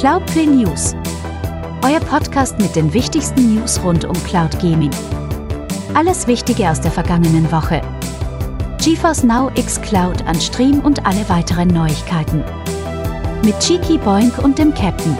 Cloudplay News. Euer Podcast mit den wichtigsten News rund um Cloud Gaming. Alles Wichtige aus der vergangenen Woche. GeForce Now X Cloud an Stream und alle weiteren Neuigkeiten. Mit Cheeky Boink und dem Captain.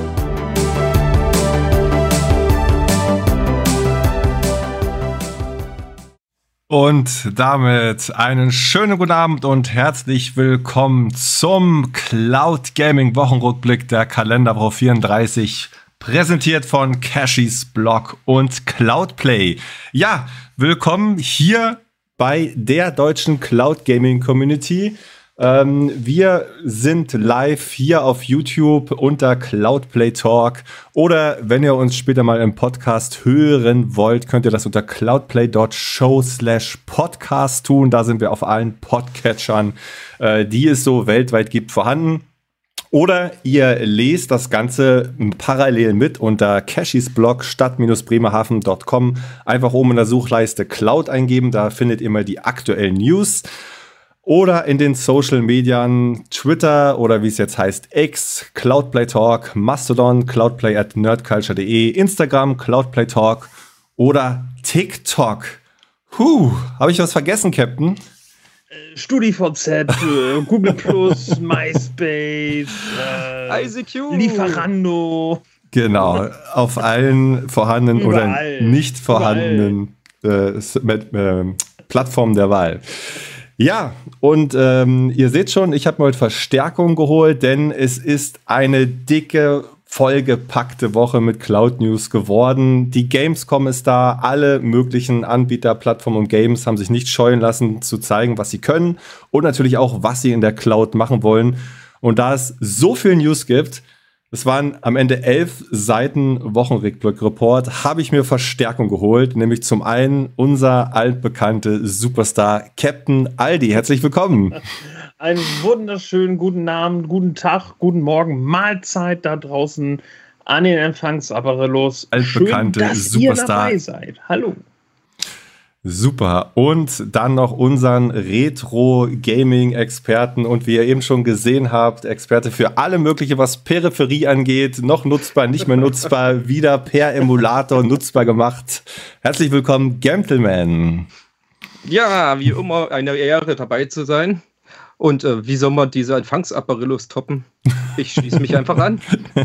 Und damit einen schönen guten Abend und herzlich willkommen zum Cloud Gaming Wochenrückblick der Kalenderwoche 34, präsentiert von Cashys Blog und Cloudplay. Ja, willkommen hier bei der deutschen Cloud Gaming Community. Ähm, wir sind live hier auf YouTube unter Cloudplay Talk oder wenn ihr uns später mal im Podcast hören wollt, könnt ihr das unter cloudplay.show slash podcast tun. Da sind wir auf allen Podcatchern, äh, die es so weltweit gibt, vorhanden. Oder ihr lest das Ganze parallel mit unter Cashys Blog stadt-bremerhaven.com. Einfach oben in der Suchleiste Cloud eingeben, da findet ihr mal die aktuellen News oder in den Social Medien, Twitter oder wie es jetzt heißt, X, Cloudplay Talk, Mastodon, Cloudplay at nerdculture.de, Instagram, Cloudplay Talk oder TikTok. Huh, habe ich was vergessen, Captain? Äh, StudiVZ, äh, Google Plus, MySpace, äh, ICQ, Lieferando. Genau, auf allen vorhandenen Überall. oder nicht vorhandenen äh, äh, Plattformen der Wahl. Ja, und ähm, ihr seht schon, ich habe mal Verstärkung geholt, denn es ist eine dicke, vollgepackte Woche mit Cloud News geworden. Die Gamescom ist da, alle möglichen Anbieter, Plattformen und Games haben sich nicht scheuen lassen zu zeigen, was sie können und natürlich auch, was sie in der Cloud machen wollen. Und da es so viel News gibt, es waren am Ende elf Seiten Wochenrückblick-Report. Habe ich mir Verstärkung geholt, nämlich zum einen unser altbekannte Superstar Captain Aldi. Herzlich willkommen. Einen wunderschönen guten Abend, guten Tag, guten Morgen, Mahlzeit da draußen an den Empfangsapparelos. Altbekannte Schön, dass Superstar. Ihr dabei seid. Hallo. Super. Und dann noch unseren Retro-Gaming-Experten und wie ihr eben schon gesehen habt, Experte für alle mögliche, was Peripherie angeht, noch nutzbar, nicht mehr nutzbar, wieder per Emulator nutzbar gemacht. Herzlich willkommen, Gentleman. Ja, wie immer eine Ehre dabei zu sein. Und äh, wie soll man diese Empfangsapparillos toppen? Ich schließe mich einfach an.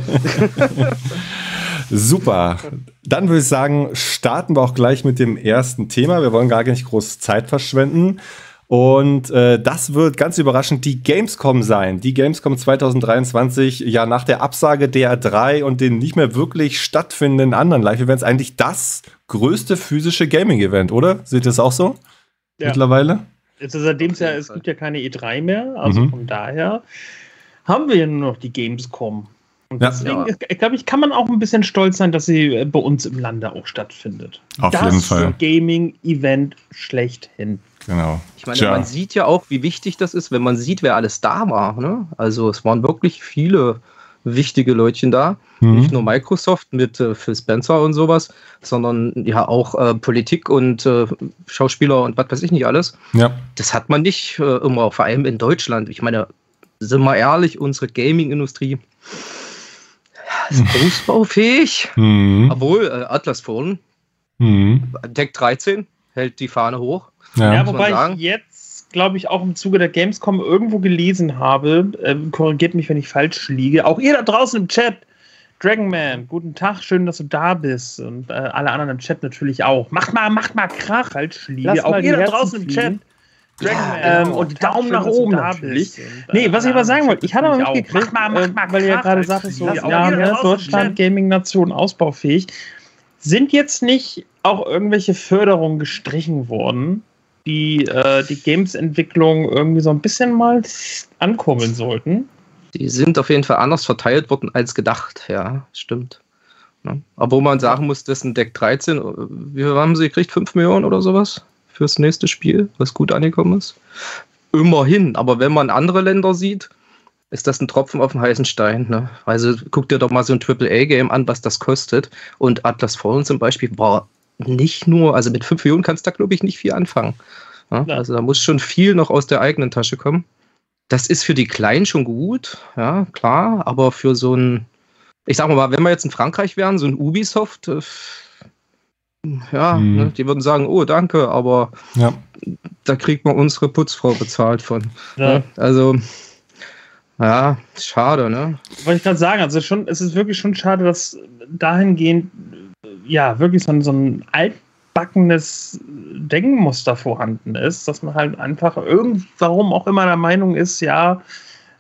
Super. Dann würde ich sagen, starten wir auch gleich mit dem ersten Thema. Wir wollen gar nicht groß Zeit verschwenden. Und äh, das wird ganz überraschend die Gamescom sein. Die Gamescom 2023, ja nach der Absage der 3 und den nicht mehr wirklich stattfindenden anderen Live-Events, eigentlich das größte physische Gaming-Event, oder? Seht ihr es auch so? Ja. Mittlerweile? Also seitdem es ja, es gibt ja keine E3 mehr, also mhm. von daher haben wir ja nur noch die Gamescom. Und deswegen, ja. glaube ich, kann man auch ein bisschen stolz sein, dass sie äh, bei uns im Lande auch stattfindet. Auf das jeden Fall. Gaming-Event schlechthin. Genau. Ich meine, Tja. man sieht ja auch, wie wichtig das ist, wenn man sieht, wer alles da war. Ne? Also es waren wirklich viele wichtige Leutchen da. Mhm. Nicht nur Microsoft mit äh, Phil Spencer und sowas, sondern ja auch äh, Politik und äh, Schauspieler und was weiß ich nicht alles. Ja. Das hat man nicht äh, immer, vor allem in Deutschland. Ich meine, sind wir ehrlich, unsere Gaming-Industrie ist ausbaufähig. Mhm. Obwohl, äh, Atlas Fallen, mhm. Deck 13, hält die Fahne hoch. Ja, ja wobei ich jetzt, glaube ich, auch im Zuge der Gamescom irgendwo gelesen habe, äh, korrigiert mich, wenn ich falsch liege, auch ihr da draußen im Chat, Dragonman, guten Tag, schön, dass du da bist. Und äh, alle anderen im Chat natürlich auch. Macht mal, macht mal Krach, halt Schliege. Auch ihr da draußen im Chat. Ja, ähm, und Daumen nach oben natürlich. Und, nee, was ich aber sagen wollte, ich hatte mal mitgekriegt, mach mal, mach mal, weil ihr ja gerade sagt, so, ja, ne, Deutschland, Gaming-Nation ausbaufähig. Sind jetzt nicht auch irgendwelche Förderungen gestrichen worden, die äh, die Games-Entwicklung irgendwie so ein bisschen mal ankurbeln sollten? Die sind auf jeden Fall anders verteilt worden als gedacht, ja, stimmt. Ja. Aber wo man sagen muss, das ist ein Deck 13, wie haben sie gekriegt? 5 Millionen oder sowas? Fürs nächste Spiel, was gut angekommen ist. Immerhin, aber wenn man andere Länder sieht, ist das ein Tropfen auf den heißen Stein. Ne? Also guck dir doch mal so ein AAA-Game an, was das kostet. Und Atlas Fallen zum Beispiel war nicht nur, also mit 5 Millionen kannst du da, glaube ich, nicht viel anfangen. Ja? Also da muss schon viel noch aus der eigenen Tasche kommen. Das ist für die Kleinen schon gut, ja, klar, aber für so ein ich sag mal, wenn wir jetzt in Frankreich wären, so ein Ubisoft, äh, ja, hm. ne, die würden sagen, oh, danke, aber ja. da kriegt man unsere Putzfrau bezahlt von. Ja. Ne? Also, ja, schade, ne? Wollte ich gerade sagen, also schon, es ist wirklich schon schade, dass dahingehend, ja, wirklich so ein, so ein altbackenes Denkmuster vorhanden ist, dass man halt einfach irgend, warum auch immer der Meinung ist, ja,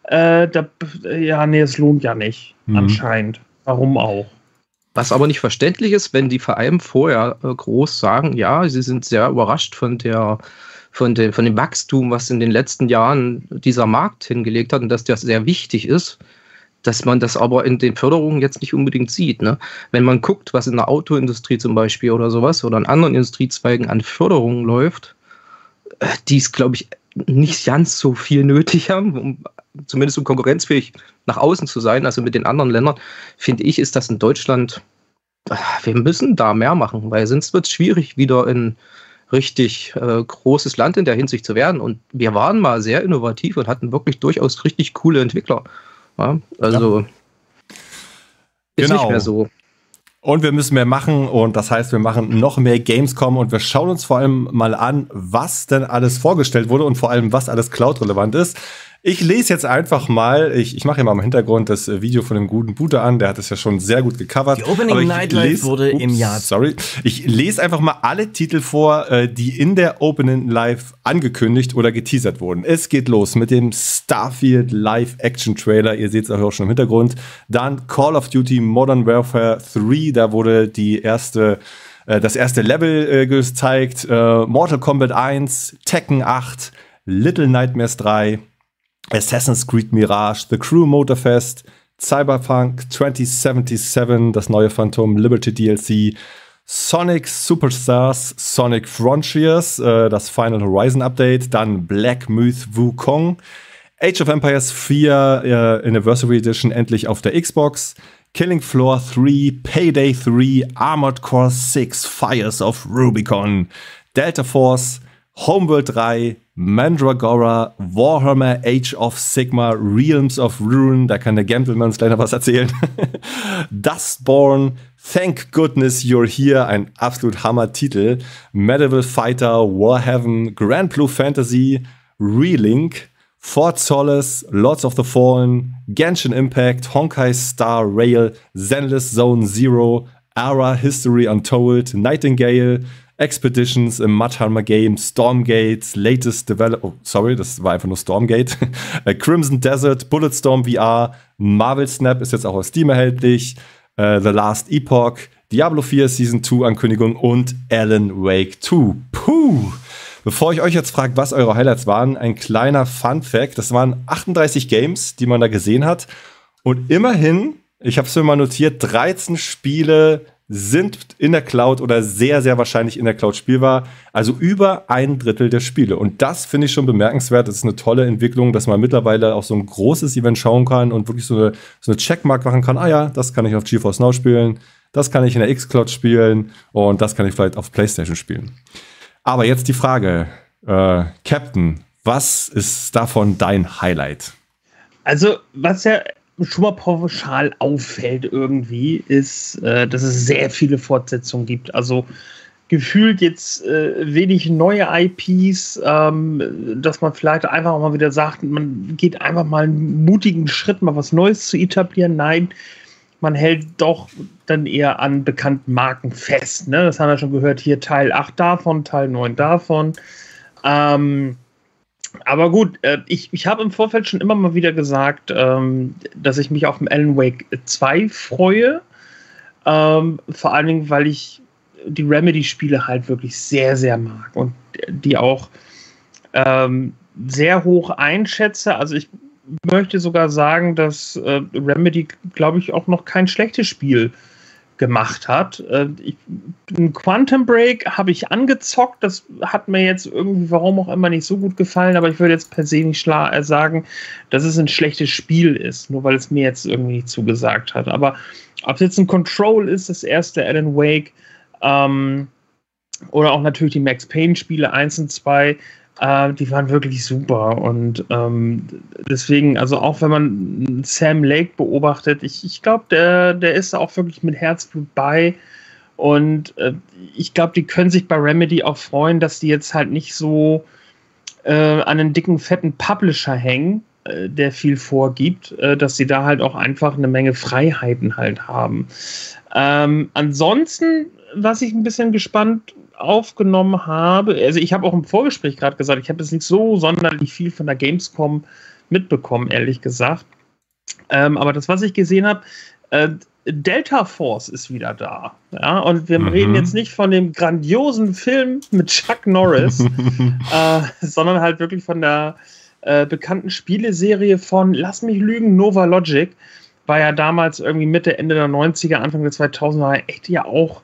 äh, da, ja, nee, es lohnt ja nicht, mhm. anscheinend. Warum auch? Was aber nicht verständlich ist, wenn die vor allem vorher äh, groß sagen, ja, sie sind sehr überrascht von der von, den, von dem Wachstum, was in den letzten Jahren dieser Markt hingelegt hat und dass das sehr wichtig ist, dass man das aber in den Förderungen jetzt nicht unbedingt sieht. Ne? Wenn man guckt, was in der Autoindustrie zum Beispiel oder sowas oder in anderen Industriezweigen an Förderungen läuft, äh, die ist, glaube ich, nicht ganz so viel nötig haben, um zumindest um konkurrenzfähig nach außen zu sein, also mit den anderen Ländern, finde ich, ist das in Deutschland, äh, wir müssen da mehr machen, weil sonst wird es schwierig, wieder ein richtig äh, großes Land in der Hinsicht zu werden. Und wir waren mal sehr innovativ und hatten wirklich durchaus richtig coole Entwickler. Ja, also ja. ist genau. nicht mehr so. Und wir müssen mehr machen und das heißt, wir machen noch mehr Gamescom und wir schauen uns vor allem mal an, was denn alles vorgestellt wurde und vor allem, was alles Cloud-relevant ist. Ich lese jetzt einfach mal, ich, ich mache hier mal im Hintergrund das äh, Video von dem guten Buter an, der hat es ja schon sehr gut gecovert. Die Opening Nightlife wurde ups, im Jahr. Sorry. Ich lese einfach mal alle Titel vor, äh, die in der Opening Live angekündigt oder geteasert wurden. Es geht los mit dem Starfield Live Action Trailer. Ihr seht es auch schon im Hintergrund. Dann Call of Duty Modern Warfare 3, da wurde die erste äh, das erste Level äh, gezeigt, äh, Mortal Kombat 1, Tekken 8, Little Nightmares 3, Assassin's Creed Mirage, The Crew Motorfest, Cyberpunk 2077, das neue Phantom Liberty DLC, Sonic Superstars, Sonic Frontiers, äh, das Final Horizon Update, dann Black Myth Wukong, Age of Empires 4 äh, Anniversary Edition endlich auf der Xbox, Killing Floor 3, Payday 3, Armored Core 6, Fires of Rubicon, Delta Force, Homeworld 3, Mandragora, Warhammer, Age of Sigma, Realms of Ruin, da kann der Gentleman uns gleich noch was erzählen. Dustborn, Thank Goodness You're Here, ein absolut Hammer-Titel. Medieval Fighter, Warhaven, Grand Blue Fantasy, Relink, Fort Solace, Lords of the Fallen, Genshin Impact, Honkai Star Rail, Zenless Zone Zero, Ara History Untold, Nightingale, Expeditions im Mudhammer Game, Stormgate, latest develop, oh, sorry, das war einfach nur Stormgate, äh, Crimson Desert, Bulletstorm VR, Marvel Snap ist jetzt auch auf Steam erhältlich, uh, The Last Epoch, Diablo 4 Season 2 Ankündigung und Alan Wake 2. Puh! Bevor ich euch jetzt frage, was eure Highlights waren, ein kleiner Fun Fact. Das waren 38 Games, die man da gesehen hat. Und immerhin, ich habe es mir mal notiert, 13 Spiele sind in der Cloud oder sehr, sehr wahrscheinlich in der Cloud spielbar. Also über ein Drittel der Spiele. Und das finde ich schon bemerkenswert. Das ist eine tolle Entwicklung, dass man mittlerweile auch so ein großes Event schauen kann und wirklich so eine, so eine Checkmark machen kann. Ah ja, das kann ich auf GeForce Now spielen. Das kann ich in der X-Cloud spielen. Und das kann ich vielleicht auf PlayStation spielen. Aber jetzt die Frage, äh, Captain, was ist davon dein Highlight? Also, was ja schon mal pauschal auffällt irgendwie, ist, äh, dass es sehr viele Fortsetzungen gibt. Also gefühlt jetzt äh, wenig neue IPs, ähm, dass man vielleicht einfach mal wieder sagt, man geht einfach mal einen mutigen Schritt, mal was Neues zu etablieren. Nein, man hält doch dann eher an bekannten Marken fest. Ne? Das haben wir schon gehört, hier Teil 8 davon, Teil 9 davon. Ähm, aber gut, äh, ich, ich habe im Vorfeld schon immer mal wieder gesagt, ähm, dass ich mich auf dem Alan Wake 2 freue. Ähm, vor allen Dingen, weil ich die Remedy-Spiele halt wirklich sehr, sehr mag und die auch ähm, sehr hoch einschätze. Also ich möchte sogar sagen, dass äh, Remedy, glaube ich, auch noch kein schlechtes Spiel äh, gemacht hat. Äh, ich, ein Quantum Break habe ich angezockt, das hat mir jetzt irgendwie, warum auch immer, nicht so gut gefallen, aber ich würde jetzt per se nicht äh, sagen, dass es ein schlechtes Spiel ist, nur weil es mir jetzt irgendwie nicht zugesagt hat. Aber ob es jetzt ein Control ist, das erste Alan Wake, ähm, oder auch natürlich die Max Payne-Spiele 1 und 2, Äh, die waren wirklich super. Und ähm, deswegen, also auch wenn man Sam Lake beobachtet, ich, ich glaube, der, der ist auch wirklich mit Herzblut bei. Und äh, ich glaube, die können sich bei Remedy auch freuen, dass die jetzt halt nicht so äh, an einen dicken, fetten Publisher hängen, äh, der viel vorgibt, äh, dass sie da halt auch einfach eine Menge Freiheiten halt haben. Ähm, ansonsten, was ich ein bisschen gespannt aufgenommen habe, also ich habe auch im Vorgespräch gerade gesagt, ich habe jetzt nicht so sonderlich viel von der Gamescom mitbekommen, ehrlich gesagt. Ähm, aber das, was ich gesehen habe, äh, Delta Force ist wieder da. Ja, und wir mhm. reden jetzt nicht von dem grandiosen Film mit Chuck Norris, äh, sondern halt wirklich von der äh, bekannten Spieleserie von, lass mich lügen, Nova Logic. War ja damals irgendwie Mitte, Ende der 90er, Anfang der 2000er echt ja auch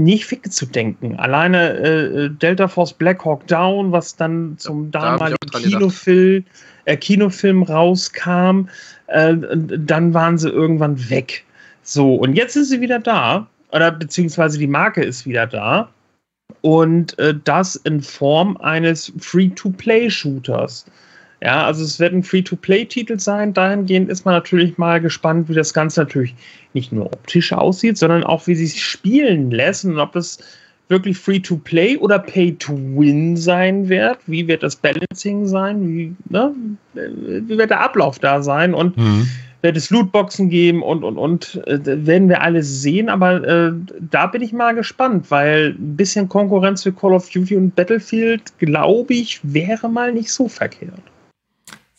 nicht fick zu denken. Alleine äh, Delta Force Black Hawk Down, was dann zum ja, damaligen Kinofilm, äh, Kinofilm rauskam, äh, dann waren sie irgendwann weg. So, und jetzt ist sie wieder da, oder beziehungsweise die Marke ist wieder da. Und äh, das in Form eines Free-to-Play-Shooters. Ja, also es wird ein Free-to-Play-Titel sein. Dahingehend ist man natürlich mal gespannt, wie das Ganze natürlich nicht nur optisch aussieht, sondern auch wie sie spielen lässt und ob das wirklich Free-to-Play oder Pay-to-Win sein wird. Wie wird das Balancing sein? Wie, ne? wie wird der Ablauf da sein? Und mhm. wird es Lootboxen geben und, und, und. Äh, werden wir alles sehen, aber äh, da bin ich mal gespannt, weil ein bisschen Konkurrenz für Call of Duty und Battlefield, glaube ich, wäre mal nicht so verkehrt.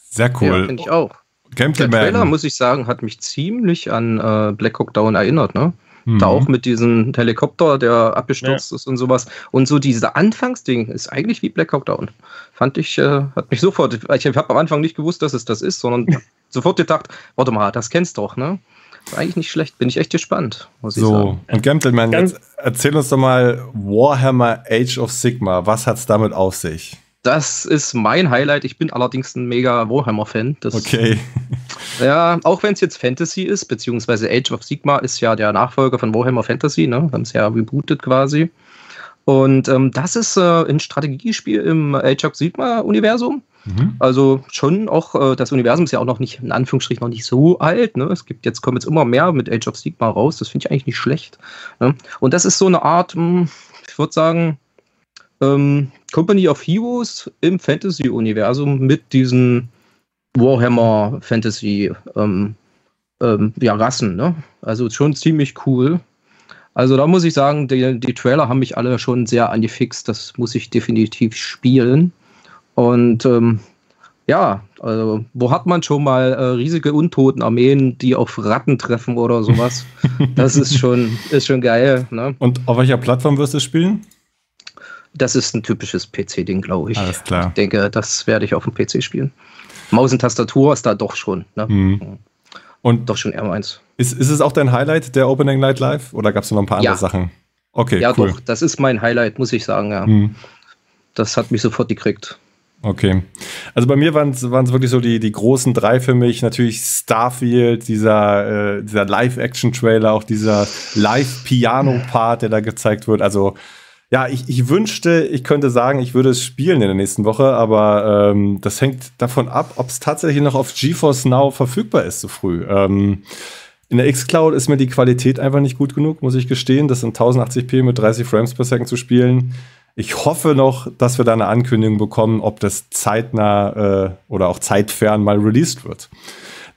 Sehr cool. Ja, finde ich auch. Gentleman. Der Trailer, muss ich sagen, hat mich ziemlich an äh, Black Hawk Down erinnert, ne? Mhm. Da auch mit diesem Helikopter, der abgestürzt ja. ist und sowas. Und so dieser Anfangsding ist eigentlich wie Black Hawk Down. Fand ich, äh, hat mich sofort, ich habe am Anfang nicht gewusst, dass es das ist, sondern sofort gedacht, warte mal, das kennst du doch, ne? War eigentlich nicht schlecht, bin ich echt gespannt, muss so, ich sagen. So, und Gentleman, jetzt erzähl uns doch mal Warhammer Age of Sigma, was hat es damit auf sich? Das ist mein Highlight. Ich bin allerdings ein mega Warhammer-Fan. Okay. Ja, auch wenn es jetzt Fantasy ist, beziehungsweise Age of Sigma ist ja der Nachfolger von Warhammer Fantasy, ne? Haben es ja rebootet quasi. Und ähm, das ist äh, ein Strategiespiel im Age of Sigma-Universum. Mhm. Also schon auch, äh, das Universum ist ja auch noch nicht, in Anführungsstrichen, noch nicht so alt. Ne? Es gibt jetzt, kommen jetzt immer mehr mit Age of Sigma raus. Das finde ich eigentlich nicht schlecht. Ne? Und das ist so eine Art, mh, hm, ich würde sagen, ähm, Company of Heroes im Fantasy-Universum mit diesen Warhammer Fantasy ähm, ähm, ja, Rassen. Ne? Also schon ziemlich cool. Also da muss ich sagen, die, die Trailer haben mich alle schon sehr angefixt. Das muss ich definitiv spielen. Und ähm, ja, also wo hat man schon mal äh, riesige Untotenarmeen, die auf Ratten treffen oder sowas? das ist schon, ist schon geil. Ne? Und auf welcher Plattform wirst du spielen? Das ist ein typisches PC-Ding, glaube ich. Alles klar. Ich denke, das werde ich auf dem PC spielen. Maus und Tastatur ist da doch schon. Ne? Mhm. Und doch schon eher meins. Ist, ist es auch dein Highlight, der Opening Night Live? Oder gab es noch ein paar andere ja. Sachen? Okay, ja, cool. doch, das ist mein Highlight, muss ich sagen, ja. Mhm. Das hat mich sofort gekriegt. Okay. Also bei mir waren es wirklich so die, die großen drei für mich. Natürlich Starfield, dieser, äh, dieser Live-Action-Trailer, auch dieser Live-Piano-Part, der da gezeigt wird. Also ja, ich, ich wünschte, ich könnte sagen, ich würde es spielen in der nächsten Woche, aber ähm, das hängt davon ab, ob es tatsächlich noch auf GeForce Now verfügbar ist so früh. Ähm, in der X-Cloud ist mir die Qualität einfach nicht gut genug, muss ich gestehen, das in 1080p mit 30 Frames per Second zu spielen. Ich hoffe noch, dass wir da eine Ankündigung bekommen, ob das zeitnah äh, oder auch zeitfern mal released wird.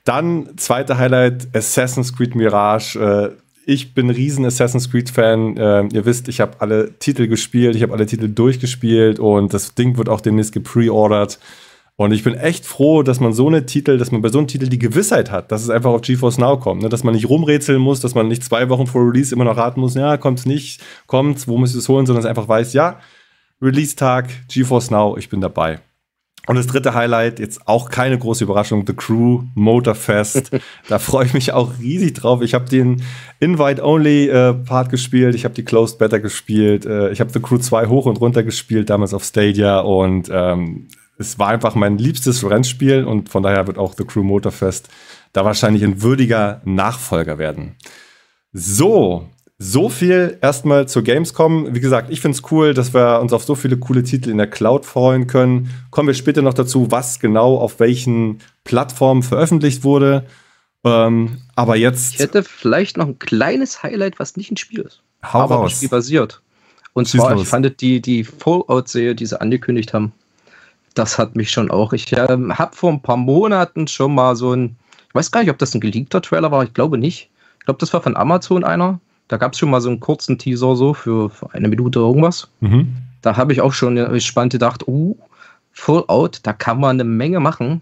Dann zweite Highlight, Assassin's Creed Mirage. Äh, ich bin riesen Assassin's Creed-Fan. Äh, ihr wisst, ich habe alle Titel gespielt, ich habe alle Titel durchgespielt und das Ding wird auch demnächst gepreordert. Und ich bin echt froh, dass man so eine Titel, dass man bei so einem Titel die Gewissheit hat, dass es einfach auf GeForce Now kommt. Ne? Dass man nicht rumrätseln muss, dass man nicht zwei Wochen vor Release immer noch raten muss, ja, kommt's nicht, kommt's, wo muss ich es holen, sondern es einfach weiß, ja, Release-Tag, GeForce Now, ich bin dabei. Und das dritte Highlight, jetzt auch keine große Überraschung, The Crew Motorfest. da freue ich mich auch riesig drauf. Ich habe den Invite-Only-Part äh, gespielt, ich habe die Closed Beta gespielt, äh, ich habe The Crew 2 hoch und runter gespielt, damals auf Stadia. Und ähm, es war einfach mein liebstes Rennspiel und von daher wird auch The Crew Motorfest da wahrscheinlich ein würdiger Nachfolger werden. So, so viel erstmal zur Gamescom. Wie gesagt, ich finde es cool, dass wir uns auf so viele coole Titel in der Cloud freuen können. Kommen wir später noch dazu, was genau auf welchen Plattformen veröffentlicht wurde. Ähm, aber jetzt. Ich hätte vielleicht noch ein kleines Highlight, was nicht ein Spiel ist. Hau aber raus. Spiel basiert. Und Schieß zwar, los. ich fand die, die Fallout-Serie, die sie angekündigt haben, das hat mich schon auch. Ich äh, habe vor ein paar Monaten schon mal so ein, ich weiß gar nicht, ob das ein geleakter Trailer war, ich glaube nicht. Ich glaube, das war von Amazon einer. Da gab es schon mal so einen kurzen Teaser so für, für eine Minute irgendwas. Mhm. Da habe ich auch schon gespannt gedacht, oh, Fallout, da kann man eine Menge machen.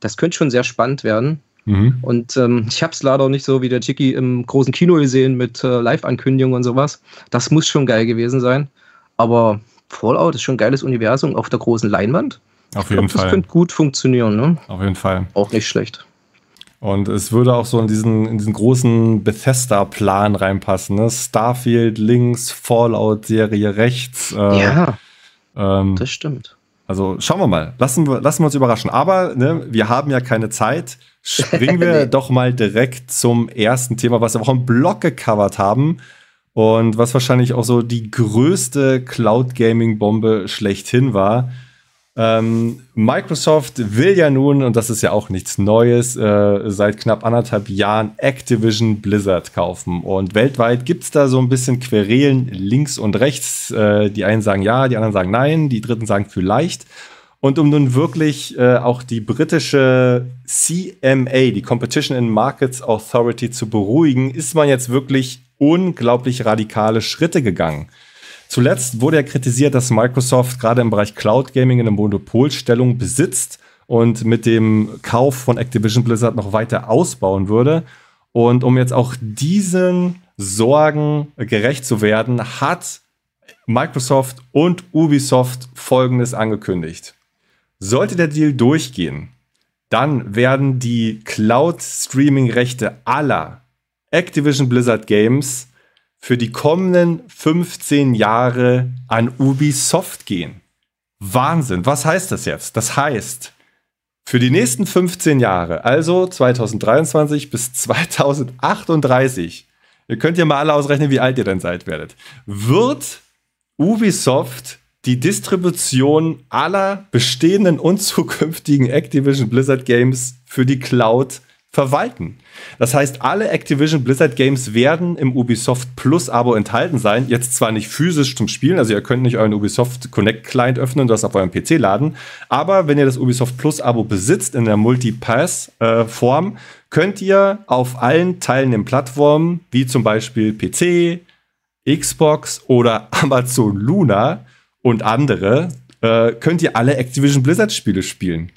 Das könnte schon sehr spannend werden. Mhm. Und ähm, ich habe es leider nicht so wie der Chicky im großen Kino gesehen mit äh, Live-Ankündigungen und sowas. Das muss schon geil gewesen sein. Aber Fallout ist schon ein geiles Universum auf der großen Leinwand. Auf jeden glaub, Fall. Das könnte gut funktionieren. Ne? Auf jeden Fall. Auch nicht schlecht. Und es würde auch so in diesen, in diesen großen Bethesda-Plan reinpassen. Ne? Starfield links, Fallout-Serie rechts. Äh, ja, ähm, das stimmt. Also schauen wir mal. Lassen wir, lassen wir uns überraschen. Aber ne, wir haben ja keine Zeit. Springen wir doch mal direkt zum ersten Thema, was wir auch im Blog gecovert haben. Und was wahrscheinlich auch so die größte Cloud-Gaming-Bombe schlechthin war. Ähm, Microsoft will ja nun, und das ist ja auch nichts Neues, äh, seit knapp anderthalb Jahren Activision Blizzard kaufen. Und weltweit gibt es da so ein bisschen Querelen links und rechts. Äh, die einen sagen ja, die anderen sagen nein, die dritten sagen vielleicht. Und um nun wirklich äh, auch die britische CMA, die Competition in Markets Authority, zu beruhigen, ist man jetzt wirklich unglaublich radikale Schritte gegangen. Zuletzt wurde ja kritisiert, dass Microsoft gerade im Bereich Cloud Gaming eine Monopolstellung besitzt und mit dem Kauf von Activision Blizzard noch weiter ausbauen würde. Und um jetzt auch diesen Sorgen gerecht zu werden, hat Microsoft und Ubisoft Folgendes angekündigt. Sollte der Deal durchgehen, dann werden die Cloud-Streaming-Rechte aller Activision Blizzard Games für die kommenden 15 Jahre an Ubisoft gehen. Wahnsinn. Was heißt das jetzt? Das heißt, für die nächsten 15 Jahre, also 2023 bis 2038, ihr könnt ja mal alle ausrechnen, wie alt ihr dann seid werdet, wird Ubisoft die Distribution aller bestehenden und zukünftigen Activision Blizzard Games für die Cloud verwalten. Das heißt, alle Activision Blizzard Games werden im Ubisoft Plus Abo enthalten sein. Jetzt zwar nicht physisch zum Spielen, also ihr könnt nicht euren Ubisoft Connect Client öffnen und das auf eurem PC laden, aber wenn ihr das Ubisoft Plus Abo besitzt in der Multipass Form, könnt ihr auf allen teilnehmenden Plattformen, wie zum Beispiel PC, Xbox oder Amazon Luna und andere, äh, könnt ihr alle Activision Blizzard Spiele spielen.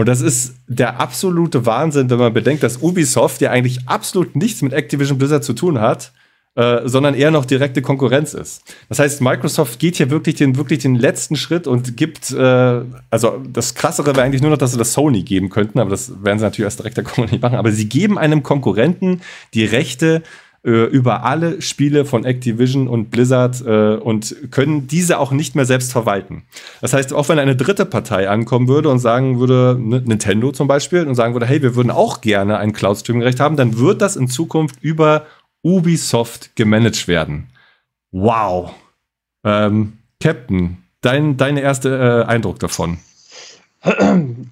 Und das ist der absolute Wahnsinn, wenn man bedenkt, dass Ubisoft ja eigentlich absolut nichts mit Activision Blizzard zu tun hat, äh, sondern eher noch direkte Konkurrenz ist. Das heißt, Microsoft geht hier wirklich den, wirklich den letzten Schritt und gibt, äh, also das Krassere wäre eigentlich nur noch, dass sie das Sony geben könnten, aber das werden sie natürlich als direkter Konkurrent nicht machen. Aber sie geben einem Konkurrenten die Rechte äh, über alle Spiele von Activision und Blizzard äh, und können diese auch nicht mehr selbst verwalten. Das heißt, auch wenn eine dritte Partei ankommen würde und sagen würde, ne, Nintendo zum Beispiel, und sagen würde, hey, wir würden auch gerne ein Cloud-Streaming-Recht haben, dann wird das in Zukunft über Ubisoft gemanagt werden. Wow. Ähm, Captain, dein dein erster äh, Eindruck davon?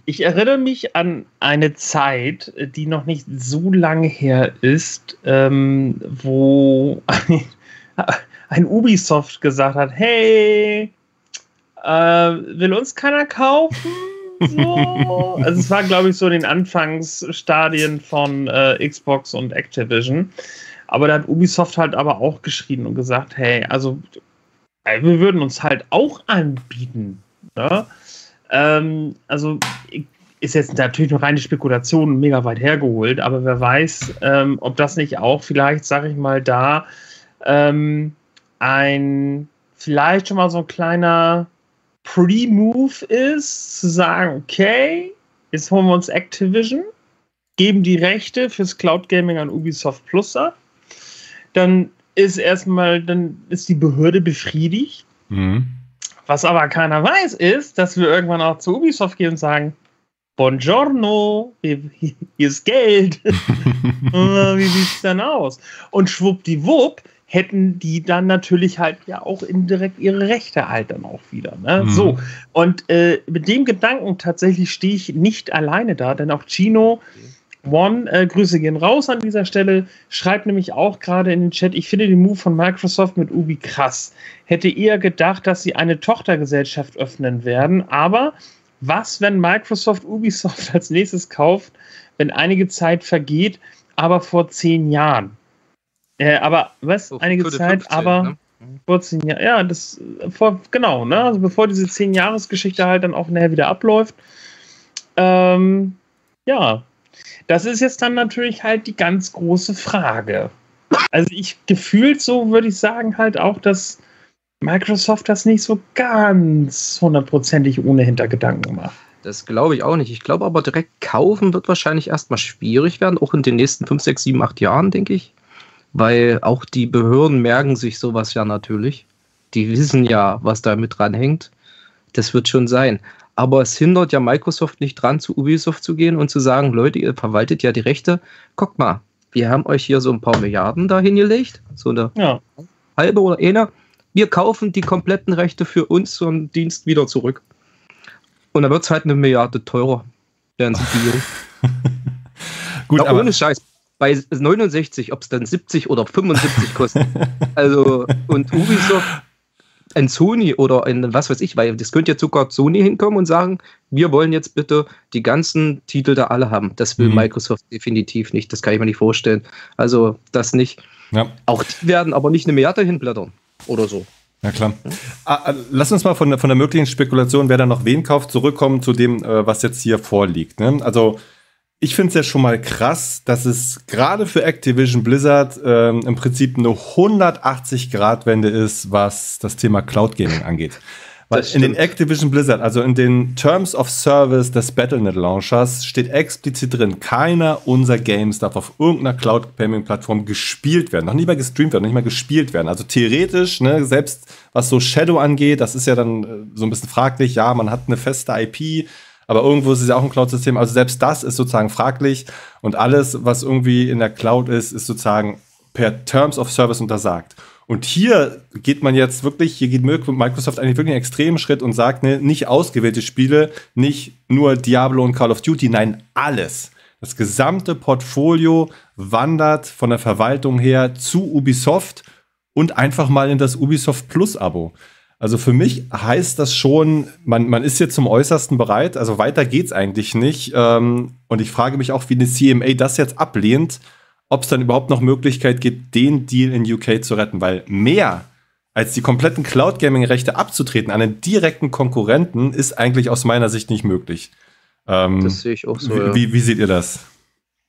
Ich erinnere mich an eine Zeit, die noch nicht so lange her ist, ähm, wo ein, ein, Ubisoft gesagt hat, hey, äh, will uns keiner kaufen? So. also es war, glaube ich, so in den Anfangsstadien von äh, Xbox und Activision. Aber da hat Ubisoft halt aber auch geschrien und gesagt, hey, also wir würden uns halt auch anbieten. Ne? Ähm, also ist jetzt natürlich noch reine Spekulation mega weit hergeholt, aber wer weiß, ähm, ob das nicht auch vielleicht, sag ich mal, da ähm, ein vielleicht schon mal so ein kleiner Pre-Move ist, zu sagen, okay, jetzt holen wir uns Activision, geben die Rechte fürs Cloud Gaming an Ubisoft Plus ab, dann ist erstmal, dann ist die Behörde befriedigt. Mhm. Was aber keiner weiß, ist, dass wir irgendwann auch zu Ubisoft gehen und sagen, Buongiorno, hier ist Geld. Wie sieht es denn aus? Und schwuppdiwupp hätten die dann natürlich halt ja auch indirekt ihre Rechte halt dann auch wieder. Ne? Mhm. So, und äh, mit dem Gedanken tatsächlich stehe ich nicht alleine da, denn auch Chino One, äh, Grüße gehen raus an dieser Stelle, schreibt nämlich auch gerade in den Chat, ich finde den Move von Microsoft mit Ubi krass. Hätte eher gedacht, dass sie eine Tochtergesellschaft öffnen werden, aber was, wenn Microsoft Ubisoft als nächstes kauft, wenn einige Zeit vergeht, aber vor zehn Jahren? Äh, aber was? So, einige Zeit, 15, aber ne? vor zehn Jahren. Ja, das vor, genau, ne? Also bevor diese zehn Jahresgeschichte halt dann auch nachher wieder abläuft. Ähm, ja, das ist jetzt dann natürlich halt die ganz große Frage. Also ich gefühlt so würde ich sagen halt auch, dass Microsoft das nicht so ganz hundertprozentig ohne Hintergedanken macht. Das glaube ich auch nicht. Ich glaube aber direkt kaufen wird wahrscheinlich erstmal schwierig werden, auch in den nächsten 5, 6, 7, 8 Jahren, denke ich weil auch die Behörden merken sich sowas ja natürlich. Die wissen ja, was da mit dran hängt. Das wird schon sein. Aber es hindert ja Microsoft nicht dran, zu Ubisoft zu gehen und zu sagen, Leute, ihr verwaltet ja die Rechte. Guckt mal, wir haben euch hier so ein paar Milliarden da hingelegt, so eine ja. halbe oder eine. Wir kaufen die kompletten Rechte für uns so einen Dienst wieder zurück. Und dann wird es halt eine Milliarde teurer, werden sie die. Gut, aber ohne Scheiß bei 69, ob es dann 70 oder 75 kostet. also, und Ubisoft, ein Sony oder ein was weiß ich, weil das könnte jetzt sogar Sony hinkommen und sagen, wir wollen jetzt bitte die ganzen Titel da alle haben. Das will mhm. Microsoft definitiv nicht. Das kann ich mir nicht vorstellen. Also, das nicht. Ja. Auch die werden aber nicht eine Milliarde hinblättern oder so. Ja, klar. Ah, lass uns mal von der, von der möglichen Spekulation, wer da noch wen kauft, zurückkommen zu dem, äh, was jetzt hier vorliegt. Ne? Also, ich finde es ja schon mal krass, dass es gerade für Activision Blizzard ähm, im Prinzip eine 180-Grad-Wende ist, was das Thema Cloud Gaming angeht. Weil in den Activision Blizzard, also in den Terms of Service des Battlenet Launchers, steht explizit drin, keiner unserer Games darf auf irgendeiner Cloud Gaming Plattform gespielt werden. Noch nicht mal gestreamt werden, noch nicht mal gespielt werden. Also theoretisch, ne, selbst was so Shadow angeht, das ist ja dann äh, so ein bisschen fraglich. Ja, man hat eine feste IP, aber irgendwo ist es ja auch ein Cloud-System. Also selbst das ist sozusagen fraglich und alles, was irgendwie in der Cloud ist, ist sozusagen per Terms of Service untersagt. Und hier geht man jetzt wirklich, hier geht Microsoft eigentlich wirklich einen extremen Schritt und sagt, ne, nicht ausgewählte Spiele, nicht nur Diablo und Call of Duty, nein, alles. Das gesamte Portfolio wandert von der Verwaltung her zu Ubisoft und einfach mal in das Ubisoft Plus Abo. Also für mich heißt das schon, man, man ist jetzt zum Äußersten bereit, also weiter geht's eigentlich nicht. Ähm, und ich frage mich auch, wie eine CMA das jetzt ablehnt, ob es dann überhaupt noch Möglichkeit gibt, den Deal in UK zu retten, weil mehr als die kompletten Cloud Gaming Rechte abzutreten an einen direkten Konkurrenten ist eigentlich aus meiner Sicht nicht möglich. Ähm, das sehe ich auch so. Wie, ja. wie, wie, seht ihr das?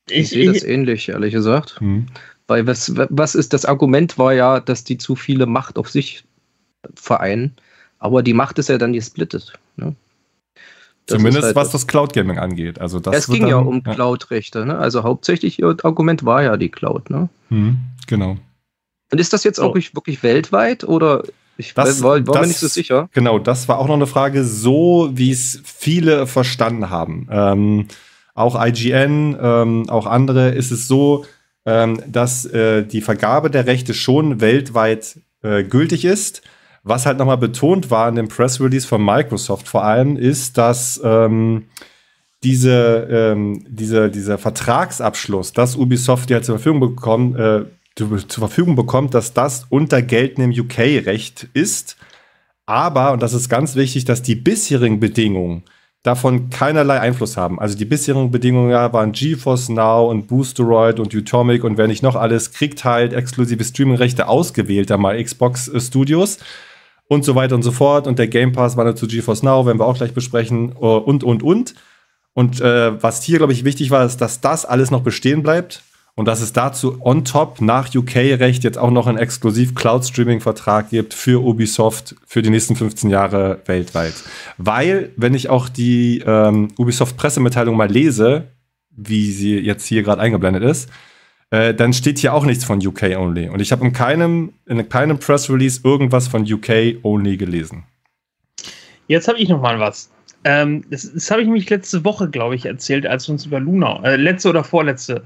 Ich, ich sehe das ähnlich, ehrlich gesagt. Hm. Weil was, was ist das Argument war ja, dass die zu viele Macht auf sich Verein. Aber die Macht ist ja dann gesplittet. Ne? Zumindest halt was das Cloud Gaming angeht. Also das es ging dann, ja um ja. Cloud-Rechte. Ne? Also hauptsächlich ihr Argument war ja die Cloud. Ne? Hm, genau. Und ist das jetzt auch wirklich, wirklich weltweit oder ich das, war, war das, mir nicht so sicher. Genau, das war auch noch eine Frage, so wie es viele verstanden haben. Ähm, auch IGN, ähm, auch andere, ist es so, ähm, dass äh, die Vergabe der Rechte schon weltweit äh, gültig ist was halt nochmal betont war in dem Press Release von Microsoft vor allem, ist, dass ähm, diese, ähm, diese, dieser Vertragsabschluss, dass Ubisoft ja zur Verfügung bekommt, äh, zur Verfügung bekommt, dass das unter geltendem UK-Recht ist. Aber, und das ist ganz wichtig, dass die bisherigen Bedingungen davon keinerlei Einfluss haben. Also die bisherigen Bedingungen waren GeForce Now und Boosteroid und Utomic und wer nicht noch alles, kriegt halt exklusive Streaming-Rechte ausgewählter mal Xbox äh, Studios und so weiter und so fort. Und der Game Pass wandert zu GeForce Now, werden wir auch gleich besprechen äh, und, und, und. Und äh, was hier, glaube ich, wichtig war, ist, dass das alles noch bestehen bleibt und dass es dazu on top nach UK-Recht jetzt auch noch einen exklusiv Cloud-Streaming-Vertrag gibt für Ubisoft für die nächsten 15 Jahre weltweit. Weil, wenn ich auch die ähm, Ubisoft-Pressemitteilung mal lese, wie sie jetzt hier gerade eingeblendet ist, äh, dann steht hier auch nichts von UK only. Und ich habe in keinem, in keinem Press Release irgendwas von UK only gelesen. Jetzt habe ich noch mal was. Ähm, das, das habe ich mich letzte Woche, glaube ich, erzählt, als wir uns über Luna, äh, letzte oder vorletzte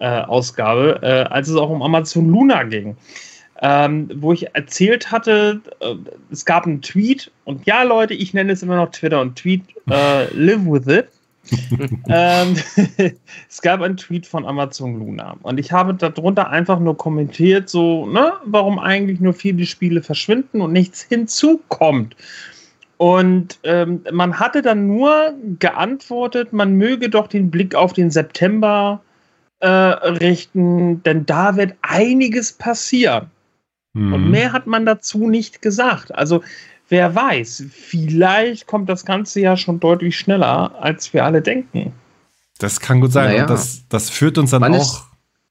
äh, Ausgabe, äh, als es auch um Amazon Luna ging. ähm, wo ich erzählt hatte, äh, es gab einen Tweet und ja, Leute, ich nenne es immer noch Twitter und Tweet, äh, live with it. Ähm, es gab einen Tweet von Amazon Luna und ich habe darunter einfach nur kommentiert, so, ne, warum eigentlich nur viele Spiele verschwinden und nichts hinzukommt. Und ähm, man hatte dann nur geantwortet, man möge doch den Blick auf den September äh, richten, denn da wird einiges passieren. Mhm. Und mehr hat man dazu nicht gesagt. Also wer weiß, vielleicht kommt das Ganze ja schon deutlich schneller, als wir alle denken. Das kann gut sein. Naja. Und das, das führt uns dann wann auch. Ist,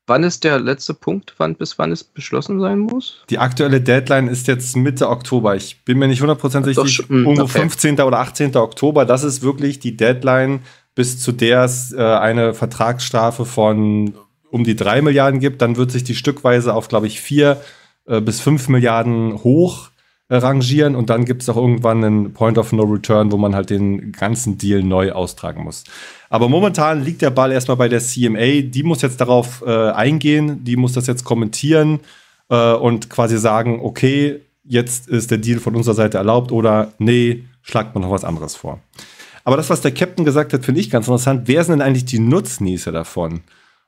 wann ist der letzte Punkt, wann, bis wann es beschlossen sein muss? Die aktuelle Deadline ist jetzt Mitte Oktober. Ich bin mir nicht hundertprozentig sicher. Irgendwo okay. 15. oder 18. Oktober. Das ist wirklich die Deadline, bis zu der es äh, eine Vertragsstrafe von um die 3 Milliarden gibt. Dann wird sich die stückweise auf, glaube ich, 4 äh, bis 5 Milliarden hoch äh, rangieren und dann gibt es auch irgendwann einen Point of No Return, wo man halt den ganzen Deal neu austragen muss. Aber momentan liegt der Ball erstmal bei der CMA. Die muss jetzt darauf äh, eingehen, die muss das jetzt kommentieren äh, und quasi sagen, okay, jetzt ist der Deal von unserer Seite erlaubt oder nee, schlagt man noch was anderes vor. Aber das, was der Captain gesagt hat, finde ich ganz interessant. Wer sind denn eigentlich die Nutznießer davon?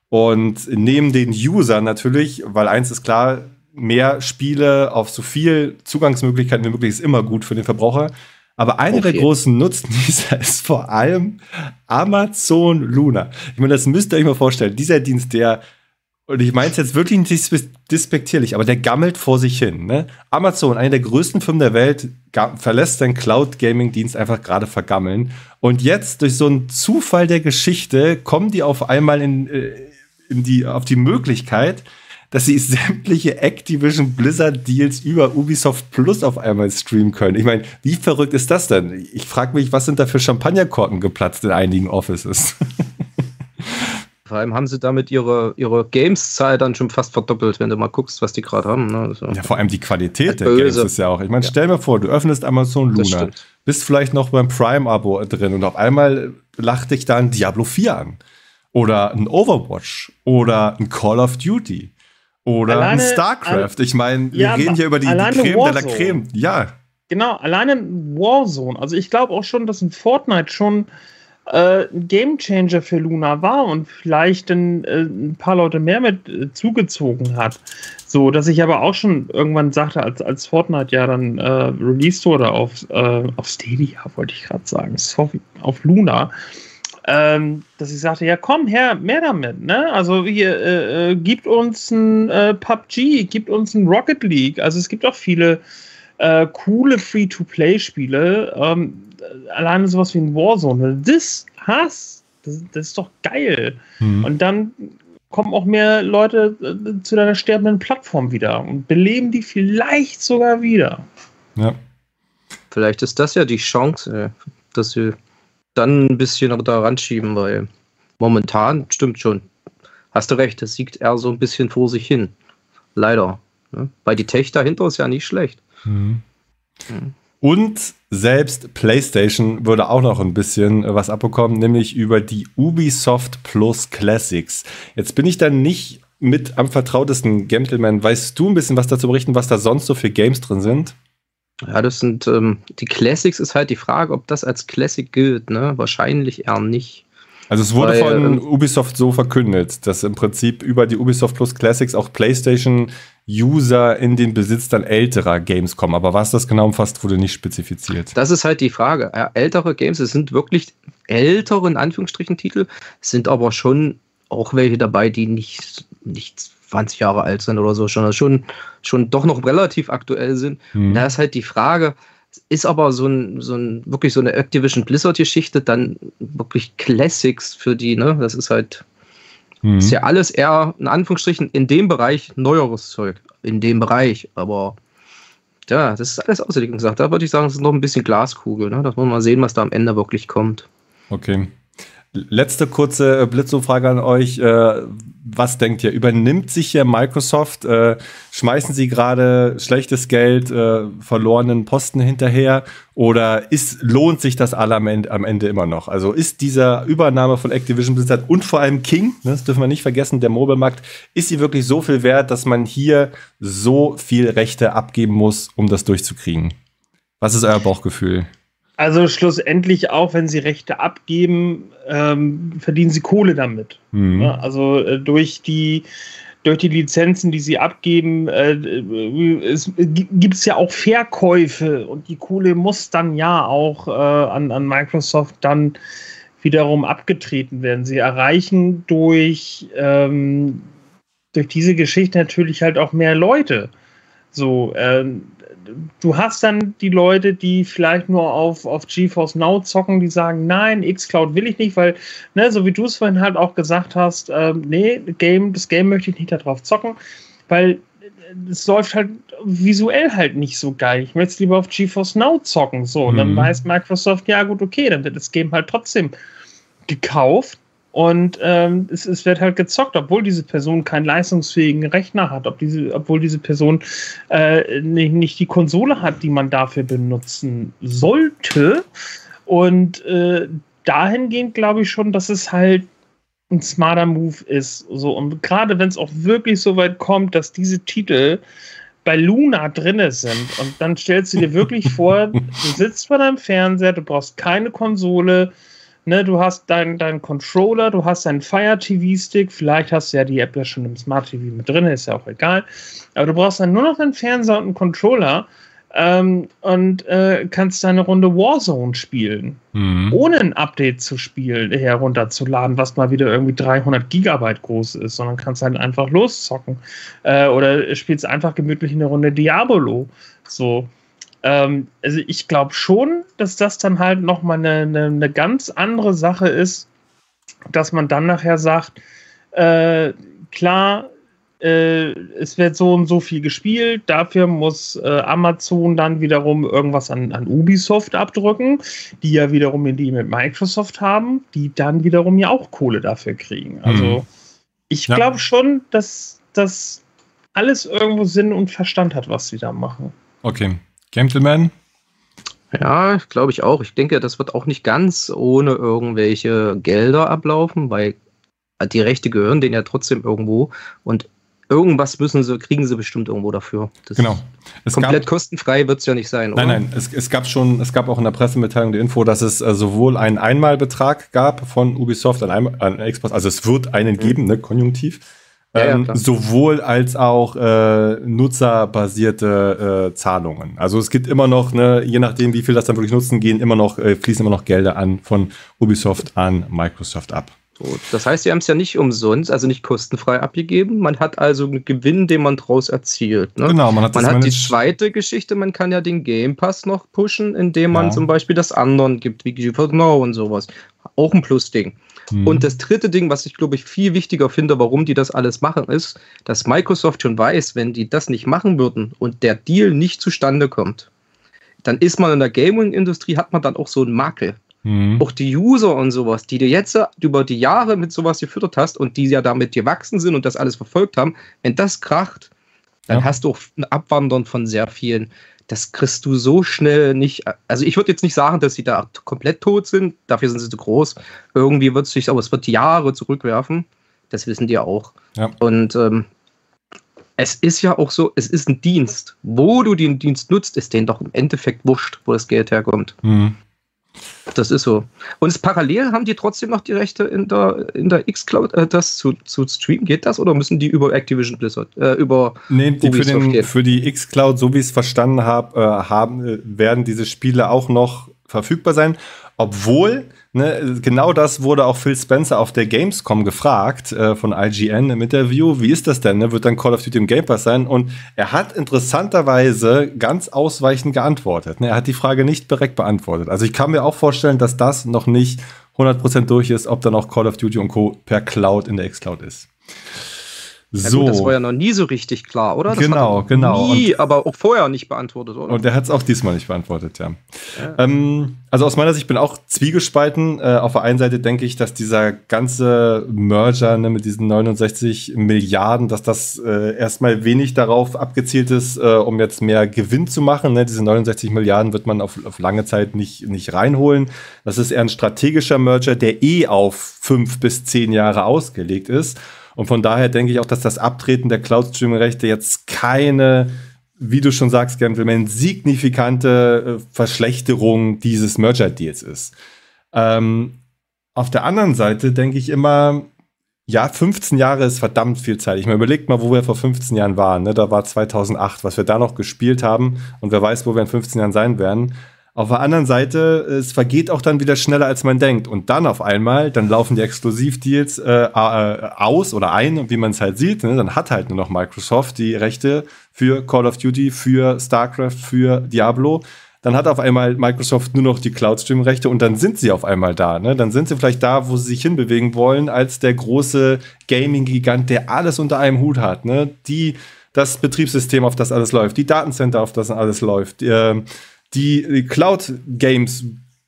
Und neben den Usern natürlich, weil eins ist klar, mehr Spiele auf so viel Zugangsmöglichkeiten wie möglich ist immer gut für den Verbraucher. Aber einer okay. der großen Nutznießer ist vor allem Amazon Luna. Ich meine, das müsst ihr euch mal vorstellen. Dieser Dienst, der, und ich meine es jetzt wirklich nicht despektierlich, aber der gammelt vor sich hin. Ne? Amazon, eine der größten Firmen der Welt, verlässt seinen Cloud-Gaming-Dienst einfach gerade vergammeln. Und jetzt, durch so einen Zufall der Geschichte, kommen die auf einmal in, äh, in die, auf die Möglichkeit, dass sie sämtliche Activision Blizzard Deals über Ubisoft Plus auf einmal streamen können. Ich meine, wie verrückt ist das denn? Ich frage mich, was sind da für Champagnerkorken geplatzt in einigen Offices? Vor allem haben sie damit ihre, ihre Games-Zahl dann schon fast verdoppelt, wenn du mal guckst, was die gerade haben. Ne? Also ja, vor allem die Qualität der Games ist ja auch. Ich meine, ja. stell mir vor, du öffnest Amazon Luna, bist vielleicht noch beim Prime-Abo drin und auf einmal lacht dich da ein Diablo 4 an. Oder ein Overwatch oder ein Call of Duty oder alleine, ein StarCraft. Ich meine, wir ja, reden hier über die, die Creme Warzone. de la Creme. Ja. Genau, alleine Warzone. Also ich glaube auch schon, dass ein Fortnite schon äh, ein Gamechanger für Luna war und vielleicht ein, äh, ein paar Leute mehr mit äh, zugezogen hat. So, dass ich aber auch schon irgendwann sagte, als, als Fortnite ja dann äh, released wurde auf, äh, auf Stadia, wollte ich gerade sagen, sorry, auf Luna, ähm, dass ich sagte, ja komm her, mehr damit, ne? Also hier, äh, äh, gibt uns ein äh, PUBG, gibt uns ein Rocket League. Also es gibt auch viele äh, coole Free-to-Play-Spiele. Ähm, alleine sowas wie ein Warzone. Das hast, das, das ist doch geil. Mhm. Und dann kommen auch mehr Leute äh, zu deiner sterbenden Plattform wieder und beleben die vielleicht sogar wieder. Ja. Vielleicht ist das ja die Chance, äh, dass sie dann ein bisschen da ranschieben, weil momentan stimmt schon. Hast du recht, es siegt eher so ein bisschen vor sich hin. Leider. Ne? Weil die Tech dahinter ist ja nicht schlecht. Mhm. Mhm. Und selbst PlayStation würde auch noch ein bisschen was abbekommen, nämlich über die Ubisoft Plus Classics. Jetzt bin ich dann nicht mit am vertrautesten Gentleman. Weißt du ein bisschen was dazu berichten, was da sonst so für Games drin sind? Ja, das sind ähm, die Classics ist halt die Frage, ob das als Classic gilt, ne? Wahrscheinlich eher nicht. Also es wurde Weil, von ähm, Ubisoft so verkündet, dass im Prinzip über die Ubisoft Plus Classics auch PlayStation-User in den Besitz dann älterer Games kommen. Aber was das genau umfasst, wurde nicht spezifiziert. Das ist halt die Frage. Ältere Games, es sind wirklich ältere, in Anführungsstrichen, Titel, sind aber schon auch welche dabei, die nicht, nicht 20 Jahre alt sind oder so, schon, schon, schon doch noch relativ aktuell sind. Mhm. Da ist halt die Frage, ist aber so ein, so ein wirklich so eine Activision Blizzard-Geschichte dann wirklich Classics für die, ne? Das ist halt, mhm. ist ja alles eher, in Anführungsstrichen, in dem Bereich neueres Zeug. In dem Bereich, aber ja, das ist alles außerdem gesagt. Da würde ich sagen, es ist noch ein bisschen Glaskugel, ne? Dass wir mal sehen, was da am Ende wirklich kommt. Okay. Letzte kurze äh, Blitzumfrage an euch. Äh, was denkt ihr? Übernimmt sich hier Microsoft? Äh, schmeißen sie gerade schlechtes Geld, verlorenen Posten hinterher? Oder ist, lohnt sich das alle am Ende, am Ende immer noch? Also ist diese Übernahme von Activision Blizzard und vor allem King, ne, das dürfen wir nicht vergessen, der Mobile-Markt, ist sie wirklich so viel wert, dass man hier so viel Rechte abgeben muss, um das durchzukriegen? Was ist euer Bauchgefühl? Also schlussendlich auch, wenn sie Rechte abgeben, ähm, verdienen sie Kohle damit. Mhm. Ja, also äh, durch die durch die Lizenzen, die sie abgeben, äh, es gibt es ja auch Verkäufe und die Kohle muss dann ja auch äh, an, an Microsoft dann wiederum abgetreten werden. Sie erreichen durch, ähm, durch diese Geschichte natürlich halt auch mehr Leute. So, ähm, du hast dann die Leute, die vielleicht nur auf, auf GeForce Now zocken, die sagen, nein, Xcloud will ich nicht, weil, ne, so wie du es vorhin halt auch gesagt hast, äh, nee, Game, das Game möchte ich nicht darauf zocken, weil es läuft halt visuell halt nicht so geil. Ich möchte es lieber auf GeForce Now zocken. So, und dann mhm. weiß Microsoft, ja gut, okay, dann wird das Game halt trotzdem gekauft und ähm, es, es, wird halt gezockt, obwohl diese Person keinen leistungsfähigen Rechner hat, ob diese, obwohl diese Person äh, nicht, nicht, die Konsole hat, die man dafür benutzen sollte. Und äh, dahingehend glaube ich schon, dass es halt ein smarter Move ist. So, und gerade wenn es auch wirklich so weit kommt, dass diese Titel bei Luna drinne sind und dann stellst du dir wirklich vor, du sitzt vor deinem Fernseher, du brauchst keine Konsole, Ne, du hast deinen dein Controller, du hast deinen Fire TV-Stick, vielleicht hast du ja die App ja schon im Smart TV mit drin, ist ja auch egal. Aber du brauchst dann nur noch einen Fernseher und einen Controller ähm, und äh, kannst deine Runde Warzone spielen, mhm. ohne ein Update zu spielen, herunterzuladen, was mal wieder irgendwie 300 Gigabyte groß ist, sondern kannst halt einfach loszocken. Äh, oder spielst einfach gemütlich eine Runde Diabolo. So. Ähm, also ich glaube schon, dass das dann halt nochmal eine, eine, eine ganz andere Sache ist, dass man dann nachher sagt, äh, klar, äh, es wird so und so viel gespielt, dafür muss äh, Amazon dann wiederum irgendwas an, an, Ubisoft abdrücken, die ja wiederum in die mit Microsoft haben, die dann wiederum ja auch Kohle dafür kriegen. Also mhm. ich ja. glaube schon, dass das alles irgendwo Sinn und Verstand hat, was sie da machen. Okay. Gentleman? Ja, glaube ich auch. Ich denke, das wird auch nicht ganz ohne irgendwelche Gelder ablaufen, weil die Rechte gehören denen ja trotzdem irgendwo und irgendwas müssen sie, kriegen sie bestimmt irgendwo dafür. Das genau. Es komplett gab, kostenfrei wird es ja nicht sein, oder? Nein, nein, es, es, gab schon, es gab auch in der Pressemitteilung die Info, dass es äh, sowohl einen Einmalbetrag gab von Ubisoft an, einem, an Xbox, also es wird einen mhm. geben, ne, konjunktiv, ähm, ja, sowohl als auch äh, nutzerbasierte äh, Zahlungen. Also es gibt immer noch, ne, je nachdem, wie viel das dann wirklich nutzen, gehen immer noch, äh, fließen immer noch Gelder an von Ubisoft an Microsoft ab. Das heißt, sie haben es ja nicht umsonst, also nicht kostenfrei abgegeben. Man hat also einen Gewinn, den man daraus erzielt. Ne? Genau, man hat, man hat die zweite Geschichte, man kann ja den Game Pass noch pushen, indem man ja. zum Beispiel das anderen gibt, wie GeForce Now und sowas. Auch ein Plus-Ding. Mhm. Und das dritte Ding, was ich glaube ich viel wichtiger finde, warum die das alles machen, ist, dass Microsoft schon weiß, wenn die das nicht machen würden und der Deal nicht zustande kommt, dann ist man in der Gaming-Industrie, hat man dann auch so einen Makel. Mhm. Auch die User und sowas, die du jetzt über die Jahre mit sowas gefüttert hast und die ja damit gewachsen sind und das alles verfolgt haben, wenn das kracht, dann ja. hast du auch ein Abwandern von sehr vielen das kriegst du so schnell nicht. Also ich würde jetzt nicht sagen, dass sie da komplett tot sind, dafür sind sie zu groß. Irgendwie wird es sich, aber es wird Jahre zurückwerfen. Das wissen die auch. Ja. Und ähm, es ist ja auch so, es ist ein Dienst. Wo du den Dienst nutzt, ist denen doch im Endeffekt wurscht, wo das Geld herkommt. Mhm. Das ist so. Und parallel haben die trotzdem noch die Rechte in der, in der X-Cloud, äh, das zu, zu streamen. Geht das oder müssen die über Activision Blizzard, äh, über Nee, die für, den, für die X-Cloud, so wie ich es verstanden habe, äh, haben, äh, werden diese Spiele auch noch verfügbar sein, obwohl Ne, genau das wurde auch Phil Spencer auf der Gamescom gefragt äh, von IGN im Interview. Wie ist das denn? Ne? Wird dann Call of Duty im Game Pass sein? Und er hat interessanterweise ganz ausweichend geantwortet. Ne? Er hat die Frage nicht direkt beantwortet. Also ich kann mir auch vorstellen, dass das noch nicht 100% durch ist, ob dann auch Call of Duty und Co. per Cloud in der X-Cloud ist. So. Gut, das war ja noch nie so richtig klar, oder? Das genau, genau. Nie, und, aber auch vorher nicht beantwortet, oder? Und er hat es auch diesmal nicht beantwortet, ja. ja. Ähm, also aus meiner Sicht bin auch zwiegespalten. Äh, auf der einen Seite denke ich, dass dieser ganze Merger ne, mit diesen 69 Milliarden, dass das äh, erstmal wenig darauf abgezielt ist, äh, um jetzt mehr Gewinn zu machen. Ne? Diese 69 Milliarden wird man auf, auf lange Zeit nicht, nicht reinholen. Das ist eher ein strategischer Merger, der eh auf fünf bis zehn Jahre ausgelegt ist. Und von daher denke ich auch, dass das Abtreten der Cloud-Streaming-Rechte jetzt keine, wie du schon sagst, Gentleman, signifikante äh, Verschlechterung dieses Merger-Deals ist. Ähm, auf der anderen Seite denke ich immer, ja, 15 Jahre ist verdammt viel Zeit. Ich meine, überlegt mal, wo wir vor 15 Jahren waren. Ne? Da war 2008, was wir da noch gespielt haben. Und wer weiß, wo wir in 15 Jahren sein werden. Auf der anderen Seite, es vergeht auch dann wieder schneller, als man denkt. Und dann auf einmal, dann laufen die Exklusivdeals äh, äh, aus oder ein, wie man es halt sieht. Ne? Dann hat halt nur noch Microsoft die Rechte für Call of Duty, für StarCraft, für Diablo. Dann hat auf einmal Microsoft nur noch die Cloud-Stream-Rechte und dann sind sie auf einmal da. Ne? Dann sind sie vielleicht da, wo sie sich hinbewegen wollen, als der große Gaming-Gigant, der alles unter einem Hut hat. Ne? Die, das Betriebssystem, auf das alles läuft, die Datencenter, auf das alles läuft. Äh, die Cloud-Games,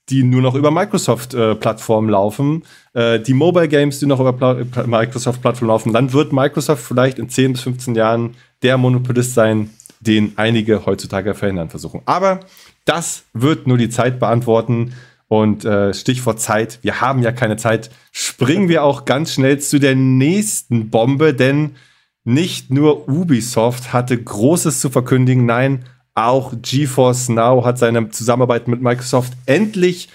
die nur noch über Microsoft-Plattformen äh, laufen, äh, die Mobile-Games, die noch über Microsoft-Plattformen laufen, dann wird Microsoft vielleicht in 10 bis 15 Jahren der Monopolist sein, den einige heutzutage verhindern versuchen. Aber das wird nur die Zeit beantworten. Und äh, Stichwort Zeit, wir haben ja keine Zeit, springen wir auch ganz schnell zu der nächsten Bombe, denn nicht nur Ubisoft hatte Großes zu verkündigen, nein, auch GeForce Now hat seine Zusammenarbeit mit Microsoft endlich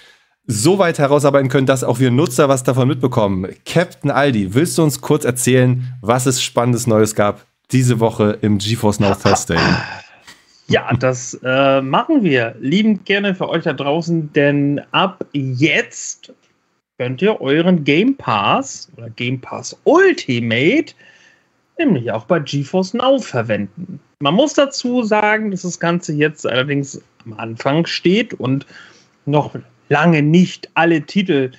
so weit herausarbeiten können, dass auch wir Nutzer was davon mitbekommen. Captain Aldi, willst du uns kurz erzählen, was es Spannendes Neues gab diese Woche im GeForce Now Thursday? Ja, das äh, machen wir liebend gerne für euch da draußen, denn ab jetzt könnt ihr euren Game Pass oder Game Pass Ultimate nämlich auch bei GeForce Now verwenden. Man muss dazu sagen, dass das Ganze jetzt allerdings am Anfang steht und noch lange nicht alle Titel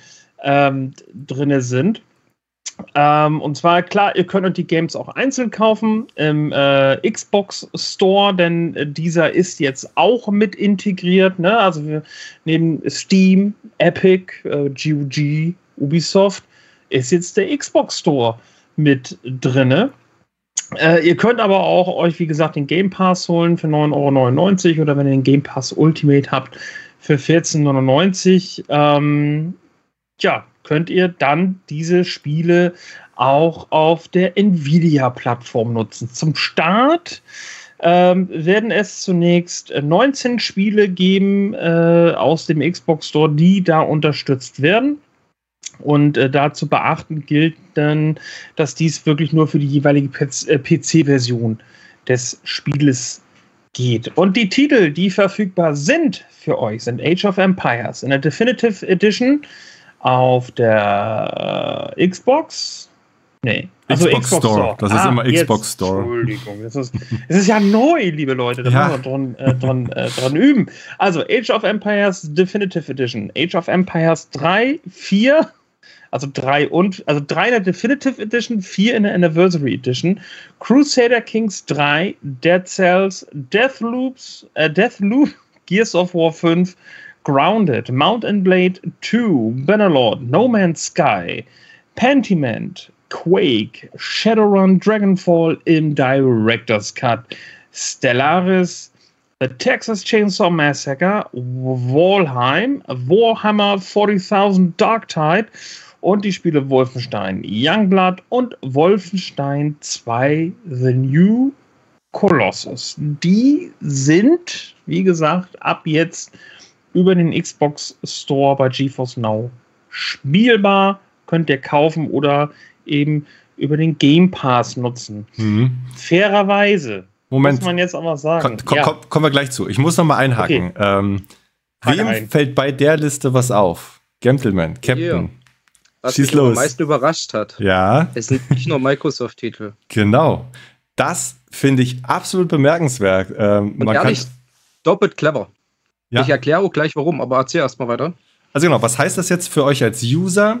ähm, drin sind. Ähm, und zwar, klar, ihr könnt euch die Games auch einzeln kaufen im äh, Xbox Store, denn äh, dieser ist jetzt auch mit integriert. Ne? Also wir nehmen Steam, Epic, äh, GOG, Ubisoft, ist jetzt der Xbox Store mit drinne. Äh, ihr könnt aber auch euch, wie gesagt, den Game Pass holen für 9,99 Euro oder wenn ihr den Game Pass Ultimate habt für 14,99 Euro. Ähm, ja, könnt ihr dann diese Spiele auch auf der Nvidia-Plattform nutzen. Zum Start ähm, werden es zunächst 19 Spiele geben äh, aus dem Xbox Store, die da unterstützt werden. Und äh, da zu beachten gilt dann, dass dies wirklich nur für die jeweilige PC-Version äh, des Spieles geht. Und die Titel, die verfügbar sind für euch, sind Age of Empires in der Definitive Edition auf der äh, Xbox. Nee, also Xbox, Xbox Store. Store. Das ist ah, immer Xbox jetzt, Store. Entschuldigung, das ist, das ist ja neu, liebe Leute. Da ja. müssen wir dran, äh, dran, äh, dran üben. Also Age of Empires Definitive Edition, Age of Empires 3, 4 also drei und, also drei in der Definitive Edition, vier in der Anniversary Edition, Crusader Kings 3, Dead Cells, Deathloops, äh, Deathloop, Gears of War 5, Grounded, Mount and Blade 2, Bannerlord, No Man's Sky, Pentiment, Quake, Shadowrun, Dragonfall im Director's Cut, Stellaris, The Texas Chainsaw Massacre, Walheim, Warhammer 40.000 Dark Tide und die Spiele Wolfenstein Youngblood und Wolfenstein 2 The New Colossus. Die sind, wie gesagt, ab jetzt über den Xbox Store bei GeForce Now spielbar. Könnt ihr kaufen oder eben über den Game Pass nutzen. Mhm. Fairerweise. Moment. Muss man jetzt aber sagen. Komm, komm, ja. Kommen wir gleich zu. Ich muss noch mal einhaken. Okay. Ähm, wem ein. fällt bei der Liste was auf? Gentleman, Captain. Yeah was Schieß mich los. am meisten überrascht hat. Ja. Es sind nicht nur Microsoft-Titel. Genau. Das finde ich absolut bemerkenswert. Ähm, Und ehrlich, doppelt clever. Ja. Ich erkläre auch gleich warum, aber erzähl erst mal weiter. Also genau, was heißt das jetzt für euch als User?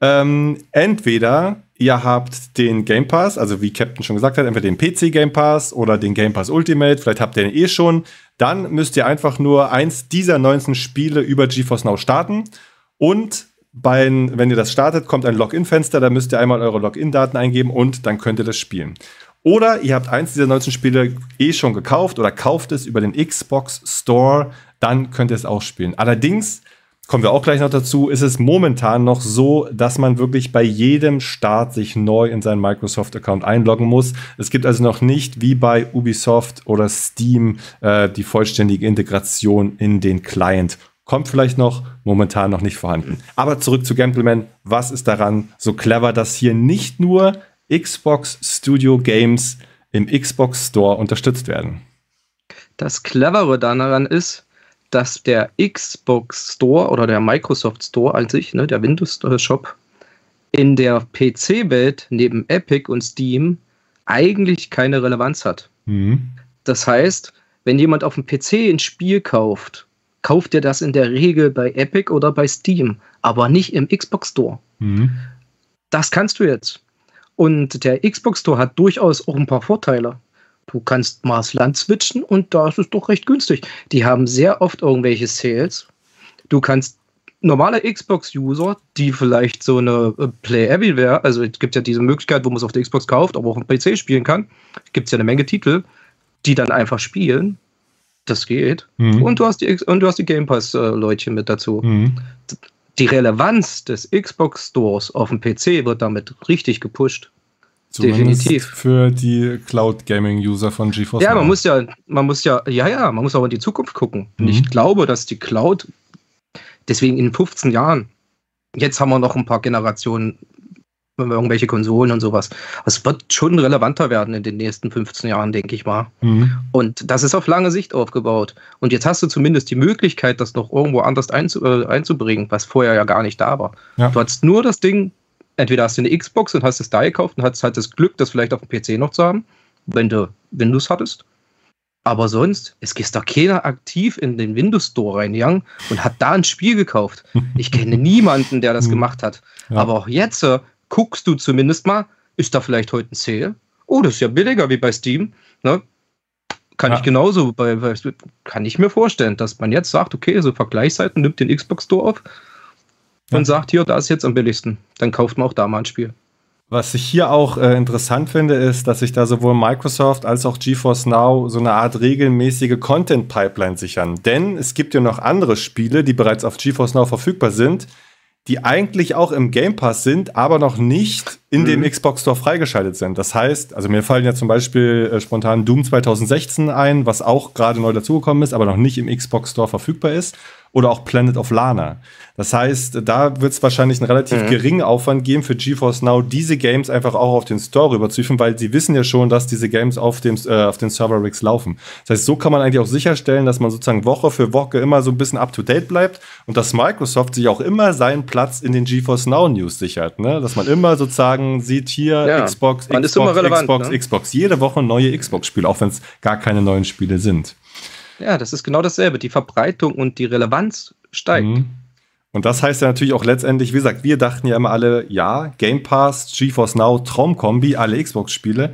Ähm, entweder ihr habt den Game Pass, also wie Captain schon gesagt hat, entweder den PC Game Pass oder den Game Pass Ultimate, vielleicht habt ihr den eh schon. Dann müsst ihr einfach nur eins dieser 19 Spiele über GeForce Now starten und bei, wenn ihr das startet, kommt ein Login-Fenster, da müsst ihr einmal eure Login-Daten eingeben und dann könnt ihr das spielen. Oder ihr habt eins dieser 19 Spiele eh schon gekauft oder kauft es über den Xbox Store, dann könnt ihr es auch spielen. Allerdings, kommen wir auch gleich noch dazu, ist es momentan noch so, dass man wirklich bei jedem Start sich neu in seinen Microsoft-Account einloggen muss. Es gibt also noch nicht wie bei Ubisoft oder Steam äh, die vollständige Integration in den Client. Kommt vielleicht noch, momentan noch nicht vorhanden. Aber zurück zu Gentleman. Was ist daran so clever, dass hier nicht nur Xbox Studio Games im Xbox Store unterstützt werden. Das Clevere daran ist, dass der Xbox Store oder der Microsoft Store an sich, ne, der Windows Shop, in der PC-Welt neben Epic und Steam eigentlich keine Relevanz hat. Mhm. Das heißt, wenn jemand auf dem PC ein Spiel kauft, kauft er das in der Regel bei Epic oder bei Steam, aber nicht im Xbox Store. Mhm. Das kannst du jetzt. Und der Xbox Store hat durchaus auch ein paar Vorteile. Du kannst Mars Land switchen und da ist es doch recht günstig. Die haben sehr oft irgendwelche Sales. Du kannst normale Xbox-User, die vielleicht so eine äh, Play Everywhere, also es gibt ja diese Möglichkeit, wo man es auf der Xbox kauft, aber auch auf dem PC spielen kann, gibt es ja eine Menge Titel, die dann einfach spielen. Das geht. Mhm. Und du hast die und du hast die Game Pass-Leutchen mit dazu. Mhm die Relevanz des Xbox Stores auf dem PC wird damit richtig gepusht. Zumindest Definitiv. Für die Cloud Gaming User von GeForce. Ja, man muss ja, man muss ja, ja, ja, man muss auch in die Zukunft gucken. Mhm. Und ich glaube, dass die Cloud deswegen in 15 Jahren, jetzt haben wir noch ein paar Generationen irgendwelche Konsolen und sowas. Es wird schon relevanter werden in den nächsten 15 Jahren, denke ich mal. Mhm. Und das ist auf lange Sicht aufgebaut. Und jetzt hast du zumindest die Möglichkeit, das noch irgendwo anders einzu äh, einzubringen, was vorher ja gar nicht da war. Ja. Du hast nur das Ding, entweder hast du eine Xbox und hast es da gekauft und hast halt das Glück, das vielleicht auf dem PC noch zu haben, wenn du Windows hattest. Aber sonst, es ist doch keiner aktiv in den Windows Store reingegangen und hat da ein Spiel gekauft. Ich kenne niemanden, der das mhm. gemacht hat. Ja. Aber auch jetzt äh, guckst du zumindest mal, ist da vielleicht heute ein Sale? Oh, das ist ja billiger wie bei Steam. Ne? Kann ja. ich genauso, bei, bei, kann ich mir vorstellen, dass man jetzt sagt, okay, so Vergleichsseiten nimmt den Xbox Store auf ja. und sagt, hier, da ist jetzt am billigsten. Dann kauft man auch da mal ein Spiel. Was ich hier auch äh, interessant finde, ist, dass sich da sowohl Microsoft als auch GeForce Now so eine Art regelmäßige Content-Pipeline sichern. Denn es gibt ja noch andere Spiele, die bereits auf GeForce Now verfügbar sind, die eigentlich auch im Game Pass sind, aber noch nicht in mhm. dem Xbox Store freigeschaltet sind. Das heißt, also mir fallen ja zum Beispiel äh, spontan Doom 2016 ein, was auch gerade neu dazugekommen ist, aber noch nicht im Xbox Store verfügbar ist oder auch Planet of Lana. Das heißt, da wird es wahrscheinlich einen relativ mhm. geringen Aufwand geben für GeForce Now, diese Games einfach auch auf den Store rüberzuführen, weil sie wissen ja schon, dass diese Games auf, dem, äh, auf den Server-Rigs laufen. Das heißt, so kann man eigentlich auch sicherstellen, dass man sozusagen Woche für Woche immer so ein bisschen up-to-date bleibt und dass Microsoft sich auch immer seinen Platz in den GeForce Now News sichert. Ne? Dass man immer sozusagen sieht, hier ja, Xbox, Xbox, relevant, Xbox, ne? Xbox. Jede Woche neue Xbox-Spiele, auch wenn es gar keine neuen Spiele sind. Ja, das ist genau dasselbe. Die Verbreitung und die Relevanz steigt. Mhm. Und das heißt ja natürlich auch letztendlich, wie gesagt, wir dachten ja immer alle, ja, Game Pass, GeForce Now, Traumkombi, alle Xbox-Spiele.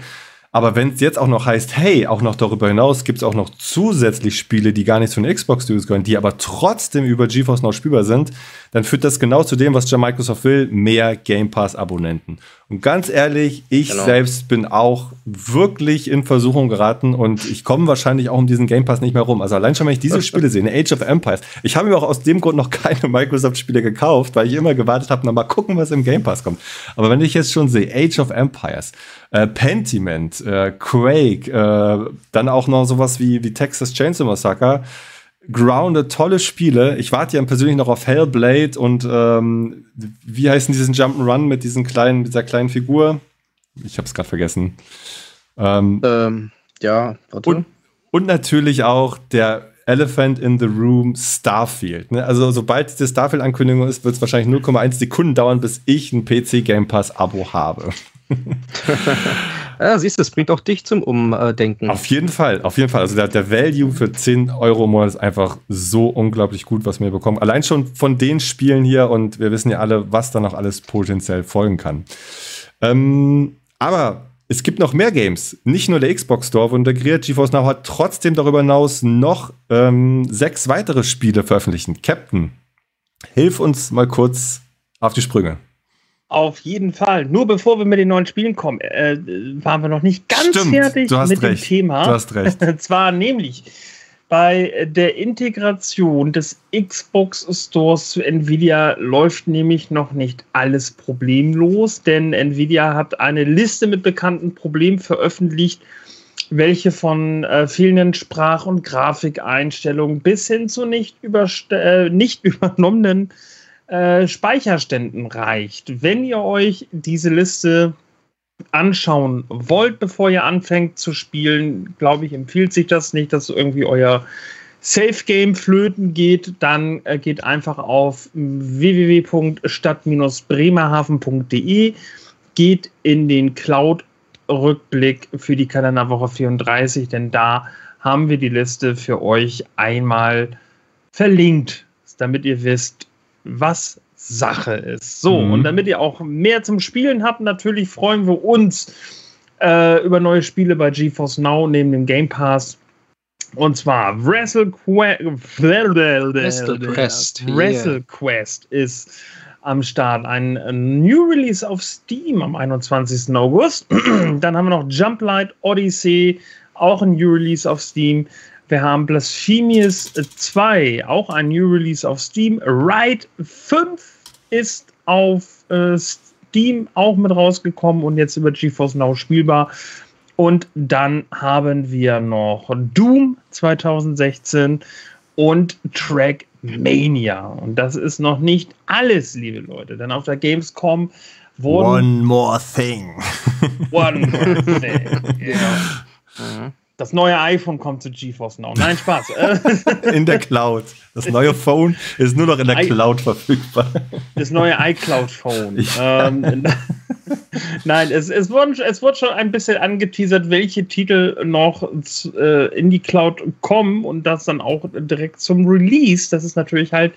Aber wenn es jetzt auch noch heißt, hey, auch noch darüber hinaus gibt es auch noch zusätzlich Spiele, die gar nicht zu den Xbox Studios gehören, die aber trotzdem über GeForce Now spielbar sind, dann führt das genau zu dem, was ja Microsoft will, mehr Game Pass Abonnenten. Und ganz ehrlich, ich genau. selbst bin auch wirklich in Versuchung geraten und ich komme wahrscheinlich auch um diesen Game Pass nicht mehr rum. Also allein schon, wenn ich diese Spiele sehe, eine Age of Empires. Ich habe mir auch aus dem Grund noch keine Microsoft-Spiele gekauft, weil ich immer gewartet habe, na mal gucken, was im Game Pass kommt. Aber wenn ich jetzt schon sehe, Age of Empires, äh, Pentiment, äh, Quake, äh, dann auch noch sowas wie, wie Texas Chainsaw Massacre, Grounded, tolle Spiele. Ich warte ja persönlich noch auf Hellblade und ähm, wie heißen diesen Jump'n'Run mit diesen kleinen, dieser kleinen Figur? Ich habe es gerade vergessen. Ähm, ähm, ja, warte. Und, und, natürlich auch der Elephant in the Room Starfield. Ne? Also sobald die Starfield-Ankündigung ist, wird es wahrscheinlich 0,1 Sekunden dauern, bis ich ein PC Game Pass Abo habe. Ja, siehst du, das bringt auch dich zum Umdenken. Auf jeden Fall, auf jeden Fall. Also der, der Value für 10 Euro im Monat ist einfach so unglaublich gut, was wir bekommen. Allein schon von den Spielen hier und wir wissen ja alle, was da noch alles potenziell folgen kann. Ähm, aber es gibt noch mehr Games. Nicht nur der Xbox Store wurde integriert. GeForce Now hat trotzdem darüber hinaus noch ähm, sechs weitere Spiele veröffentlicht. Captain, hilf uns mal kurz auf die Sprünge. Auf jeden Fall. Nur bevor wir mit den neuen Spielen kommen, äh, waren wir noch nicht ganz Stimmt, fertig mit recht. dem Thema. Du hast recht. Zwar nämlich bei der Integration des Xbox Stores zu Nvidia läuft nämlich noch nicht alles problemlos, denn Nvidia hat eine Liste mit bekannten Problemen veröffentlicht, welche von äh, fehlenden Sprach- und Grafikeinstellungen bis hin zu nicht, äh, nicht übernommenen äh, Speicherständen reicht. Wenn ihr euch diese Liste anschauen wollt, bevor ihr anfängt zu spielen, glaube ich, empfiehlt sich das nicht, dass irgendwie euer Safe Game flöten geht, dann äh, geht einfach auf www.stadt-bremerhaven.de, geht in den Cloud-Rückblick für die Kalenderwoche 34, denn da haben wir die Liste für euch einmal verlinkt, damit ihr wisst, was Sache ist. So, mhm. und damit ihr auch mehr zum Spielen habt, natürlich freuen wir uns äh, über neue Spiele bei GeForce Now neben dem Game Pass. Und zwar Wrestle, Quest. Wrestle Quest ist am Start. Ein New Release auf Steam am 21. August. Dann haben wir noch Jump Light Odyssey, auch ein New Release auf Steam. Wir haben Blasphemous 2, auch ein New Release auf Steam. Ride 5 ist auf äh, Steam auch mit rausgekommen und jetzt über GeForce Now spielbar. Und dann haben wir noch Doom 2016 und Trackmania. Und das ist noch nicht alles, liebe Leute, denn auf der Gamescom wurden. One more thing. One more thing. Ja. Mhm. Das neue iPhone kommt zu GeForce Now. Nein, Spaß. in der Cloud. Das neue Phone ist nur noch in der I Cloud verfügbar. Das neue iCloud-Phone. Ähm, Nein, es, es, wurden, es wurde schon ein bisschen angeteasert, welche Titel noch äh, in die Cloud kommen und das dann auch direkt zum Release. Das ist natürlich halt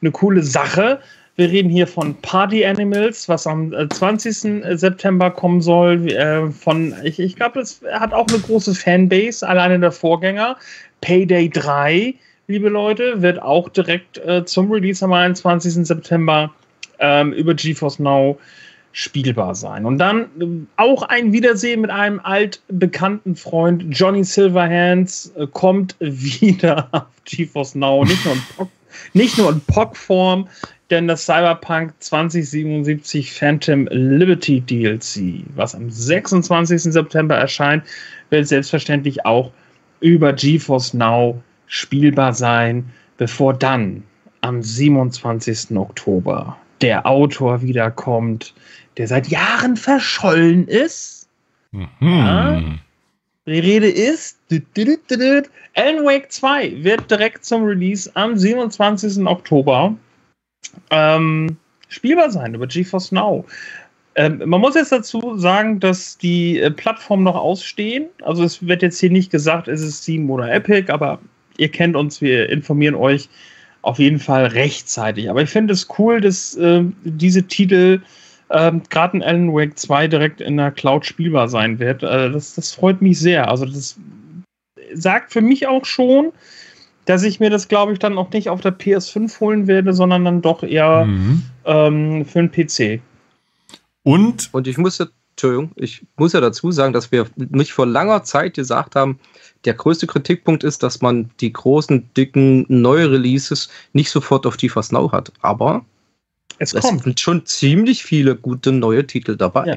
eine coole Sache. Wir reden hier von Party Animals, was am 20. Äh, September kommen soll. Äh, von, ich, ich glaube, es hat auch eine große Fanbase, alleine der Vorgänger. Payday 3, liebe Leute, wird auch direkt äh, zum Release am 21. September ähm, über GeForce Now spielbar sein. Und dann äh, auch ein Wiedersehen mit einem altbekannten Freund, Johnny Silverhands, äh, kommt wieder auf GeForce Now. Nicht nur in, Pock, nicht nur in POC-Form, denn das Cyberpunk 2077 Phantom Liberty DLC, was am 26. September erscheint, wird selbstverständlich auch über GeForce Now spielbar sein, bevor dann am 27. Oktober der Autor wiederkommt, der seit Jahren verschollen ist. Mhm. Ja, die Rede ist, Alan Wake 2 wird direkt zum Release am 27. Oktober ähm, spielbar sein über GeForce Now. Ähm, man muss jetzt dazu sagen, dass die äh, Plattformen noch ausstehen. Also es wird jetzt hier nicht gesagt, ist es Steam oder Epic, aber ihr kennt uns, wir informieren euch auf jeden Fall rechtzeitig. Aber ich finde es cool, dass äh, diese Titel ähm, gerade in Alan Wake 2 direkt in der Cloud spielbar sein wird. Äh, das, das freut mich sehr. Also das sagt für mich auch schon, dass ich mir das, glaube ich, dann auch nicht auf der PS5 holen werde, sondern dann doch eher mhm. ähm, für einen PC. Und? Und ich muss ja, Entschuldigung, ich muss ja dazu sagen, dass wir nicht vor langer Zeit gesagt haben, der größte Kritikpunkt ist, dass man die großen, dicken, neue Releases nicht sofort auf GeForce Now hat. Aber es, es sind schon ziemlich viele gute neue Titel dabei. Ja.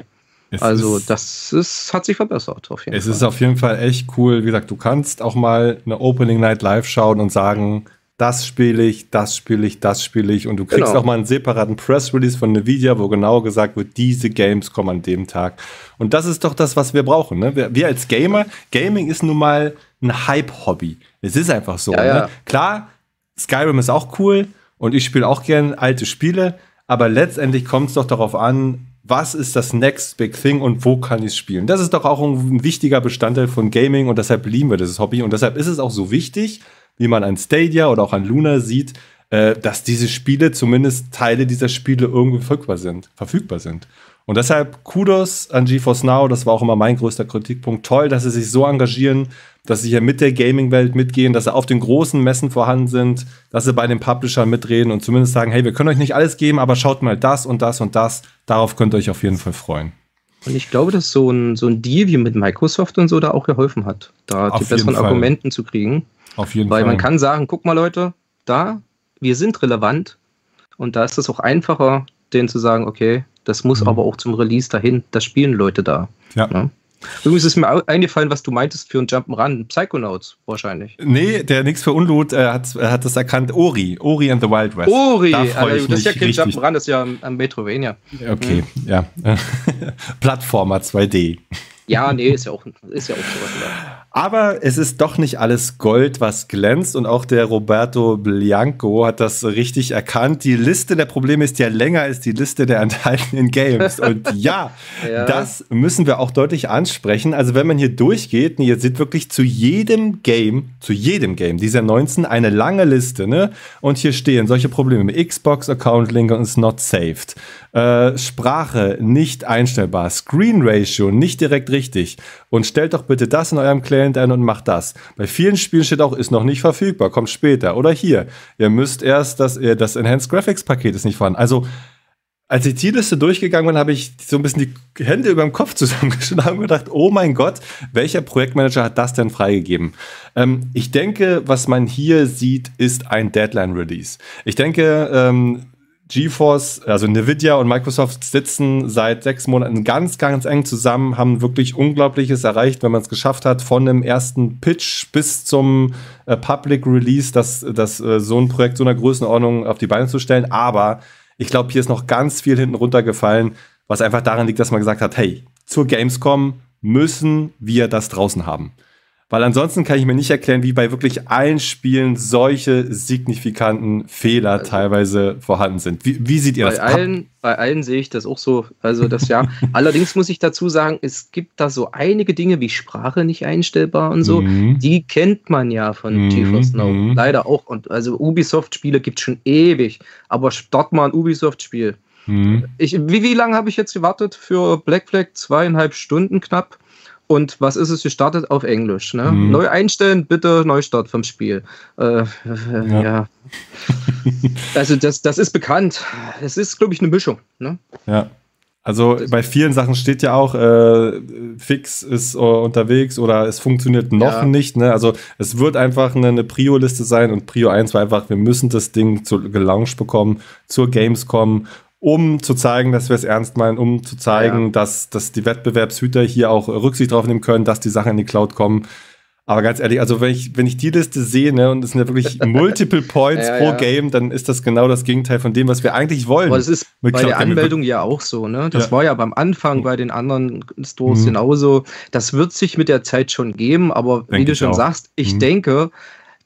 Es also das ist, hat sich verbessert auf jeden es Fall. Es ist auf jeden Fall echt cool. Wie gesagt, du kannst auch mal eine Opening Night live schauen und sagen, das spiele ich, das spiele ich, das spiele ich. Und du kriegst genau. auch mal einen separaten Press Release von Nvidia, wo genau gesagt wird, diese Games kommen an dem Tag. Und das ist doch das, was wir brauchen. Ne? Wir, wir, als Gamer, Gaming ist nun mal ein Hype-Hobby. Es ist einfach so. Ja, ne? ja. Klar, Skyrim ist auch cool und ich spiele auch gern alte Spiele, aber letztendlich kommt es doch darauf an, was ist das Next Big Thing und wo kann ich es spielen. Das ist doch auch ein wichtiger Bestandteil von Gaming und deshalb lieben wir dieses Hobby und deshalb ist es auch so wichtig, wie man an Stadia oder auch an Luna sieht, äh, dass diese Spiele, zumindest Teile dieser Spiele irgendwie verfügbar sind. Verfügbar sind. Und deshalb Kudos an GeForce Now, das war auch immer mein größter Kritikpunkt. Toll, dass sie sich so engagieren, dass sie hier mit der Gaming-Welt mitgehen, dass sie auf den großen Messen vorhanden sind, dass sie bei den Publishern mitreden und zumindest sagen, hey, wir können euch nicht alles geben, aber schaut mal das und das und das. Darauf könnt ihr euch auf jeden Fall freuen. Und ich glaube, dass so ein, so ein Deal wie mit Microsoft und so da auch geholfen hat, da auf die besseren Fall. Argumenten zu kriegen. Auf jeden Weil Fall. man kann sagen, guck mal Leute, da, wir sind relevant und da ist es auch einfacher, denen zu sagen, okay, das muss mhm. aber auch zum Release dahin, das spielen Leute da. Ja. Ne? Übrigens ist mir eingefallen, was du meintest für ein Jump'n'Run. Psychonauts wahrscheinlich. Nee, der nix für Unlut äh, hat, hat das erkannt. Ori. Ori and the Wild West. Ori, da also, das ist ja kein Jump'n'Run, das ist ja am Metrovania. Okay, mhm. ja. Plattformer 2D. Ja, nee, ist ja auch, ist ja auch sowas. Aber es ist doch nicht alles Gold, was glänzt. Und auch der Roberto Bianco hat das richtig erkannt. Die Liste der Probleme ist ja länger als die Liste der enthaltenen Games. Und ja, ja, das müssen wir auch deutlich ansprechen. Also wenn man hier durchgeht, ihr seht wirklich zu jedem Game, zu jedem Game dieser 19 eine lange Liste. Ne? Und hier stehen solche Probleme. Xbox-Account-Link ist not saved. Äh, Sprache nicht einstellbar. Screen Ratio nicht direkt richtig. Und stellt doch bitte das in eurem Client ein und macht das. Bei vielen Spielen steht auch, ist noch nicht verfügbar, kommt später. Oder hier, ihr müsst erst, das, das Enhanced Graphics Paket ist nicht vorhanden. Also, als ich die Liste durchgegangen bin, habe ich so ein bisschen die Hände über dem Kopf zusammengeschlagen und gedacht, oh mein Gott, welcher Projektmanager hat das denn freigegeben? Ähm, ich denke, was man hier sieht, ist ein Deadline-Release. Ich denke, ähm, GeForce, also Nvidia und Microsoft sitzen seit sechs Monaten ganz, ganz eng zusammen, haben wirklich Unglaubliches erreicht, wenn man es geschafft hat, von dem ersten Pitch bis zum äh, Public Release, das, das äh, so ein Projekt so einer Größenordnung auf die Beine zu stellen. Aber ich glaube, hier ist noch ganz viel hinten runtergefallen, was einfach daran liegt, dass man gesagt hat, hey, zur Gamescom müssen wir das draußen haben. Weil ansonsten kann ich mir nicht erklären, wie bei wirklich allen Spielen solche signifikanten Fehler also, teilweise vorhanden sind. Wie, wie seht ihr bei das? Allen, bei allen sehe ich das auch so. Also das ja. Allerdings muss ich dazu sagen, es gibt da so einige Dinge wie Sprache nicht einstellbar und so. Mhm. Die kennt man ja von mhm. GeForce Now. Mhm. Leider auch. Und also Ubisoft-Spiele gibt es schon ewig. Aber start mal ein Ubisoft-Spiel. Mhm. wie, wie lange habe ich jetzt gewartet für Black Flag? Zweieinhalb Stunden knapp. Und was ist es gestartet auf Englisch? Ne? Mhm. Neu einstellen, bitte Neustart vom Spiel. Äh, äh, ja. ja. also das, das ist bekannt. Es ist, glaube ich, eine Mischung. Ne? Ja. Also bei vielen Sachen steht ja auch, äh, Fix ist uh, unterwegs oder es funktioniert noch ja. nicht. Ne? Also es wird einfach eine, eine Prio-Liste sein und Prio 1 war einfach, wir müssen das Ding zu, gelauncht bekommen zur Gamescom um zu zeigen, dass wir es ernst meinen, um zu zeigen, ja. dass, dass die Wettbewerbshüter hier auch Rücksicht drauf nehmen können, dass die Sachen in die Cloud kommen. Aber ganz ehrlich, also wenn ich, wenn ich die Liste sehe, ne, und es sind ja wirklich multiple Points ja, pro ja. Game, dann ist das genau das Gegenteil von dem, was wir eigentlich wollen. Aber das ist bei Cloud der Anmeldung ja auch so, ne? Das ja. war ja beim Anfang bei den anderen Stores mhm. genauso. Das wird sich mit der Zeit schon geben, aber Denk wie du schon auch. sagst, ich mhm. denke,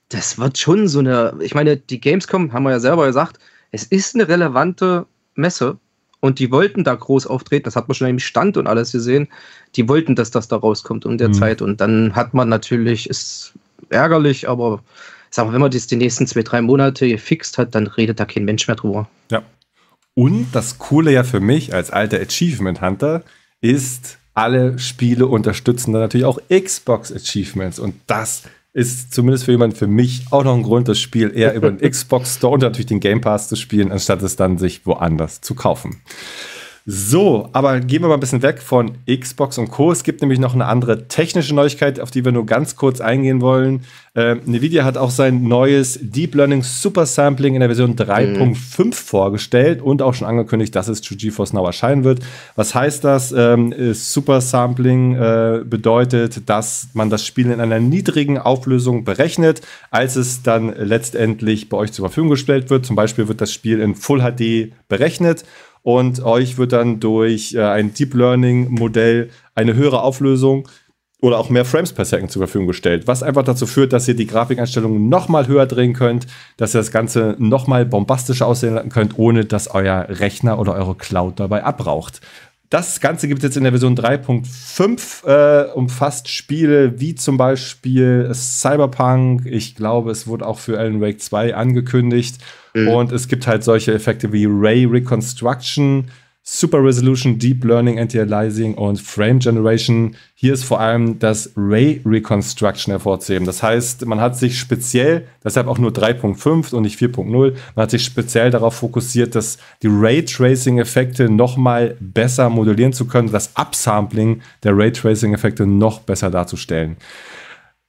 das wird schon so eine, ich meine, die Gamescom, haben wir ja selber gesagt, es ist eine relevante Messe und die wollten da groß auftreten. Das hat man schon im Stand und alles gesehen. Die wollten, dass das da rauskommt um der mhm. Zeit. Und dann hat man natürlich, ist ärgerlich, aber sag mal, wenn man das die nächsten zwei, drei Monate gefixt hat, dann redet da kein Mensch mehr drüber. Ja. Und das Coole ja für mich als alter Achievement Hunter ist, alle Spiele unterstützen dann natürlich auch Xbox Achievements. Und das ist zumindest für jemanden für mich auch noch ein Grund, das Spiel eher über den Xbox Store und natürlich den Game Pass zu spielen, anstatt es dann sich woanders zu kaufen. So, aber gehen wir mal ein bisschen weg von Xbox und Co. Es gibt nämlich noch eine andere technische Neuigkeit, auf die wir nur ganz kurz eingehen wollen. Äh, Nvidia hat auch sein neues Deep Learning Super Sampling in der Version 3.5 mhm. vorgestellt und auch schon angekündigt, dass es zu GeForce Now erscheinen wird. Was heißt das? Ähm, Super Sampling äh, bedeutet, dass man das Spiel in einer niedrigen Auflösung berechnet, als es dann letztendlich bei euch zur Verfügung gestellt wird. Zum Beispiel wird das Spiel in Full HD berechnet und euch wird dann durch äh, ein Deep Learning Modell eine höhere Auflösung oder auch mehr Frames per Second zur Verfügung gestellt, was einfach dazu führt, dass ihr die Grafikeinstellungen nochmal höher drehen könnt, dass ihr das Ganze nochmal bombastischer aussehen könnt, ohne dass euer Rechner oder eure Cloud dabei abraucht. Das Ganze gibt es jetzt in der Version 3.5, äh, umfasst Spiele wie zum Beispiel Cyberpunk. Ich glaube, es wurde auch für Alan Wake 2 angekündigt. Mhm. Und es gibt halt solche Effekte wie Ray Reconstruction, Super Resolution, Deep Learning, Anti-Aliasing und Frame Generation. Hier ist vor allem das Ray Reconstruction hervorzuheben. Das heißt, man hat sich speziell, deshalb auch nur 3.5 und nicht 4.0, man hat sich speziell darauf fokussiert, dass die Raytracing-Effekte nochmal besser modellieren zu können, das Upsampling der Raytracing-Effekte noch besser darzustellen.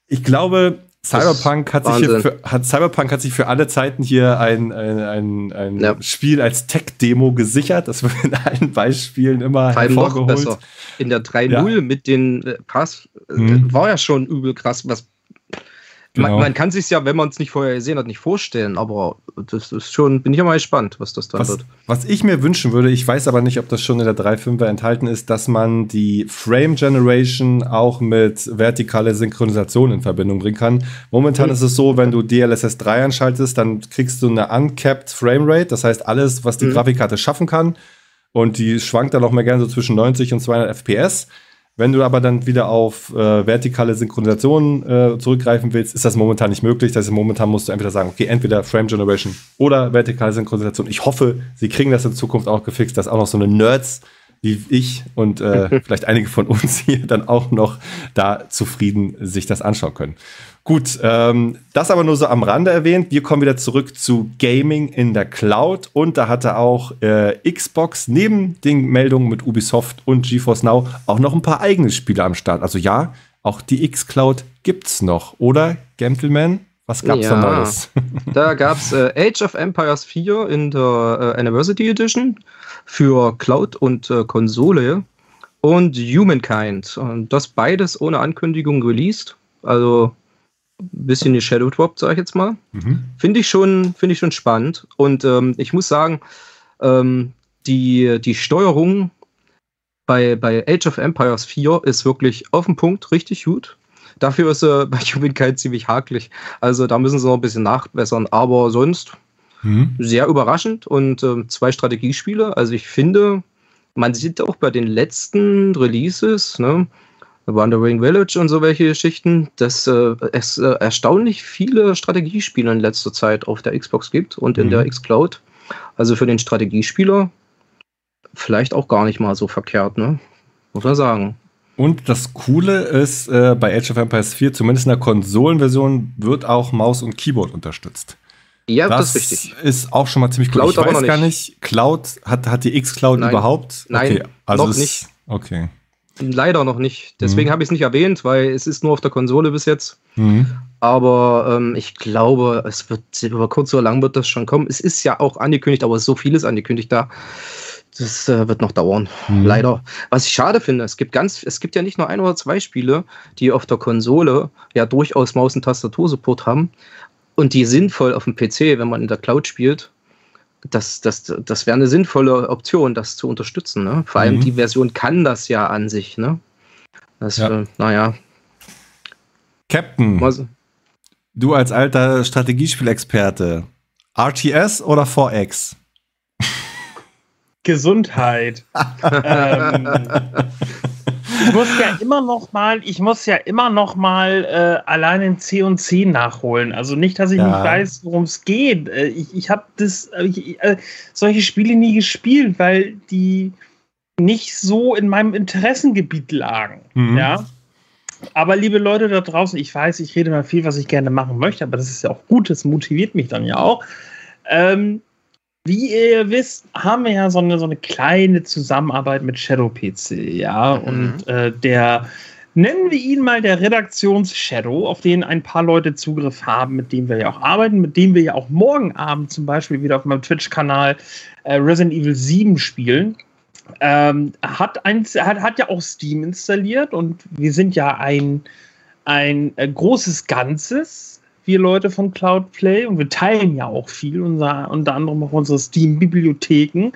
Ich glaube, Cyberpunk hat, sich für, hat, Cyberpunk hat sich für alle Zeiten hier ein, ein, ein, ein ja. Spiel als Tech-Demo gesichert. Das wird in allen Beispielen immer allem hervorgeholt. Noch besser. In der 3.0 ja. mit den äh, Pass mhm. war ja schon übel krass, was Genau. Man, man, kann sich ja, wenn man es nicht vorher gesehen hat, nicht vorstellen, aber das ist schon, bin ich ja mal gespannt, was das dann was, wird. Was ich mir wünschen würde, ich weiß aber nicht, ob das schon in der 3.5er enthalten ist, dass man die Frame Generation auch mit vertikale Synchronisation in Verbindung bringen kann. Momentan mhm. ist es so, wenn du DLSS 3 anschaltest, dann kriegst du eine uncapped Framerate, das heißt alles, was die mhm. Grafikkarte schaffen kann. Und die schwankt dann auch mal gerne so zwischen 90 und 200 FPS. Wenn du aber dann wieder auf äh, vertikale Synchronisation äh, zurückgreifen willst, ist das momentan nicht möglich. Das heißt, momentan musst du entweder sagen, okay, entweder Frame Generation oder vertikale Synchronisation. Ich hoffe, sie kriegen das in Zukunft auch gefixt, dass auch noch so eine Nerds wie ich und äh, vielleicht einige von uns hier dann auch noch da zufrieden sich das anschauen können. Gut, ähm, das aber nur so am Rande erwähnt. Wir kommen wieder zurück zu Gaming in der Cloud und da hatte auch äh, Xbox neben den Meldungen mit Ubisoft und GeForce Now auch noch ein paar eigene Spiele am Start. Also ja, auch die X-Cloud gibt's noch, oder, Gentleman? Was gab's ja, da Neues? da gab's äh, Age of Empires 4 in der äh, Anniversary Edition für Cloud und äh, Konsole und Humankind. Und das beides ohne Ankündigung released. Also ein bisschen die Shadow Drop, sag ich jetzt mal. Mhm. Finde ich, schon, find ich schon spannend. Und ähm, ich muss sagen, ähm, die, die Steuerung bei, bei Age of Empires 4 ist wirklich auf den Punkt richtig gut. Dafür ist er bei Humankind ziemlich hakelig. Also da müssen sie noch ein bisschen nachbessern. Aber sonst mhm. sehr überraschend und äh, zwei Strategiespiele. Also ich finde, man sieht auch bei den letzten Releases, ne, Wandering Village und so welche Geschichten, dass äh, es äh, erstaunlich viele Strategiespiele in letzter Zeit auf der Xbox gibt und in mhm. der Xcloud. Also für den Strategiespieler vielleicht auch gar nicht mal so verkehrt, ne? Muss man sagen. Und das Coole ist, äh, bei Age of Empires 4, zumindest in der Konsolenversion, wird auch Maus und Keyboard unterstützt. Ja, das, das ist richtig. Ist auch schon mal ziemlich cool. Cloud ich weiß gar nicht. Cloud, hat, hat die X-Cloud überhaupt? Nein, okay, also noch ist, nicht. Okay. Leider noch nicht. Deswegen mhm. habe ich es nicht erwähnt, weil es ist nur auf der Konsole bis jetzt. Mhm. Aber ähm, ich glaube, es wird über kurz oder lang wird das schon kommen. Es ist ja auch angekündigt, aber so vieles angekündigt da. Das äh, wird noch dauern. Mhm. Leider. Was ich schade finde, es gibt ganz, es gibt ja nicht nur ein oder zwei Spiele, die auf der Konsole ja durchaus Maus- und Tastatursupport haben und die sinnvoll auf dem PC, wenn man in der Cloud spielt, das, das, das wäre eine sinnvolle Option, das zu unterstützen. Ne? Vor allem mhm. die Version kann das ja an sich. Ne? Das, ja. Äh, naja. Captain, Was? du als alter Strategiespielexperte, RTS oder 4X? Gesundheit. ähm, ich muss ja immer noch mal, ich muss ja immer noch mal äh, allein in C und C nachholen. Also nicht, dass ich ja. nicht weiß, worum es geht. Äh, ich ich habe das äh, ich, äh, solche Spiele nie gespielt, weil die nicht so in meinem Interessengebiet lagen. Mhm. Ja. Aber liebe Leute da draußen, ich weiß, ich rede mal viel, was ich gerne machen möchte, aber das ist ja auch gut, das motiviert mich dann ja auch. Ähm, wie ihr wisst, haben wir ja so eine, so eine kleine Zusammenarbeit mit Shadow PC, ja. Mhm. Und äh, der, nennen wir ihn mal der Redaktions-Shadow, auf den ein paar Leute Zugriff haben, mit dem wir ja auch arbeiten, mit dem wir ja auch morgen Abend zum Beispiel wieder auf meinem Twitch-Kanal äh, Resident Evil 7 spielen. Ähm, hat, ein, hat, hat ja auch Steam installiert und wir sind ja ein, ein äh, großes Ganzes wir Leute von Cloudplay und wir teilen ja auch viel, unser, unter anderem auch unsere Steam-Bibliotheken.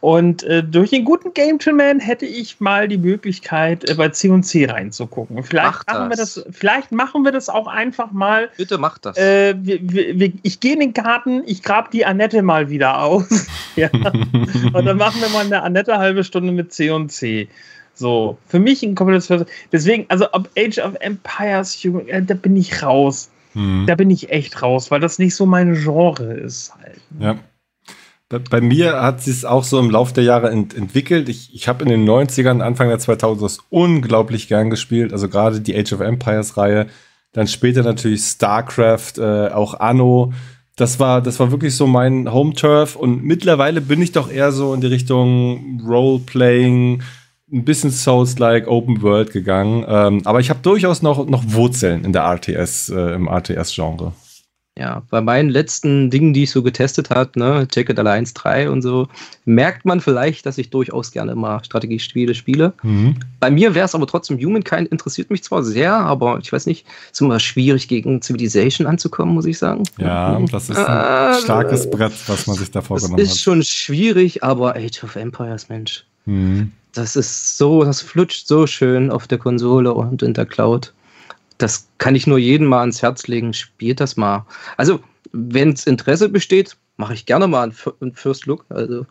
Und äh, durch den guten Gentleman hätte ich mal die Möglichkeit, äh, bei C&C reinzugucken. Vielleicht mach machen, wir das, vielleicht machen wir das auch einfach mal. Bitte mach das. Äh, wir, wir, ich gehe in den Garten, ich grab die Annette mal wieder aus. ja. Und dann machen wir mal eine Annette halbe Stunde mit C&C. So, für mich ein komplettes Deswegen, also ob Age of Empires, äh, da bin ich raus. Mhm. Da bin ich echt raus, weil das nicht so mein Genre ist halt. Ja. Bei, bei mir hat sich es auch so im Laufe der Jahre ent entwickelt. Ich, ich habe in den 90ern, Anfang der 2000er unglaublich gern gespielt. Also gerade die Age of Empires Reihe. Dann später natürlich StarCraft, äh, auch Anno. Das war, das war wirklich so mein Home Turf. Und mittlerweile bin ich doch eher so in die Richtung Roleplaying, ein bisschen Souls-like Open World gegangen. Ähm, aber ich habe durchaus noch, noch Wurzeln in der RTS, äh, im RTS-Genre. Ja, bei meinen letzten Dingen, die ich so getestet habe, ne, Jacket Alliance 3 und so, merkt man vielleicht, dass ich durchaus gerne mal Strategiespiele spiele. Mhm. Bei mir wäre es aber trotzdem Humankind interessiert mich zwar sehr, aber ich weiß nicht, es ist immer schwierig gegen Civilization anzukommen, muss ich sagen. Ja, das ist ein äh, starkes Brett, was man sich da vorgenommen hat. Das ist schon schwierig, aber Age of Empires, Mensch. Mhm. Das ist so, das flutscht so schön auf der Konsole und in der Cloud das kann ich nur jedem mal ans Herz legen. Spielt das mal. Also, wenn es Interesse besteht, mache ich gerne mal einen First Look. Also,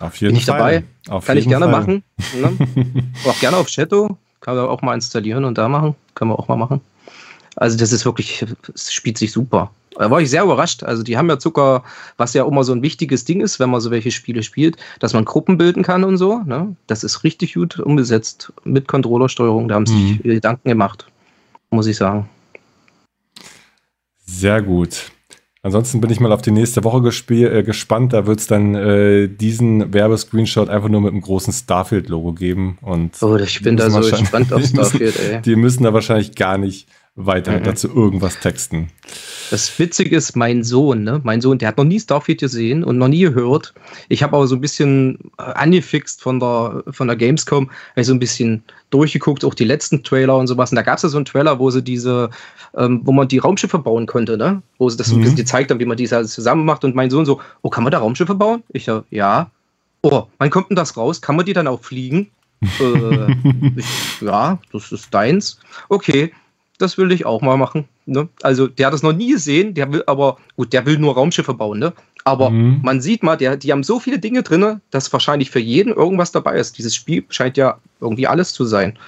auf jeden bin ich Fall. dabei. Auf kann ich gerne Fall. machen. Ne? auch gerne auf Shadow. Kann man auch mal installieren und da machen. Können wir auch mal machen. Also, das ist wirklich, es spielt sich super. Da war ich sehr überrascht. Also, die haben ja Zucker, was ja immer so ein wichtiges Ding ist, wenn man so welche Spiele spielt, dass man Gruppen bilden kann und so. Ne? Das ist richtig gut umgesetzt mit Controllersteuerung. Da haben sie mhm. sich Gedanken gemacht muss ich sagen. Sehr gut. Ansonsten bin ich mal auf die nächste Woche äh, gespannt. Da wird es dann äh, diesen Werbescreenshot einfach nur mit einem großen Starfield-Logo geben. Und oh, ich bin da so gespannt auf Starfield, ey. Die müssen da wahrscheinlich gar nicht weiter mhm. dazu irgendwas texten. Das Witzige ist, mein Sohn, ne? mein Sohn, der hat noch nie Starfield gesehen und noch nie gehört. Ich habe aber so ein bisschen äh, angefixt von der, von der Gamescom, habe ich so ein bisschen durchgeguckt, auch die letzten Trailer und sowas. Und da gab es ja so einen Trailer, wo sie diese, ähm, wo man die Raumschiffe bauen konnte, ne? Wo sie das mhm. so gezeigt haben, wie man die zusammen macht. Und mein Sohn so, oh, kann man da Raumschiffe bauen? Ich so, ja. Oh, wann kommt denn das raus? Kann man die dann auch fliegen? äh, ich, ja, das ist deins. Okay, das will ich auch mal machen. Ne? Also der hat das noch nie gesehen, der will aber, gut, der will nur Raumschiffe bauen, ne? Aber mhm. man sieht mal, der, die haben so viele Dinge drin, dass wahrscheinlich für jeden irgendwas dabei ist. Dieses Spiel scheint ja irgendwie alles zu sein.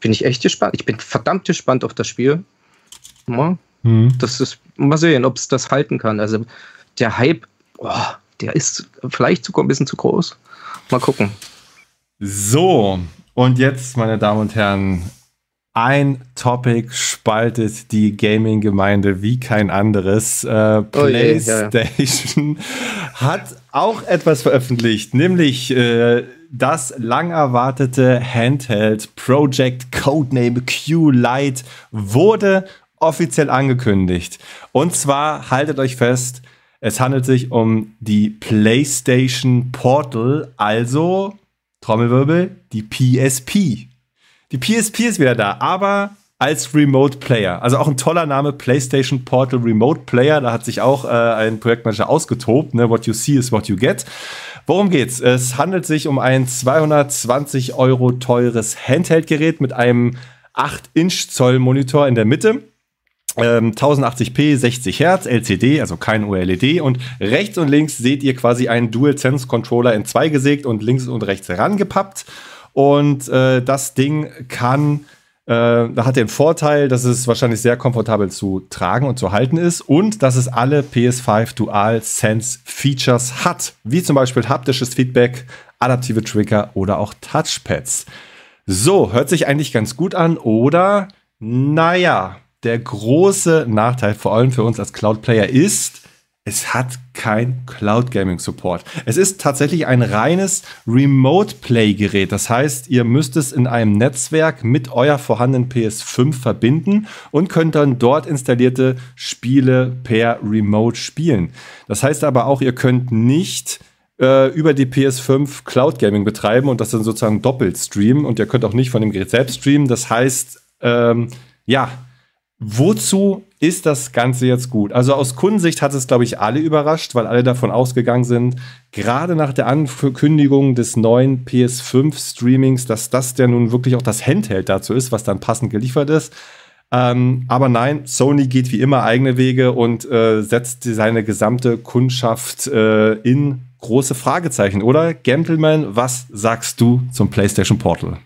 Bin ich echt gespannt. Ich bin verdammt gespannt auf das Spiel. Ja, mhm. Das ist, mal sehen, ob es das halten kann. Also der Hype, oh, der ist vielleicht sogar ein bisschen zu groß. Mal gucken. So, und jetzt, meine Damen und Herren, ein Topic spaltet die Gaming-Gemeinde wie kein anderes. Äh, PlayStation oh ja, ja. hat auch etwas veröffentlicht, nämlich äh, das lang erwartete Handheld Project Codename Q Lite wurde offiziell angekündigt. Und zwar haltet euch fest, es handelt sich um die PlayStation Portal, also Trommelwirbel, die PSP. Die PSP ist wieder da, aber als Remote Player. Also auch ein toller Name, PlayStation Portal Remote Player. Da hat sich auch äh, ein Projektmanager ausgetobt. Ne? What you see is what you get. Worum geht's? Es handelt sich um ein 220 Euro teures Handheld-Gerät mit einem 8-Inch-Zoll-Monitor in der Mitte. 1080p, ähm, 60 Hertz, LCD, also kein OLED. Und rechts und links seht ihr quasi einen DualSense-Controller in zwei gesägt und links und rechts herangepappt. Und äh, das Ding kann, äh, hat den Vorteil, dass es wahrscheinlich sehr komfortabel zu tragen und zu halten ist und dass es alle PS5 Dual Sense Features hat, wie zum Beispiel haptisches Feedback, adaptive Trigger oder auch Touchpads. So, hört sich eigentlich ganz gut an, oder? Naja, der große Nachteil, vor allem für uns als Cloud-Player, ist, es hat kein Cloud Gaming Support. Es ist tatsächlich ein reines Remote Play Gerät. Das heißt, ihr müsst es in einem Netzwerk mit euer vorhandenen PS5 verbinden und könnt dann dort installierte Spiele per Remote spielen. Das heißt aber auch, ihr könnt nicht äh, über die PS5 Cloud Gaming betreiben und das dann sozusagen doppelt streamen und ihr könnt auch nicht von dem Gerät selbst streamen. Das heißt, ähm, ja, Wozu ist das Ganze jetzt gut? Also aus Kundensicht hat es, glaube ich, alle überrascht, weil alle davon ausgegangen sind, gerade nach der Ankündigung des neuen PS5-Streamings, dass das der nun wirklich auch das Handheld dazu ist, was dann passend geliefert ist. Ähm, aber nein, Sony geht wie immer eigene Wege und äh, setzt seine gesamte Kundschaft äh, in große Fragezeichen, oder? Gentleman, was sagst du zum PlayStation Portal?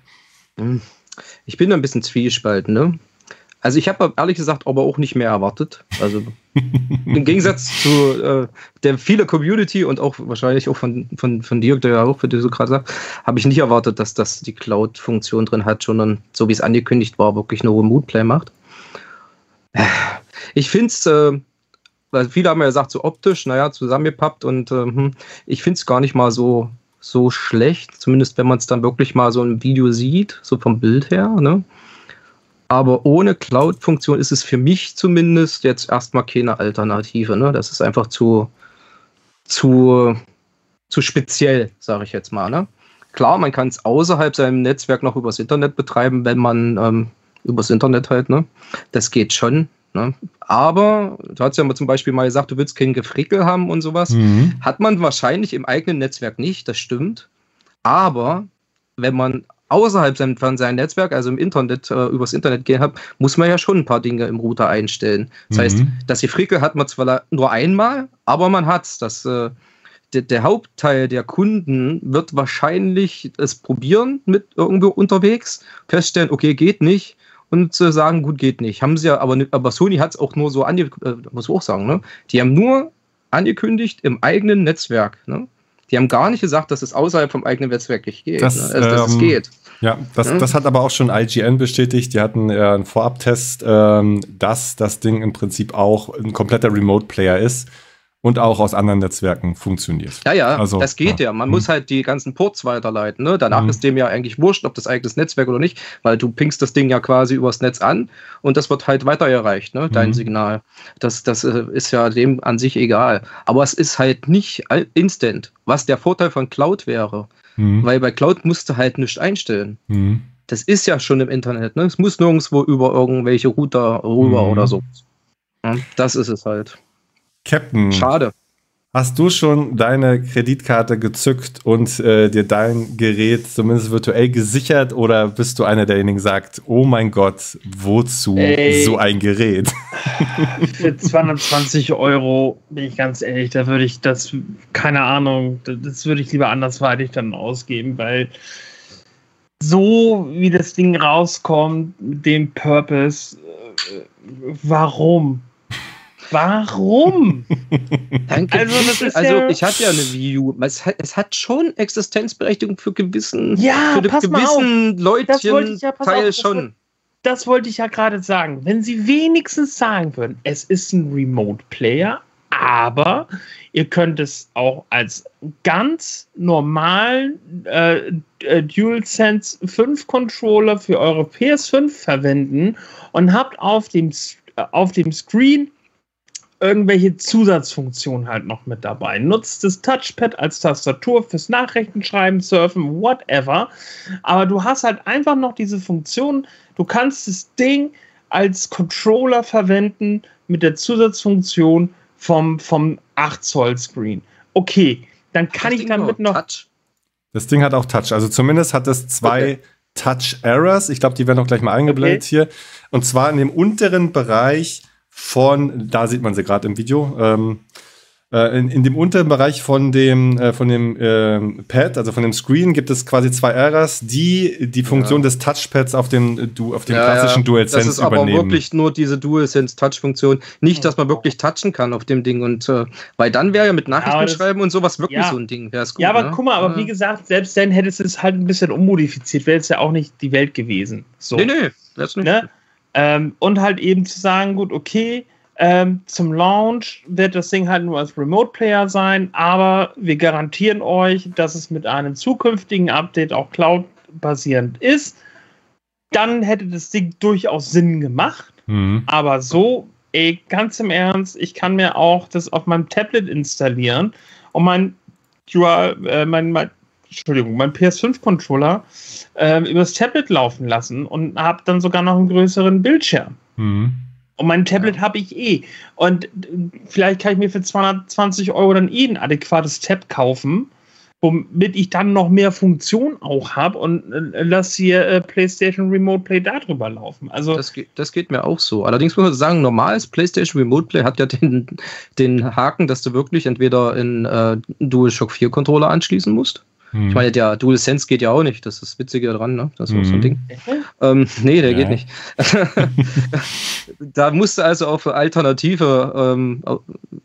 Ich bin ein bisschen zwiespalten, ne? Also ich habe ehrlich gesagt aber auch nicht mehr erwartet. Also im Gegensatz zu äh, der viele Community und auch wahrscheinlich auch von, von, von Dirk, der ja auch für diese gerade sagt, habe ich nicht erwartet, dass das die Cloud-Funktion drin hat, sondern so wie es angekündigt war, wirklich nur Remote Play macht. Ich finde es, äh, weil viele haben ja gesagt, so optisch, naja, zusammengepappt und äh, hm, ich finde es gar nicht mal so, so schlecht, zumindest wenn man es dann wirklich mal so im Video sieht, so vom Bild her. Ne? Aber ohne Cloud-Funktion ist es für mich zumindest jetzt erstmal keine Alternative. Ne? Das ist einfach zu, zu, zu speziell, sage ich jetzt mal. Ne? Klar, man kann es außerhalb seinem Netzwerk noch übers Internet betreiben, wenn man ähm, übers Internet halt, ne? Das geht schon. Ne? Aber du hast ja mal zum Beispiel mal gesagt, du willst kein Gefrickel haben und sowas. Mhm. Hat man wahrscheinlich im eigenen Netzwerk nicht, das stimmt. Aber wenn man außerhalb seinem Netzwerk, also im Internet, äh, übers Internet gehen hat, muss man ja schon ein paar Dinge im Router einstellen. Das mhm. heißt, das Gefrickel hat man zwar nur einmal, aber man hat es. Das, äh, der, der, Hauptteil der Kunden wird wahrscheinlich es probieren mit irgendwo unterwegs, feststellen, okay, geht nicht und zu sagen, gut, geht nicht. Haben sie ja, aber, aber Sony hat es auch nur so angekündigt, äh, muss ich auch sagen, ne? Die haben nur angekündigt im eigenen Netzwerk, ne? Die haben gar nicht gesagt, dass es außerhalb vom eigenen Netzwerk nicht geht. Das, ne? also, dass ähm, es geht. Ja, das, ja. das hat aber auch schon IGN bestätigt. Die hatten äh, einen Vorabtest, ähm, dass das Ding im Prinzip auch ein kompletter Remote-Player ist und auch aus anderen Netzwerken funktioniert. Ja, ja, also, das geht ja. ja. Man hm. muss halt die ganzen Ports weiterleiten. Ne? Danach hm. ist dem ja eigentlich wurscht, ob das eigenes Netzwerk oder nicht, weil du pingst das Ding ja quasi übers Netz an und das wird halt weitergereicht, ne? dein hm. Signal. Das, das äh, ist ja dem an sich egal. Aber es ist halt nicht instant, was der Vorteil von Cloud wäre. Mhm. Weil bei Cloud musst du halt nichts einstellen. Mhm. Das ist ja schon im Internet. Ne? Es muss nirgendwo über irgendwelche Router rüber mhm. oder so. Ja, das ist es halt. Captain. Schade. Hast du schon deine Kreditkarte gezückt und äh, dir dein Gerät zumindest virtuell gesichert oder bist du einer derjenigen, der sagt, oh mein Gott, wozu Ey, so ein Gerät? Für 220 Euro, bin ich ganz ehrlich, da würde ich das, keine Ahnung, das würde ich lieber andersweitig dann ausgeben, weil so wie das Ding rauskommt, mit dem Purpose, äh, warum? Warum? Danke. Also, also ja ich hatte ja eine Wii U. Es hat, es hat schon Existenzberechtigung für gewissen, ja, für gewissen Leutchen ja, Teil auf, schon. Das, das wollte ich ja gerade sagen. Wenn sie wenigstens sagen würden, es ist ein Remote-Player, aber ihr könnt es auch als ganz normalen äh, äh DualSense 5 Controller für eure PS5 verwenden und habt auf dem, äh, auf dem Screen irgendwelche Zusatzfunktionen halt noch mit dabei. Nutzt das Touchpad als Tastatur fürs Nachrichtenschreiben, Surfen, whatever. Aber du hast halt einfach noch diese Funktion. Du kannst das Ding als Controller verwenden mit der Zusatzfunktion vom, vom 8 Zoll Screen. Okay, dann kann das ich damit noch. Touch. Das Ding hat auch Touch. Also zumindest hat es zwei okay. Touch Errors. Ich glaube, die werden auch gleich mal eingeblendet okay. hier. Und zwar in dem unteren Bereich von, da sieht man sie gerade im Video, ähm, äh, in, in, dem unteren Bereich von dem, äh, von dem äh, Pad, also von dem Screen, gibt es quasi zwei Errors, die die Funktion ja. des Touchpads auf dem, du, auf dem ja, klassischen ja. DualSense übernehmen. Das ist aber wirklich nur diese DualSense-Touch-Funktion. Nicht, dass man wirklich touchen kann auf dem Ding. Und äh, weil dann wäre ja mit Nachrichten schreiben und sowas wirklich so ein Ding. Gut, ja, aber ne? guck mal, aber wie gesagt, selbst dann hättest du es halt ein bisschen ummodifiziert, wäre es ja auch nicht die Welt gewesen. So. Nee, nee, das nicht. Ne? Ähm, und halt eben zu sagen, gut, okay, ähm, zum Launch wird das Ding halt nur als Remote-Player sein, aber wir garantieren euch, dass es mit einem zukünftigen Update auch Cloud-basierend ist. Dann hätte das Ding durchaus Sinn gemacht. Mhm. Aber so, ey, ganz im Ernst, ich kann mir auch das auf meinem Tablet installieren und mein, äh, mein, mein Entschuldigung, mein PS5-Controller äh, übers Tablet laufen lassen und habe dann sogar noch einen größeren Bildschirm. Mhm. Und mein Tablet habe ich eh. Und vielleicht kann ich mir für 220 Euro dann eh ein adäquates Tab kaufen womit ich dann noch mehr Funktion auch habe und äh, lass hier äh, PlayStation Remote Play darüber laufen. Also das geht, das geht mir auch so. Allerdings muss man sagen, normales PlayStation Remote Play hat ja den, den Haken, dass du wirklich entweder in äh, DualShock 4 Controller anschließen musst. Hm. Ich meine, der DualSense geht ja auch nicht. Das ist das Witzige daran, ne? Das ist hm. so ein hm. Ding. Ähm, nee, der ja. geht nicht. da musst du also auf alternative ähm,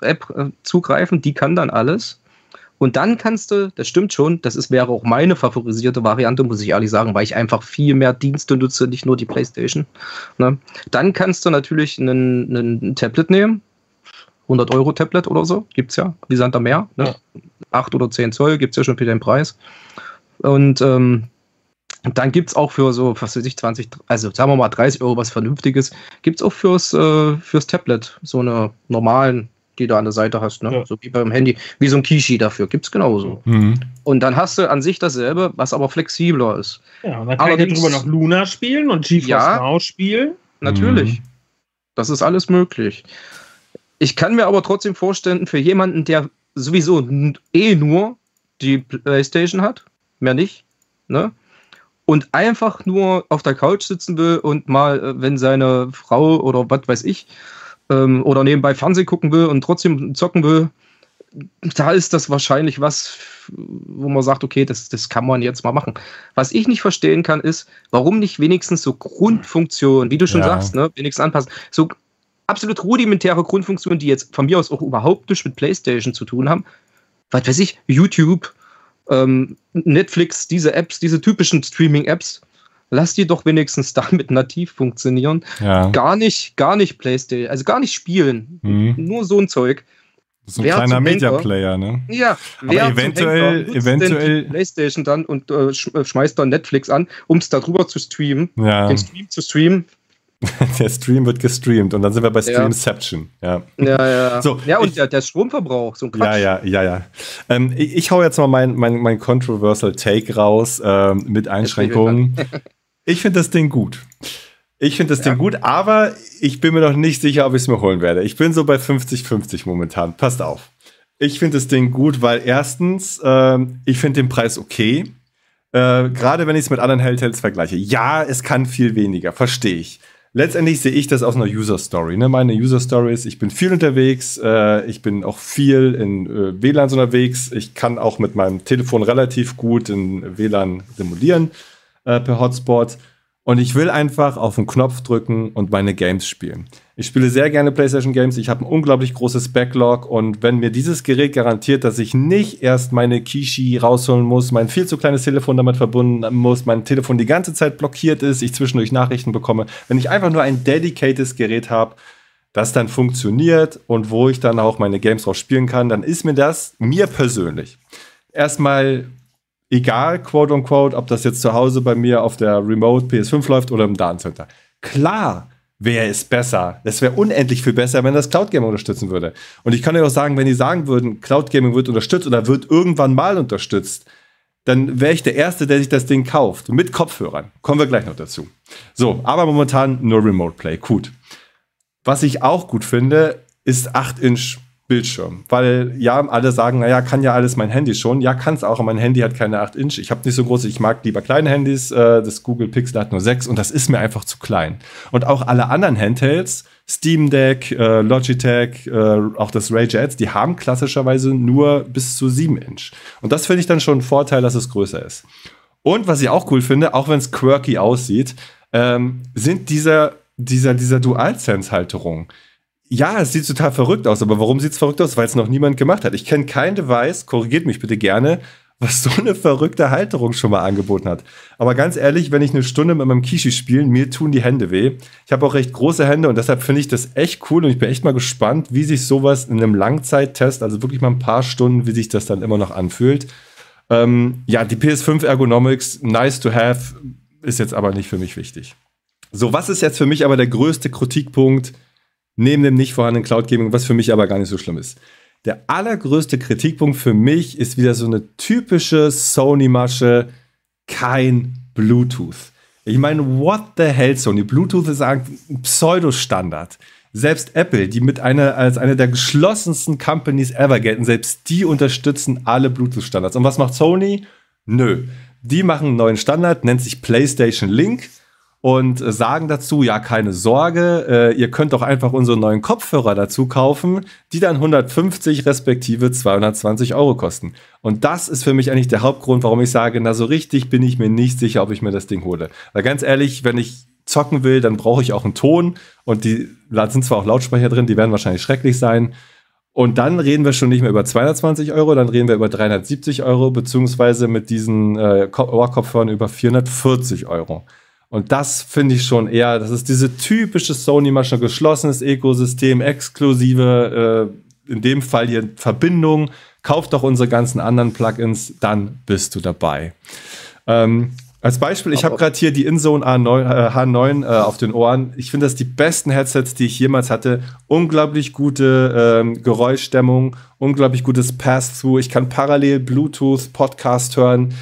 App äh, zugreifen. Die kann dann alles. Und dann kannst du, das stimmt schon, das ist, wäre auch meine favorisierte Variante, muss ich ehrlich sagen, weil ich einfach viel mehr Dienste nutze, nicht nur die Playstation. Ne? Dann kannst du natürlich einen, einen Tablet nehmen, 100 Euro Tablet oder so, gibt es ja, wie Sand am Meer. Ne? Ja. 8 oder 10 Zoll gibt es ja schon für den Preis. Und ähm, dann gibt es auch für so, was weiß ich, 20, also sagen wir mal 30 Euro was Vernünftiges, gibt es auch fürs, äh, fürs Tablet so eine normalen die du an der Seite hast, ne? Ja. so wie beim Handy, wie so ein Kishi dafür, gibt es genauso. Mhm. Und dann hast du an sich dasselbe, was aber flexibler ist. Ja, und dann kann Allerdings, ich drüber noch Luna spielen und GeForce ja, Now spielen. Natürlich. Mhm. Das ist alles möglich. Ich kann mir aber trotzdem vorstellen, für jemanden, der sowieso eh nur die PlayStation hat, mehr nicht, ne? Und einfach nur auf der Couch sitzen will und mal, äh, wenn seine Frau oder was weiß ich, ähm, oder nebenbei Fernsehen gucken will und trotzdem zocken will, da ist das wahrscheinlich was, wo man sagt, okay, das, das kann man jetzt mal machen. Was ich nicht verstehen kann, ist, warum nicht wenigstens so Grundfunktionen, wie du schon ja. sagst, ne, wenigstens anpassen. So absolut rudimentäre Grundfunktionen, die jetzt von mir aus auch überhaupt nichts mit PlayStation zu tun haben. Was weiß ich, YouTube, ähm, Netflix, diese Apps, diese typischen Streaming-Apps, lass die doch wenigstens damit nativ funktionieren. Ja. Gar nicht, gar nicht Playstation, also gar nicht spielen. Mhm. Nur so ein Zeug. So ein wer kleiner Media Player, ne? Ja, wer Aber eventuell, eventuell PlayStation dann und äh, äh, schmeißt dann Netflix an, um es darüber zu streamen, ja. den Stream zu streamen. der Stream wird gestreamt und dann sind wir bei Streamception. Ja, ja. Ja, so, ja und ich, der, der, Stromverbrauch, so ein Quatsch. Ja, ja, ja, ja. Ähm, ich, ich hau jetzt mal mein, mein, mein Controversial Take raus ähm, mit Einschränkungen. Ich finde das Ding gut. Ich finde das ja. Ding gut, aber ich bin mir noch nicht sicher, ob ich es mir holen werde. Ich bin so bei 50-50 momentan. Passt auf. Ich finde das Ding gut, weil erstens, äh, ich finde den Preis okay. Äh, Gerade wenn ich es mit anderen Helltales vergleiche. Ja, es kann viel weniger, verstehe ich. Letztendlich sehe ich das aus einer User Story. Ne? Meine User Story ist, ich bin viel unterwegs, äh, ich bin auch viel in äh, WLANs unterwegs. Ich kann auch mit meinem Telefon relativ gut in WLAN simulieren äh, per Hotspot. Und ich will einfach auf den Knopf drücken und meine Games spielen. Ich spiele sehr gerne PlayStation Games. Ich habe ein unglaublich großes Backlog. Und wenn mir dieses Gerät garantiert, dass ich nicht erst meine Kishi rausholen muss, mein viel zu kleines Telefon damit verbunden muss, mein Telefon die ganze Zeit blockiert ist, ich zwischendurch Nachrichten bekomme, wenn ich einfach nur ein dedicated Gerät habe, das dann funktioniert und wo ich dann auch meine Games drauf spielen kann, dann ist mir das, mir persönlich, erstmal egal, quote unquote, ob das jetzt zu Hause bei mir auf der Remote PS5 läuft oder im Datencenter. Klar wäre es besser. Es wäre unendlich viel besser, wenn das Cloud Gaming unterstützen würde. Und ich kann euch auch sagen, wenn die sagen würden, Cloud Gaming wird unterstützt oder wird irgendwann mal unterstützt, dann wäre ich der Erste, der sich das Ding kauft. Mit Kopfhörern. Kommen wir gleich noch dazu. So, aber momentan nur Remote Play. Gut. Was ich auch gut finde, ist 8 Inch Bildschirm. Weil ja, alle sagen, naja, kann ja alles mein Handy schon. Ja, kann es auch, aber mein Handy hat keine 8 Inch. Ich habe nicht so große, ich mag lieber kleine Handys. Äh, das Google Pixel hat nur 6 und das ist mir einfach zu klein. Und auch alle anderen Handhelds, Steam Deck, äh, Logitech, äh, auch das Rage Ads, die haben klassischerweise nur bis zu 7 Inch. Und das finde ich dann schon ein Vorteil, dass es größer ist. Und was ich auch cool finde, auch wenn es quirky aussieht, ähm, sind dieser, dieser, dieser Dual-Sense-Halterung ja, es sieht total verrückt aus, aber warum sieht es verrückt aus? Weil es noch niemand gemacht hat. Ich kenne kein Device, korrigiert mich bitte gerne, was so eine verrückte Halterung schon mal angeboten hat. Aber ganz ehrlich, wenn ich eine Stunde mit meinem Kishi spiele, mir tun die Hände weh. Ich habe auch recht große Hände und deshalb finde ich das echt cool und ich bin echt mal gespannt, wie sich sowas in einem Langzeittest, also wirklich mal ein paar Stunden, wie sich das dann immer noch anfühlt. Ähm, ja, die PS5 Ergonomics, nice to have, ist jetzt aber nicht für mich wichtig. So, was ist jetzt für mich aber der größte Kritikpunkt? Neben dem nicht vorhandenen Cloud Gaming, was für mich aber gar nicht so schlimm ist. Der allergrößte Kritikpunkt für mich ist wieder so eine typische Sony-Masche, kein Bluetooth. Ich meine, what the hell, Sony? Bluetooth ist ein Pseudo-Standard. Selbst Apple, die mit einer als eine der geschlossensten Companies ever gelten, selbst die unterstützen alle Bluetooth-Standards. Und was macht Sony? Nö. Die machen einen neuen Standard, nennt sich PlayStation Link und äh, sagen dazu, ja, keine Sorge, äh, ihr könnt doch einfach unsere neuen Kopfhörer dazu kaufen, die dann 150 respektive 220 Euro kosten. Und das ist für mich eigentlich der Hauptgrund, warum ich sage, na so richtig bin ich mir nicht sicher, ob ich mir das Ding hole. Weil ganz ehrlich, wenn ich zocken will, dann brauche ich auch einen Ton und die da sind zwar auch Lautsprecher drin, die werden wahrscheinlich schrecklich sein. Und dann reden wir schon nicht mehr über 220 Euro, dann reden wir über 370 Euro, beziehungsweise mit diesen äh, Ohrkopfhörern über 440 Euro. Und das finde ich schon eher, das ist diese typische Sony-Masche, geschlossenes Ökosystem, exklusive, äh, in dem Fall hier Verbindung. Kauft doch unsere ganzen anderen Plugins, dann bist du dabei. Ähm, als Beispiel, ich habe gerade hier die InZone A9, äh, H9 äh, auf den Ohren. Ich finde das die besten Headsets, die ich jemals hatte. Unglaublich gute ähm, Geräuschdämmung, unglaublich gutes Pass-Through. Ich kann parallel Bluetooth, Podcast hören.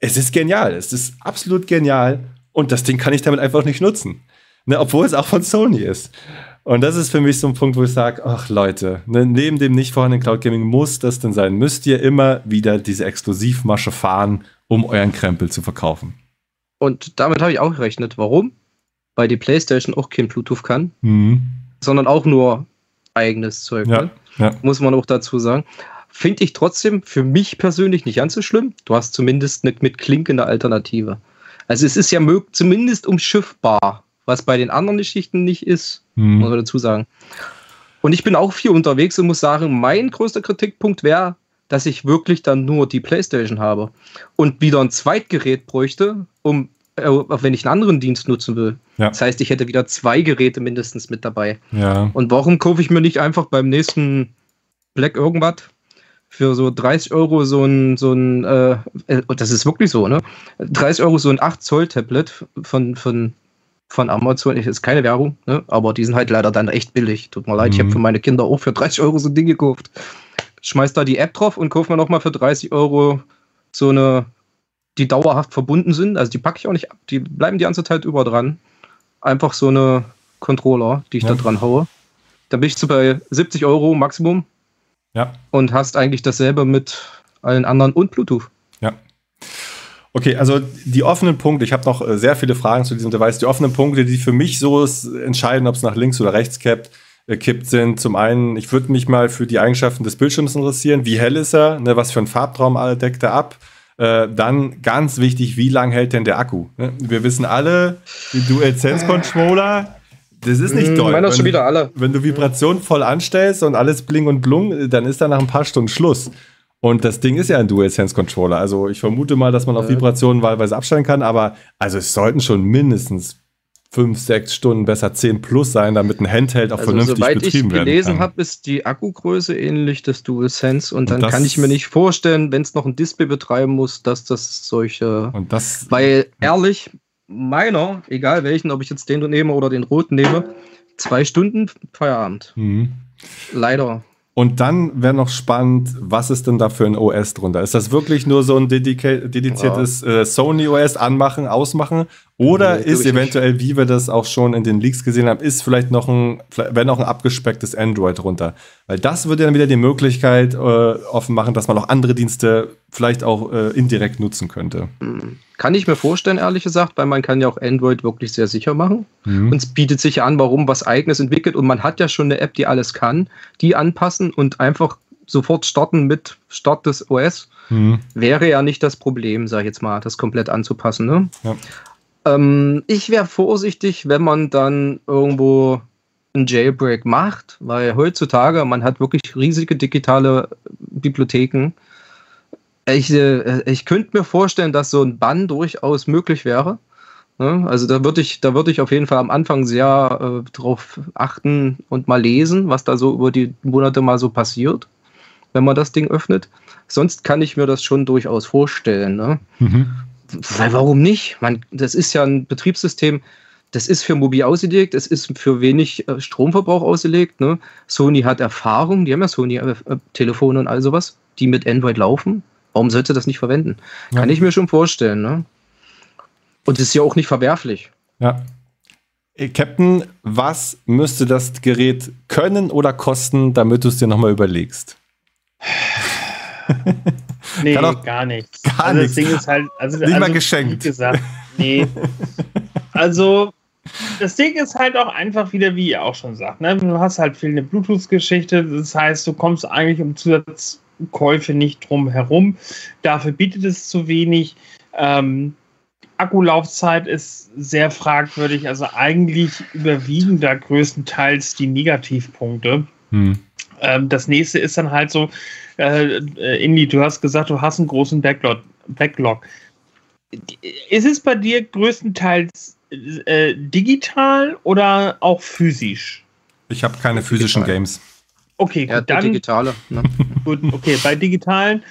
Es ist genial. Es ist absolut genial. Und das Ding kann ich damit einfach nicht nutzen. Ne, obwohl es auch von Sony ist. Und das ist für mich so ein Punkt, wo ich sage, ach Leute, ne, neben dem nicht vorhandenen Cloud Gaming muss das denn sein. Müsst ihr immer wieder diese Exklusivmasche fahren, um euren Krempel zu verkaufen. Und damit habe ich auch gerechnet. Warum? Weil die PlayStation auch kein Bluetooth kann, mhm. sondern auch nur eigenes Zeug. Ja, ne? ja. Muss man auch dazu sagen. Finde ich trotzdem für mich persönlich nicht ganz so schlimm. Du hast zumindest eine mit Klink eine Alternative. Also es ist ja zumindest umschiffbar, was bei den anderen Geschichten nicht ist, mhm. muss man dazu sagen. Und ich bin auch viel unterwegs und muss sagen, mein größter Kritikpunkt wäre, dass ich wirklich dann nur die Playstation habe und wieder ein Zweitgerät bräuchte, um äh, wenn ich einen anderen Dienst nutzen will. Ja. Das heißt, ich hätte wieder zwei Geräte mindestens mit dabei. Ja. Und warum kaufe ich mir nicht einfach beim nächsten Black irgendwas für so 30 Euro so ein, so ein äh, äh das ist wirklich so, ne? 30 Euro so ein 8 Zoll Tablet von, von, von Amazon. Das ist keine Werbung, ne? aber die sind halt leider dann echt billig. Tut mir leid, mhm. ich habe für meine Kinder auch für 30 Euro so ein Ding gekauft. Schmeiß da die App drauf und kauf mir nochmal für 30 Euro so eine, die dauerhaft verbunden sind. Also die packe ich auch nicht ab, die bleiben die ganze Zeit über dran. Einfach so eine Controller, die ich ja. da dran haue. Da bin ich zu bei 70 Euro Maximum ja. Und hast eigentlich dasselbe mit allen anderen und Bluetooth. Ja. Okay, also die offenen Punkte, ich habe noch äh, sehr viele Fragen zu diesem Device. Die offenen Punkte, die für mich so entscheiden, ob es nach links oder rechts kippt, äh, kippt, sind zum einen, ich würde mich mal für die Eigenschaften des Bildschirms interessieren. Wie hell ist er? Ne, was für einen Farbtraum deckt er ab? Äh, dann ganz wichtig, wie lange hält denn der Akku? Ne? Wir wissen alle, die DualSense-Controller das ist nicht toll. Meiner schon wieder alle. Wenn du Vibration voll anstellst und alles bling und blung, dann ist da nach ein paar Stunden Schluss. Und das Ding ist ja ein DualSense-Controller. Also ich vermute mal, dass man auf Vibrationen wahlweise abstellen kann, aber also es sollten schon mindestens fünf, sechs Stunden, besser zehn plus sein, damit ein Handheld auch also, vernünftig betrieben werden kann. Soweit ich gelesen habe, ist die Akkugröße ähnlich des DualSense und dann und kann ich mir nicht vorstellen, wenn es noch ein Display betreiben muss, dass das solche. Und das. Weil ehrlich, meiner, egal welchen, ob ich jetzt den nehme oder den roten nehme, zwei Stunden Feierabend. Mhm. Leider. Und dann wäre noch spannend, was ist denn da für ein OS drunter? Ist das wirklich nur so ein dediziertes ja. äh, Sony OS anmachen, ausmachen? Oder nee, ist eventuell, nicht. wie wir das auch schon in den Leaks gesehen haben, ist vielleicht noch ein, wenn noch ein abgespecktes Android drunter? Weil das würde dann wieder die Möglichkeit äh, offen machen, dass man auch andere Dienste vielleicht auch äh, indirekt nutzen könnte. Hm. Kann ich mir vorstellen, ehrlich gesagt, weil man kann ja auch Android wirklich sehr sicher machen. Mhm. Und es bietet sich ja an, warum was eigenes entwickelt und man hat ja schon eine App, die alles kann, die anpassen und einfach sofort starten mit Start des OS. Mhm. Wäre ja nicht das Problem, sage ich jetzt mal, das komplett anzupassen. Ne? Ja. Ähm, ich wäre vorsichtig, wenn man dann irgendwo ein Jailbreak macht, weil heutzutage man hat wirklich riesige digitale Bibliotheken. Ich, äh, ich könnte mir vorstellen, dass so ein Bann durchaus möglich wäre. Ne? Also da würde ich, da ich auf jeden Fall am Anfang sehr äh, drauf achten und mal lesen, was da so über die Monate mal so passiert, wenn man das Ding öffnet. Sonst kann ich mir das schon durchaus vorstellen. Ne? Mhm. Weil warum nicht? Man, das ist ja ein Betriebssystem, das ist für mobil ausgelegt, es ist für wenig äh, Stromverbrauch ausgelegt. Ne? Sony hat Erfahrung, die haben ja Sony-Telefone äh, und all sowas, die mit Android laufen. Warum sollte das nicht verwenden? Ja. Kann ich mir schon vorstellen. Ne? Und es ist ja auch nicht verwerflich. Ja. Äh, Captain, was müsste das Gerät können oder kosten, damit du es dir nochmal überlegst? nee, gar nichts. Gar also nichts. Das Ding ist halt, also, Nicht also, mal geschenkt. Gesagt, nee. also, das Ding ist halt auch einfach wieder, wie ihr auch schon sagt, ne? du hast halt viel eine Bluetooth-Geschichte, das heißt, du kommst eigentlich um Zusatzkäufe nicht drum herum. Dafür bietet es zu wenig. Ähm, Akkulaufzeit ist sehr fragwürdig, also eigentlich überwiegen da größtenteils die Negativpunkte. Hm. Ähm, das nächste ist dann halt so, äh, äh, Indy, du hast gesagt, du hast einen großen Backlog. Backlog. Ist es bei dir größtenteils äh, digital oder auch physisch? Ich habe keine physischen digital. Games. Okay, gut, dann. Digitale. Ne? Gut, okay, bei digitalen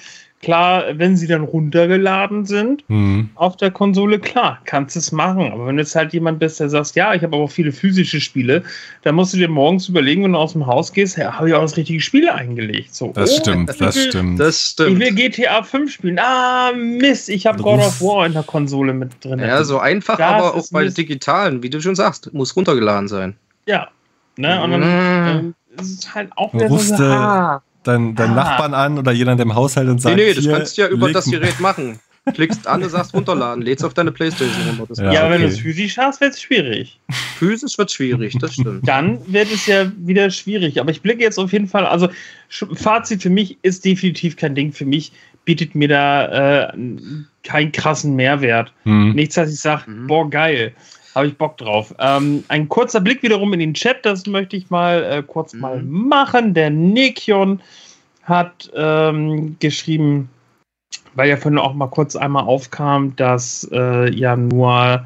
Klar, wenn sie dann runtergeladen sind mhm. auf der Konsole, klar, kannst du es machen. Aber wenn du jetzt halt jemand bist, der sagt, ja, ich habe aber viele physische Spiele, dann musst du dir morgens überlegen, wenn du aus dem Haus gehst, ja, habe ich auch das richtige Spiel eingelegt. So, das oh, stimmt, das will, stimmt. Das stimmt. Ich will GTA 5 spielen. Ah, Mist, ich habe God of War in der Konsole mit drin. Ja, so einfach, das aber auch bei Mist. digitalen, wie du schon sagst, muss runtergeladen sein. Ja. Ne, und dann mhm. äh, ist es halt auch wieder so, ah, deinen dein Nachbarn an oder jemand im Haushalt und sagst, Nee, nee, das kannst du ja über das Gerät machen. Klickst an, du sagst runterladen, lädst auf deine Playstation runter. ja, ja okay. wenn du es physisch hast, wird es schwierig. Physisch wird schwierig, das stimmt. Dann wird es ja wieder schwierig. Aber ich blicke jetzt auf jeden Fall, also Fazit für mich ist definitiv kein Ding. Für mich bietet mir da äh, keinen krassen Mehrwert. Mhm. Nichts, dass ich sage, mhm. boah, geil. Habe ich Bock drauf. Ähm, ein kurzer Blick wiederum in den Chat, das möchte ich mal äh, kurz mhm. mal machen. Der Nekion hat ähm, geschrieben, weil ja vorhin auch mal kurz einmal aufkam, dass äh, ja nur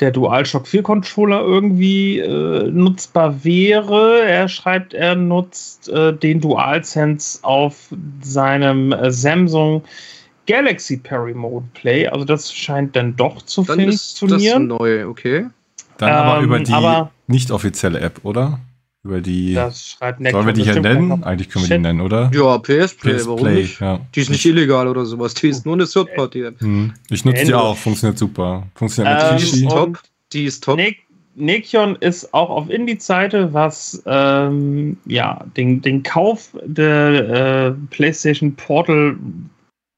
der DualShock 4 Controller irgendwie äh, nutzbar wäre. Er schreibt, er nutzt äh, den DualSense auf seinem äh, Samsung Galaxy Per Remote Play. Also das scheint dann doch zu dann funktionieren. Ist das neu, okay. Dann aber ähm, über die nicht offizielle App, oder? Über die. Das schreibt Sollen wir die hier nennen? Eigentlich können wir die nennen, oder? Ja, PS Play, PS warum Play, nicht? Ja. Die ist nicht illegal oder sowas. Die ist nur eine Third-Party-App. Hm. Ich nutze die auch, funktioniert super. Funktioniert ähm, mit Die ist top. Die ist top. Ne Nekion ist auch auf Indie-Seite, was ähm, ja, den, den Kauf der äh, PlayStation Portal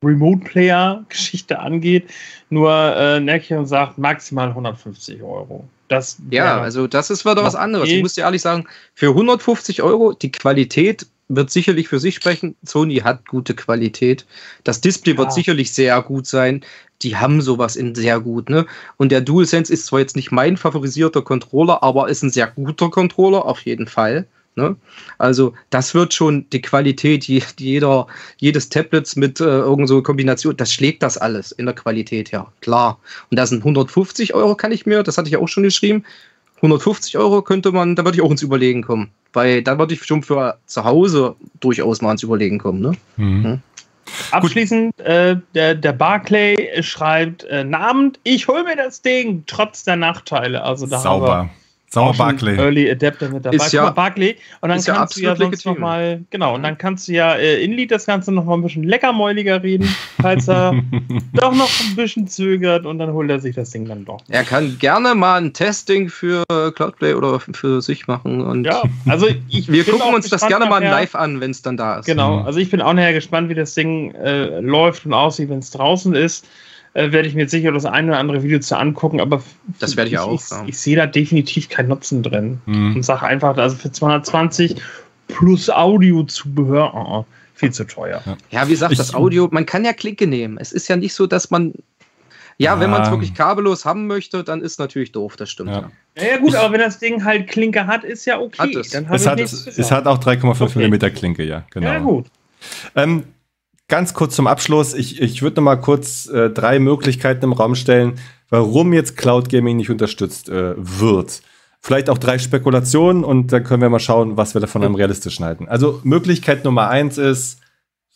Remote Player Geschichte angeht. Nur äh, Nekion sagt maximal 150 Euro. Das ja, also das ist wieder was anderes. Ich muss dir ehrlich sagen, für 150 Euro die Qualität wird sicherlich für sich sprechen. Sony hat gute Qualität. Das Display ja. wird sicherlich sehr gut sein. Die haben sowas in sehr gut, ne? Und der DualSense ist zwar jetzt nicht mein favorisierter Controller, aber ist ein sehr guter Controller, auf jeden Fall. Ne? Also das wird schon die Qualität die jeder, jedes Tablets mit äh, irgend so Kombination, das schlägt das alles in der Qualität her, klar. Und das sind 150 Euro, kann ich mir, das hatte ich ja auch schon geschrieben, 150 Euro könnte man, da würde ich auch ins Überlegen kommen. Weil da würde ich schon für zu Hause durchaus mal ins Überlegen kommen. Ne? Mhm. Hm? Abschließend, äh, der, der Barclay schreibt, äh, Namend, ich hole mir das Ding, trotz der Nachteile. Also da Sauber. Sauer Barclay. Early Adapter mit dabei. Ist ja, mal, Barclay. Und dann kannst ja du ja sonst noch mal, genau, und dann kannst du ja äh, in Lied das Ganze noch mal ein bisschen leckermäuliger reden, falls er doch noch ein bisschen zögert und dann holt er sich das Ding dann doch. Er kann gerne mal ein Testing für Cloudplay oder für sich machen. Und ja, also ich Wir gucken uns das gerne mal live an, wenn es dann da ist. Genau, mhm. also ich bin auch nachher gespannt, wie das Ding äh, läuft und aussieht, wenn es draußen ist äh, werde ich mir sicher das eine oder andere Video zu angucken, aber das werde ich, ich, auch. Ich, ja. ich, sehe da definitiv keinen Nutzen drin mhm. und sage einfach, also für 220 plus Audiozubehör, oh, viel zu teuer. Ja, ja wie gesagt, das Audio, man kann ja Klinke nehmen. Es ist ja nicht so, dass man ja, wenn man es wirklich kabellos haben möchte, dann ist natürlich doof, das stimmt. Ja, ja. ja gut, aber wenn das Ding halt Klinke hat, ist ja okay. Hat es. Dann es, hat, es hat auch 3,5 okay. mm Klinke, ja, genau. Ja, gut. Ähm, ganz kurz zum Abschluss. Ich, ich würde noch mal kurz äh, drei Möglichkeiten im Raum stellen, warum jetzt Cloud Gaming nicht unterstützt äh, wird. Vielleicht auch drei Spekulationen und dann können wir mal schauen, was wir davon am realistischen halten. Also Möglichkeit Nummer eins ist,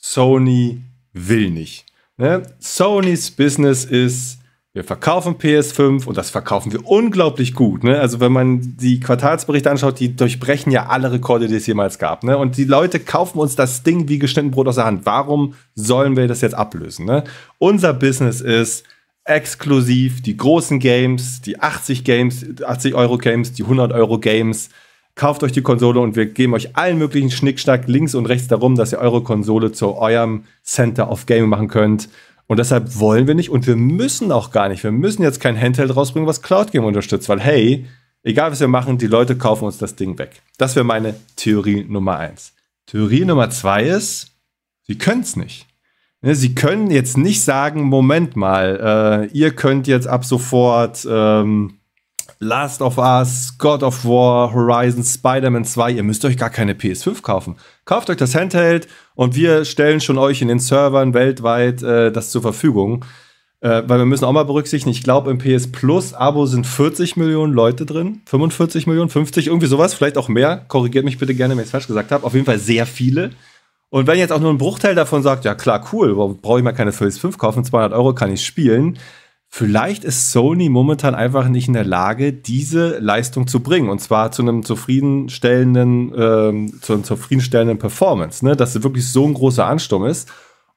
Sony will nicht. Ne? Sonys Business ist wir verkaufen PS5 und das verkaufen wir unglaublich gut. Ne? Also wenn man die Quartalsberichte anschaut, die durchbrechen ja alle Rekorde, die es jemals gab. Ne? Und die Leute kaufen uns das Ding wie geschnitten Brot aus der Hand. Warum sollen wir das jetzt ablösen? Ne? Unser Business ist exklusiv die großen Games, die 80 Games, 80 Euro Games, die 100 Euro Games. Kauft euch die Konsole und wir geben euch allen möglichen Schnickschnack links und rechts darum, dass ihr eure Konsole zu eurem Center of Gaming machen könnt. Und deshalb wollen wir nicht und wir müssen auch gar nicht. Wir müssen jetzt kein Handheld rausbringen, was Cloud Game unterstützt, weil hey, egal was wir machen, die Leute kaufen uns das Ding weg. Das wäre meine Theorie Nummer eins. Theorie Nummer zwei ist, sie können es nicht. Ne, sie können jetzt nicht sagen, Moment mal, äh, ihr könnt jetzt ab sofort ähm, Last of Us, God of War, Horizon, Spider-Man 2, ihr müsst euch gar keine PS5 kaufen. Kauft euch das Handheld und wir stellen schon euch in den Servern weltweit äh, das zur Verfügung. Äh, weil wir müssen auch mal berücksichtigen, ich glaube im PS Plus Abo sind 40 Millionen Leute drin, 45 Millionen, 50, irgendwie sowas, vielleicht auch mehr. Korrigiert mich bitte gerne, wenn ich es falsch gesagt habe. Auf jeden Fall sehr viele. Und wenn jetzt auch nur ein Bruchteil davon sagt, ja klar, cool, brauche ich mal keine PS5 kaufen, 200 Euro kann ich spielen. Vielleicht ist Sony momentan einfach nicht in der Lage, diese Leistung zu bringen. Und zwar zu einem zufriedenstellenden, ähm, zu einer zufriedenstellenden Performance, ne? dass es wirklich so ein großer Ansturm ist.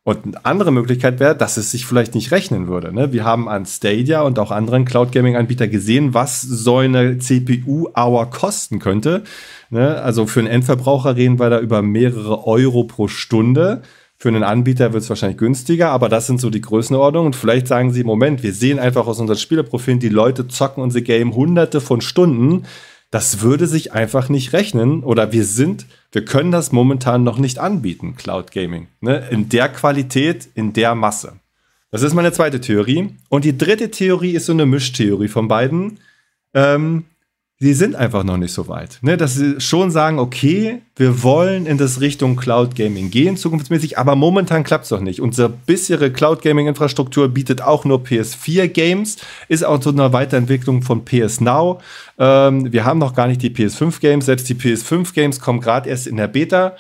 Und eine andere Möglichkeit wäre, dass es sich vielleicht nicht rechnen würde. Ne? Wir haben an Stadia und auch anderen Cloud Gaming Anbieter gesehen, was so eine CPU-Hour kosten könnte. Ne? Also für einen Endverbraucher reden wir da über mehrere Euro pro Stunde. Für einen Anbieter wird es wahrscheinlich günstiger, aber das sind so die Größenordnungen. Und vielleicht sagen sie, Moment, wir sehen einfach aus unseren Spielerprofilen, die Leute zocken unsere Game hunderte von Stunden das würde sich einfach nicht rechnen oder wir sind, wir können das momentan noch nicht anbieten, Cloud Gaming. Ne? In der Qualität, in der Masse. Das ist meine zweite Theorie. Und die dritte Theorie ist so eine Mischtheorie von beiden. Ähm, sie sind einfach noch nicht so weit. Ne? Dass sie schon sagen, okay, wir wollen in das Richtung Cloud Gaming gehen, zukunftsmäßig, aber momentan klappt es noch nicht. Unsere bisherige Cloud Gaming Infrastruktur bietet auch nur PS4 Games, ist auch so eine Weiterentwicklung von PS Now. Ähm, wir haben noch gar nicht die PS5 Games, selbst die PS5 Games kommen gerade erst in der Beta.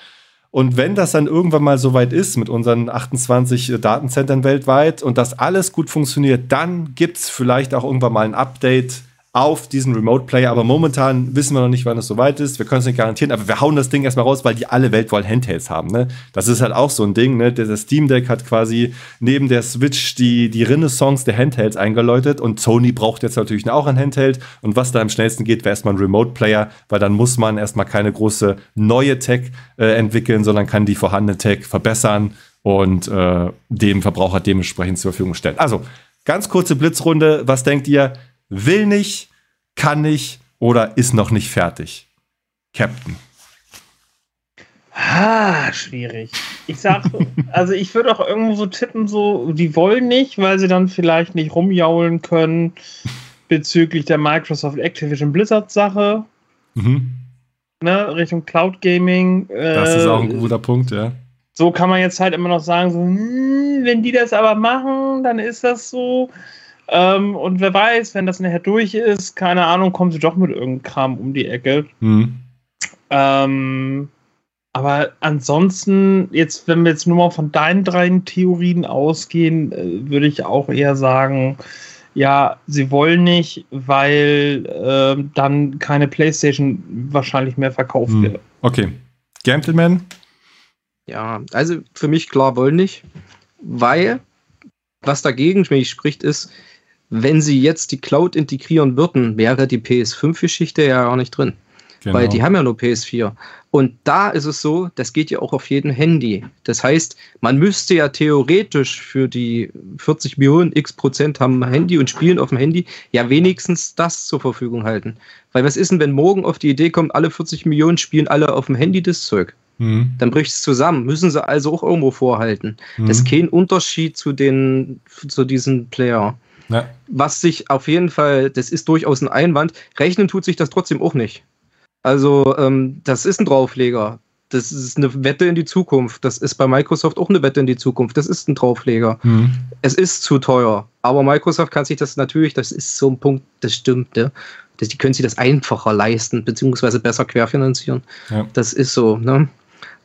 Und wenn das dann irgendwann mal so weit ist mit unseren 28 Datenzentren weltweit und das alles gut funktioniert, dann gibt es vielleicht auch irgendwann mal ein Update auf diesen Remote Player. Aber momentan wissen wir noch nicht, wann es soweit ist. Wir können es nicht garantieren, aber wir hauen das Ding erstmal raus, weil die alle weltweit Handhelds haben. Ne? Das ist halt auch so ein Ding. Ne? Der, Steam Deck hat quasi neben der Switch die, die Renaissance der Handhelds eingeläutet und Sony braucht jetzt natürlich auch ein Handheld. Und was da am schnellsten geht, wäre erstmal ein Remote Player, weil dann muss man erstmal keine große neue Tech äh, entwickeln, sondern kann die vorhandene Tech verbessern und äh, dem Verbraucher dementsprechend zur Verfügung stellen. Also, ganz kurze Blitzrunde. Was denkt ihr? Will nicht, kann nicht oder ist noch nicht fertig? Captain. Ah, schwierig. Ich sag, also ich würde auch irgendwo so tippen, so, die wollen nicht, weil sie dann vielleicht nicht rumjaulen können bezüglich der Microsoft Activision Blizzard Sache. Mhm. Ne, Richtung Cloud Gaming. Äh, das ist auch ein guter Punkt, ja. So kann man jetzt halt immer noch sagen, so, hm, wenn die das aber machen, dann ist das so. Ähm, und wer weiß, wenn das nachher durch ist, keine Ahnung, kommen sie doch mit irgendeinem Kram um die Ecke. Mhm. Ähm, aber ansonsten, jetzt, wenn wir jetzt nur mal von deinen drei Theorien ausgehen, äh, würde ich auch eher sagen, ja, sie wollen nicht, weil äh, dann keine PlayStation wahrscheinlich mehr verkauft hm. wird. Okay. Gentleman? Ja, also für mich klar wollen nicht, weil was dagegen spricht, ist, wenn sie jetzt die Cloud integrieren würden, wäre die PS5-Geschichte ja auch nicht drin. Genau. Weil die haben ja nur PS4. Und da ist es so, das geht ja auch auf jedem Handy. Das heißt, man müsste ja theoretisch für die 40 Millionen x Prozent haben Handy und spielen auf dem Handy, ja wenigstens das zur Verfügung halten. Weil was ist denn, wenn morgen auf die Idee kommt, alle 40 Millionen spielen alle auf dem Handy das Zeug? Mhm. Dann bricht es zusammen. Müssen sie also auch irgendwo vorhalten. Mhm. Das ist kein Unterschied zu den, zu diesen Player. Ja. Was sich auf jeden Fall, das ist durchaus ein Einwand, rechnen tut sich das trotzdem auch nicht. Also, ähm, das ist ein Draufleger. Das ist eine Wette in die Zukunft. Das ist bei Microsoft auch eine Wette in die Zukunft. Das ist ein Draufleger. Mhm. Es ist zu teuer. Aber Microsoft kann sich das natürlich, das ist so ein Punkt, das stimmt. Ja. Die können sich das einfacher leisten, beziehungsweise besser querfinanzieren. Ja. Das ist so. Ne?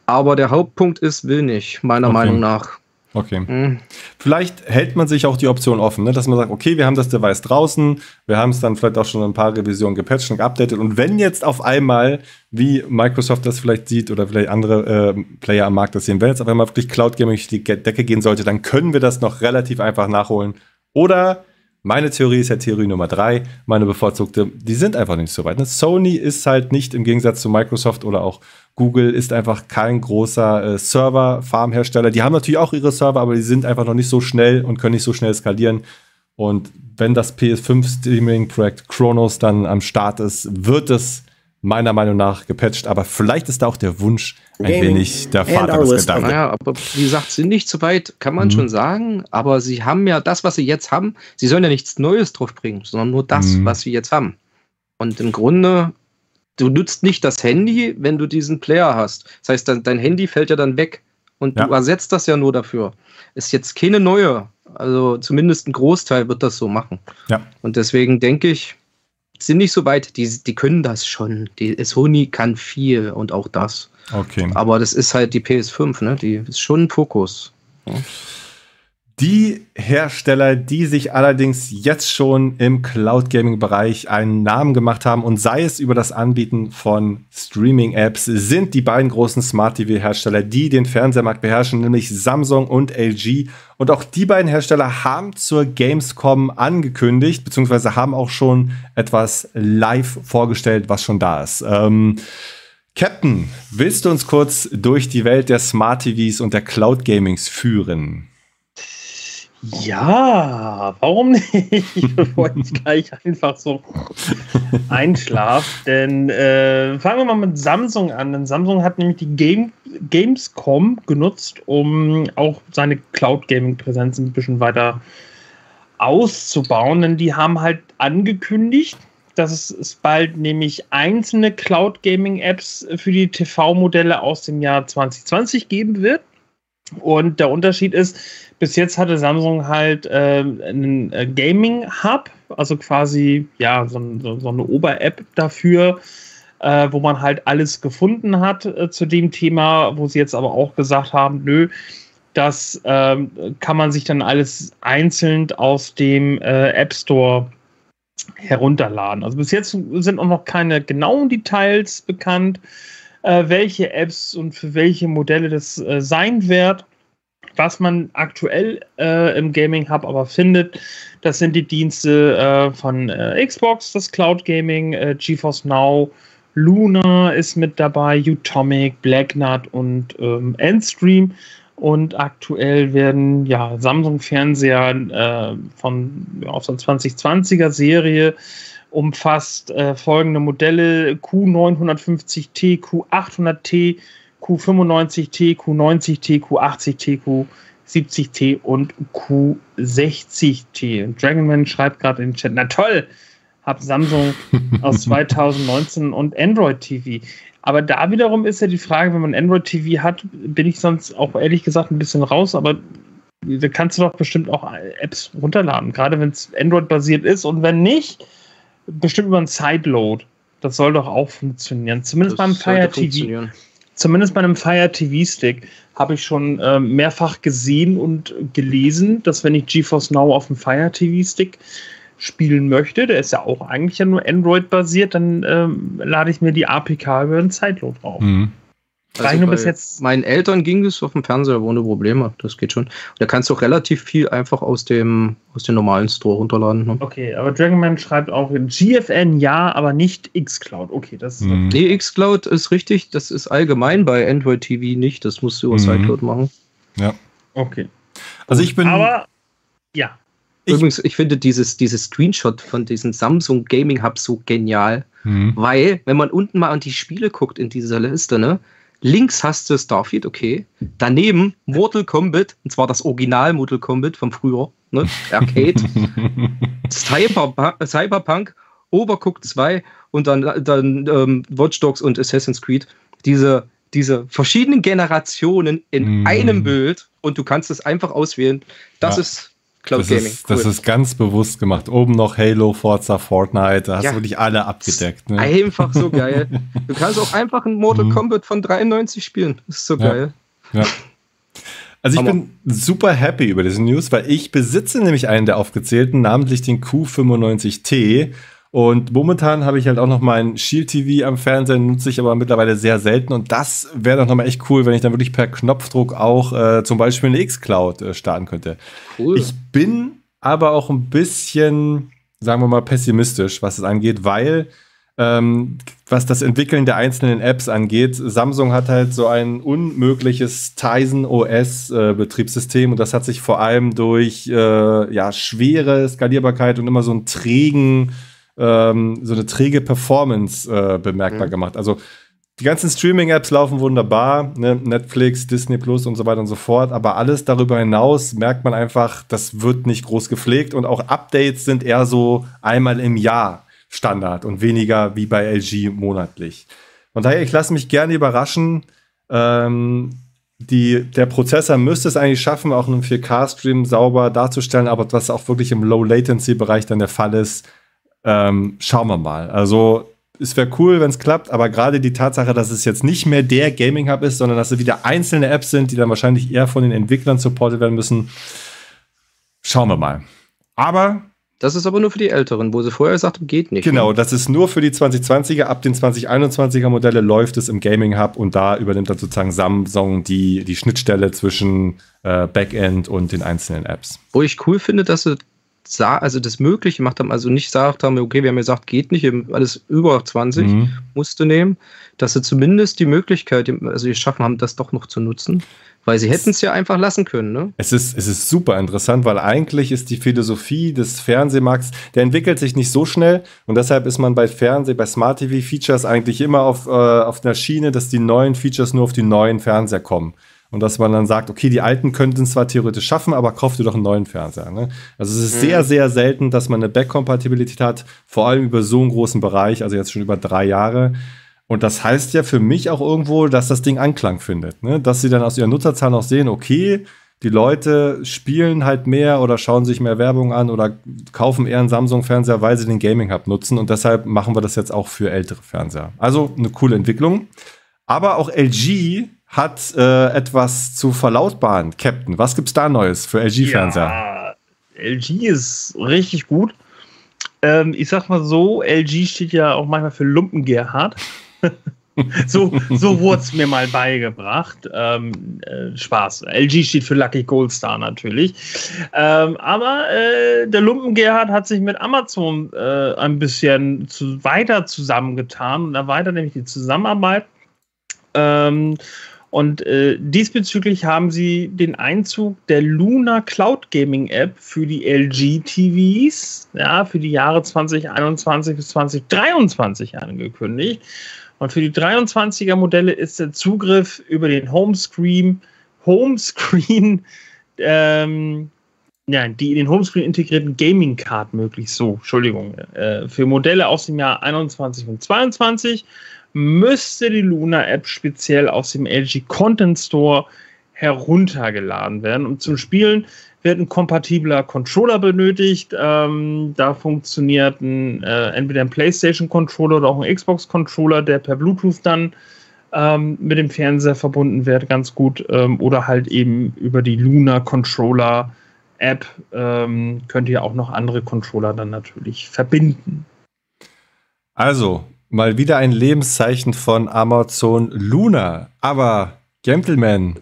Aber der Hauptpunkt ist, will nicht, meiner okay. Meinung nach. Okay. Mhm. Vielleicht hält man sich auch die Option offen, ne? dass man sagt, okay, wir haben das Device draußen, wir haben es dann vielleicht auch schon ein paar Revisionen gepatcht und geupdatet. Und wenn jetzt auf einmal, wie Microsoft das vielleicht sieht oder vielleicht andere äh, Player am Markt das sehen, wenn jetzt auf einmal wirklich Cloud Gaming durch die Decke gehen sollte, dann können wir das noch relativ einfach nachholen. Oder Meine Theorie ist ja Theorie Nummer drei, meine bevorzugte, die sind einfach nicht so weit. Ne? Sony ist halt nicht im Gegensatz zu Microsoft oder auch Google ist einfach kein großer äh, Server-Farm-Hersteller. Die haben natürlich auch ihre Server, aber die sind einfach noch nicht so schnell und können nicht so schnell skalieren. Und wenn das PS5-Streaming-Projekt Chronos dann am Start ist, wird es meiner Meinung nach gepatcht, aber vielleicht ist da auch der Wunsch ein Gaming wenig der Vater des Gedanken. Naja, aber wie gesagt, sind nicht so weit, kann man mhm. schon sagen, aber sie haben ja das, was sie jetzt haben, sie sollen ja nichts Neues drauf bringen, sondern nur das, mhm. was sie jetzt haben. Und im Grunde, du nutzt nicht das Handy, wenn du diesen Player hast. Das heißt, dein, dein Handy fällt ja dann weg und ja. du ersetzt das ja nur dafür. Ist jetzt keine neue, also zumindest ein Großteil wird das so machen. Ja. Und deswegen denke ich, sind nicht so weit, die, die können das schon. Die Sony kann viel und auch das. Okay. Aber das ist halt die PS5, ne? Die ist schon ein Fokus. Ja. Die Hersteller, die sich allerdings jetzt schon im Cloud Gaming Bereich einen Namen gemacht haben und sei es über das Anbieten von Streaming Apps, sind die beiden großen Smart TV Hersteller, die den Fernsehmarkt beherrschen, nämlich Samsung und LG. Und auch die beiden Hersteller haben zur Gamescom angekündigt, beziehungsweise haben auch schon etwas live vorgestellt, was schon da ist. Ähm, Captain, willst du uns kurz durch die Welt der Smart TVs und der Cloud Gamings führen? Ja, warum nicht? Ich gleich einfach so einschlafe. Denn äh, fangen wir mal mit Samsung an. Denn Samsung hat nämlich die Game Gamescom genutzt, um auch seine Cloud-Gaming-Präsenz ein bisschen weiter auszubauen. Denn die haben halt angekündigt, dass es bald nämlich einzelne Cloud-Gaming-Apps für die TV-Modelle aus dem Jahr 2020 geben wird. Und der Unterschied ist, bis jetzt hatte Samsung halt äh, einen Gaming-Hub, also quasi ja so, so, so eine Ober-App dafür, äh, wo man halt alles gefunden hat äh, zu dem Thema, wo sie jetzt aber auch gesagt haben, nö, das ähm, kann man sich dann alles einzeln aus dem äh, App Store herunterladen. Also bis jetzt sind auch noch keine genauen Details bekannt äh, welche Apps und für welche Modelle das äh, sein wird. Was man aktuell äh, im Gaming Hub aber findet, das sind die Dienste äh, von äh, Xbox, das Cloud Gaming, äh, GeForce Now, Luna ist mit dabei, Utomic, Blacknut und ähm, Endstream. Und aktuell werden ja Samsung-Fernseher äh, von aus der 2020er Serie umfasst äh, folgende Modelle Q950T, Q800T, Q95T, Q90T, Q80T, Q70T und Q60T. Und Dragonman schreibt gerade in den Chat, na toll, hab Samsung aus 2019 und Android TV. Aber da wiederum ist ja die Frage, wenn man Android TV hat, bin ich sonst auch ehrlich gesagt ein bisschen raus, aber da kannst du doch bestimmt auch Apps runterladen, gerade wenn es Android-basiert ist. Und wenn nicht, bestimmt über ein Sideload. Das soll doch auch funktionieren. Zumindest das beim Fire TV. Zumindest bei einem Fire TV Stick habe ich schon äh, mehrfach gesehen und gelesen, dass wenn ich GeForce Now auf dem Fire TV Stick spielen möchte, der ist ja auch eigentlich ja nur Android basiert, dann ähm, lade ich mir die APK über ein Sideload drauf. Mhm. Also bis jetzt meinen Eltern ging das auf dem Fernseher ohne Probleme. Das geht schon. Da kannst du auch relativ viel einfach aus dem, aus dem normalen Store runterladen. Ne? Okay, aber Dragonman schreibt auch GFN ja, aber nicht Xcloud. Okay, das ist. Mhm. Nee, Xcloud ist richtig. Das ist allgemein bei Android TV nicht. Das musst du über mhm. Sideload machen. Ja. Okay. Also ich bin. Aber ja. Ich Übrigens, ich finde dieses, dieses Screenshot von diesem Samsung Gaming Hub so genial, mhm. weil, wenn man unten mal an die Spiele guckt in dieser Liste, ne, Links hast du Starfield, okay. Daneben Mortal Kombat, und zwar das Original Mortal Kombat von früher, ne? Arcade. Cyber, Cyberpunk, Overcooked 2 und dann, dann ähm, Watch Dogs und Assassin's Creed. Diese, diese verschiedenen Generationen in mm. einem Bild und du kannst es einfach auswählen. Das ja. ist Cloud das Gaming. Ist, cool. Das ist ganz bewusst gemacht. Oben noch Halo, Forza, Fortnite. Da hast ja. du wirklich alle abgedeckt. Ne? Einfach so geil. Du kannst auch einfach ein Mortal mhm. Kombat von 93 spielen. Das ist so ja. geil. Ja. Also ich bin super happy über diese News, weil ich besitze nämlich einen der aufgezählten, namentlich den Q95T. Und momentan habe ich halt auch noch mein Shield TV am Fernseher, nutze ich aber mittlerweile sehr selten. Und das wäre doch nochmal echt cool, wenn ich dann wirklich per Knopfdruck auch äh, zum Beispiel eine X-Cloud äh, starten könnte. Cool. Ich bin aber auch ein bisschen, sagen wir mal, pessimistisch, was es angeht, weil ähm, was das Entwickeln der einzelnen Apps angeht, Samsung hat halt so ein unmögliches Tizen OS äh, Betriebssystem und das hat sich vor allem durch äh, ja, schwere Skalierbarkeit und immer so einen trägen, ähm, so eine träge Performance äh, bemerkbar mhm. gemacht. Also die ganzen Streaming-Apps laufen wunderbar, ne? Netflix, Disney Plus und so weiter und so fort, aber alles darüber hinaus merkt man einfach, das wird nicht groß gepflegt und auch Updates sind eher so einmal im Jahr Standard und weniger wie bei LG monatlich. Von daher, ich lasse mich gerne überraschen. Ähm, die, der Prozessor müsste es eigentlich schaffen, auch einen 4K-Stream sauber darzustellen, aber was auch wirklich im Low-Latency-Bereich dann der Fall ist, ähm, schauen wir mal. Also es wäre cool, wenn es klappt, aber gerade die Tatsache, dass es jetzt nicht mehr der Gaming Hub ist, sondern dass es wieder einzelne Apps sind, die dann wahrscheinlich eher von den Entwicklern supportet werden müssen, schauen wir mal. Aber das ist aber nur für die Älteren, wo sie vorher gesagt haben, geht nicht. Genau, ne? das ist nur für die 2020er. Ab den 2021er Modelle läuft es im Gaming Hub und da übernimmt dann sozusagen Samsung die, die Schnittstelle zwischen äh, Backend und den einzelnen Apps. Wo ich cool finde, dass sie also das möglich gemacht haben, also nicht gesagt haben, okay, wir haben gesagt, geht nicht, alles über 20 mhm. musste nehmen, dass sie zumindest die Möglichkeit, also geschaffen haben, das doch noch zu nutzen, weil sie hätten es ja einfach lassen können. Ne? Es, ist, es ist super interessant, weil eigentlich ist die Philosophie des Fernsehmarkts, der entwickelt sich nicht so schnell und deshalb ist man bei Fernseh, bei Smart TV Features eigentlich immer auf, äh, auf einer Schiene, dass die neuen Features nur auf die neuen Fernseher kommen. Und dass man dann sagt, okay, die alten könnten es zwar theoretisch schaffen, aber kauf dir doch einen neuen Fernseher. Ne? Also es ist mhm. sehr, sehr selten, dass man eine Backkompatibilität hat, vor allem über so einen großen Bereich, also jetzt schon über drei Jahre. Und das heißt ja für mich auch irgendwo, dass das Ding Anklang findet. Ne? Dass sie dann aus ihren Nutzerzahlen auch sehen, okay, die Leute spielen halt mehr oder schauen sich mehr Werbung an oder kaufen eher einen Samsung-Fernseher, weil sie den Gaming Hub nutzen. Und deshalb machen wir das jetzt auch für ältere Fernseher. Also eine coole Entwicklung. Aber auch LG hat äh, etwas zu verlautbaren. Captain, was gibt's da Neues für LG-Fernseher? Ja, LG ist richtig gut. Ähm, ich sag mal so, LG steht ja auch manchmal für Lumpen Gerhard. so so wurde es mir mal beigebracht. Ähm, äh, Spaß. LG steht für Lucky Gold Star natürlich. Ähm, aber äh, der Lumpen Gerhard hat sich mit Amazon äh, ein bisschen zu, weiter zusammengetan und erweitert nämlich die Zusammenarbeit. Ähm, und äh, diesbezüglich haben sie den Einzug der Luna Cloud Gaming App für die LG TVs, ja, für die Jahre 2021 bis 2023 angekündigt. Und für die 23er Modelle ist der Zugriff über den Homescreen, Homescreen, ähm, ja, die in den Homescreen integrierten Gaming Card möglich. So, Entschuldigung. Äh, für Modelle aus dem Jahr 21 und 22 müsste die Luna-App speziell aus dem LG Content Store heruntergeladen werden. Und zum Spielen wird ein kompatibler Controller benötigt. Ähm, da funktioniert ein, äh, entweder ein PlayStation-Controller oder auch ein Xbox-Controller, der per Bluetooth dann ähm, mit dem Fernseher verbunden wird, ganz gut. Ähm, oder halt eben über die Luna Controller App ähm, könnt ihr auch noch andere Controller dann natürlich verbinden. Also, mal wieder ein Lebenszeichen von Amazon Luna. Aber, Gentleman,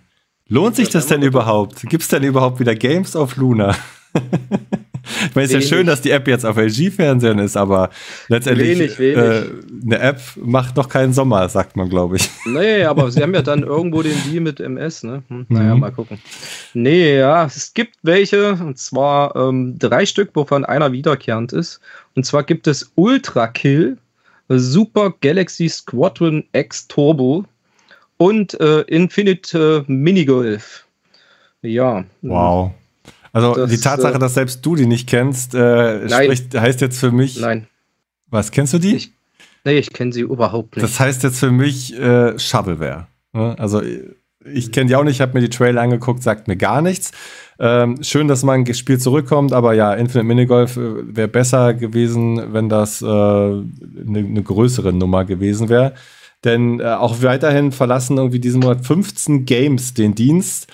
lohnt sich das denn überhaupt? Gibt es denn überhaupt wieder Games auf Luna? ich meine, es ist ja schön, dass die App jetzt auf LG-Fernsehern ist, aber letztendlich wenig, wenig. Äh, eine App macht noch keinen Sommer, sagt man, glaube ich. Nee, aber sie haben ja dann irgendwo den Deal mit MS, ne? Hm, naja, mhm. mal gucken. Nee, ja, es gibt welche, und zwar ähm, drei Stück, wovon einer wiederkehrend ist. Und zwar gibt es Ultra Kill, Super Galaxy Squadron X Turbo und äh, Infinite äh, Minigolf. Ja. Wow. Also das, die Tatsache, äh, dass selbst du die nicht kennst, äh, spricht, heißt jetzt für mich. Nein. Was, kennst du die? Ich, nee, ich kenne sie überhaupt nicht. Das heißt jetzt für mich äh, Shovelware. Ne? Also ich kenne die auch nicht, ich habe mir die Trailer angeguckt, sagt mir gar nichts. Ähm, schön, dass man ein Spiel zurückkommt, aber ja, Infinite Minigolf äh, wäre besser gewesen, wenn das eine äh, ne, ne größere Nummer gewesen wäre. Denn äh, auch weiterhin verlassen irgendwie diesen Monat 15 Games den Dienst.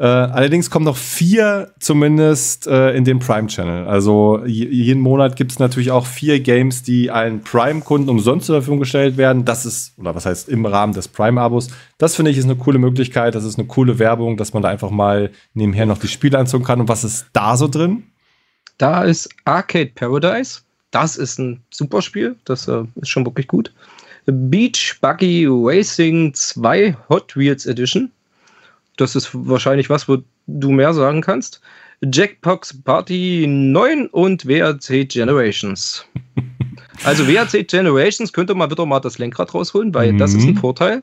Äh, allerdings kommen noch vier zumindest äh, in den Prime-Channel. Also jeden Monat gibt es natürlich auch vier Games, die allen Prime-Kunden umsonst zur Verfügung gestellt werden. Das ist, oder was heißt im Rahmen des Prime-Abos. Das finde ich ist eine coole Möglichkeit. Das ist eine coole Werbung, dass man da einfach mal nebenher noch die Spiele anzogen kann. Und was ist da so drin? Da ist Arcade Paradise. Das ist ein super Spiel. Das äh, ist schon wirklich gut. Beach Buggy Racing 2 Hot Wheels Edition. Das ist wahrscheinlich was, wo du mehr sagen kannst. Jackbox Party 9 und WRC Generations. Also WRC Generations könnte man wieder mal das Lenkrad rausholen, weil mhm. das ist ein mhm. Vorteil.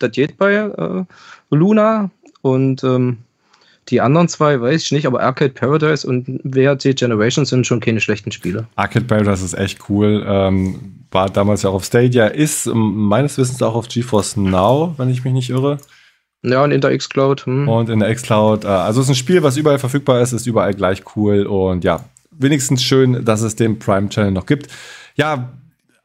Das geht bei äh, Luna und ähm, die anderen zwei weiß ich nicht, aber Arcade Paradise und WRC Generations sind schon keine schlechten Spiele. Arcade Paradise ist echt cool. Ähm, war damals ja auch auf Stadia, ist meines Wissens auch auf GeForce Now, wenn ich mich nicht irre. Ja, und in der X-Cloud. Hm. Und in der X-Cloud. Äh, also es ist ein Spiel, was überall verfügbar ist, ist überall gleich cool und ja, wenigstens schön, dass es den Prime Channel noch gibt. Ja,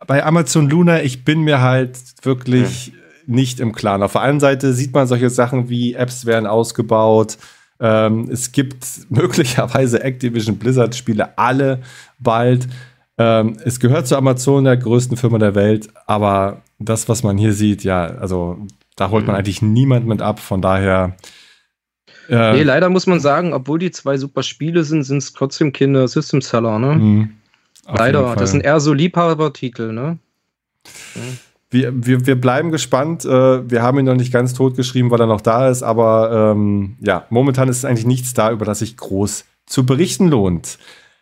bei Amazon Luna, ich bin mir halt wirklich hm. nicht im Klaren. Auf der einen Seite sieht man solche Sachen wie Apps werden ausgebaut. Ähm, es gibt möglicherweise Activision Blizzard Spiele alle bald. Ähm, es gehört zu Amazon, der größten Firma der Welt, aber das, was man hier sieht, ja, also da holt man mhm. eigentlich niemand mit ab. Von daher. Äh, nee, leider muss man sagen, obwohl die zwei super Spiele sind, sind es trotzdem keine System Seller, ne? Mh, leider, das sind eher so Liebhabertitel, ne? Mhm. Wir, wir, wir bleiben gespannt. Äh, wir haben ihn noch nicht ganz tot geschrieben, weil er noch da ist, aber ähm, ja, momentan ist eigentlich nichts da, über das sich groß zu berichten lohnt.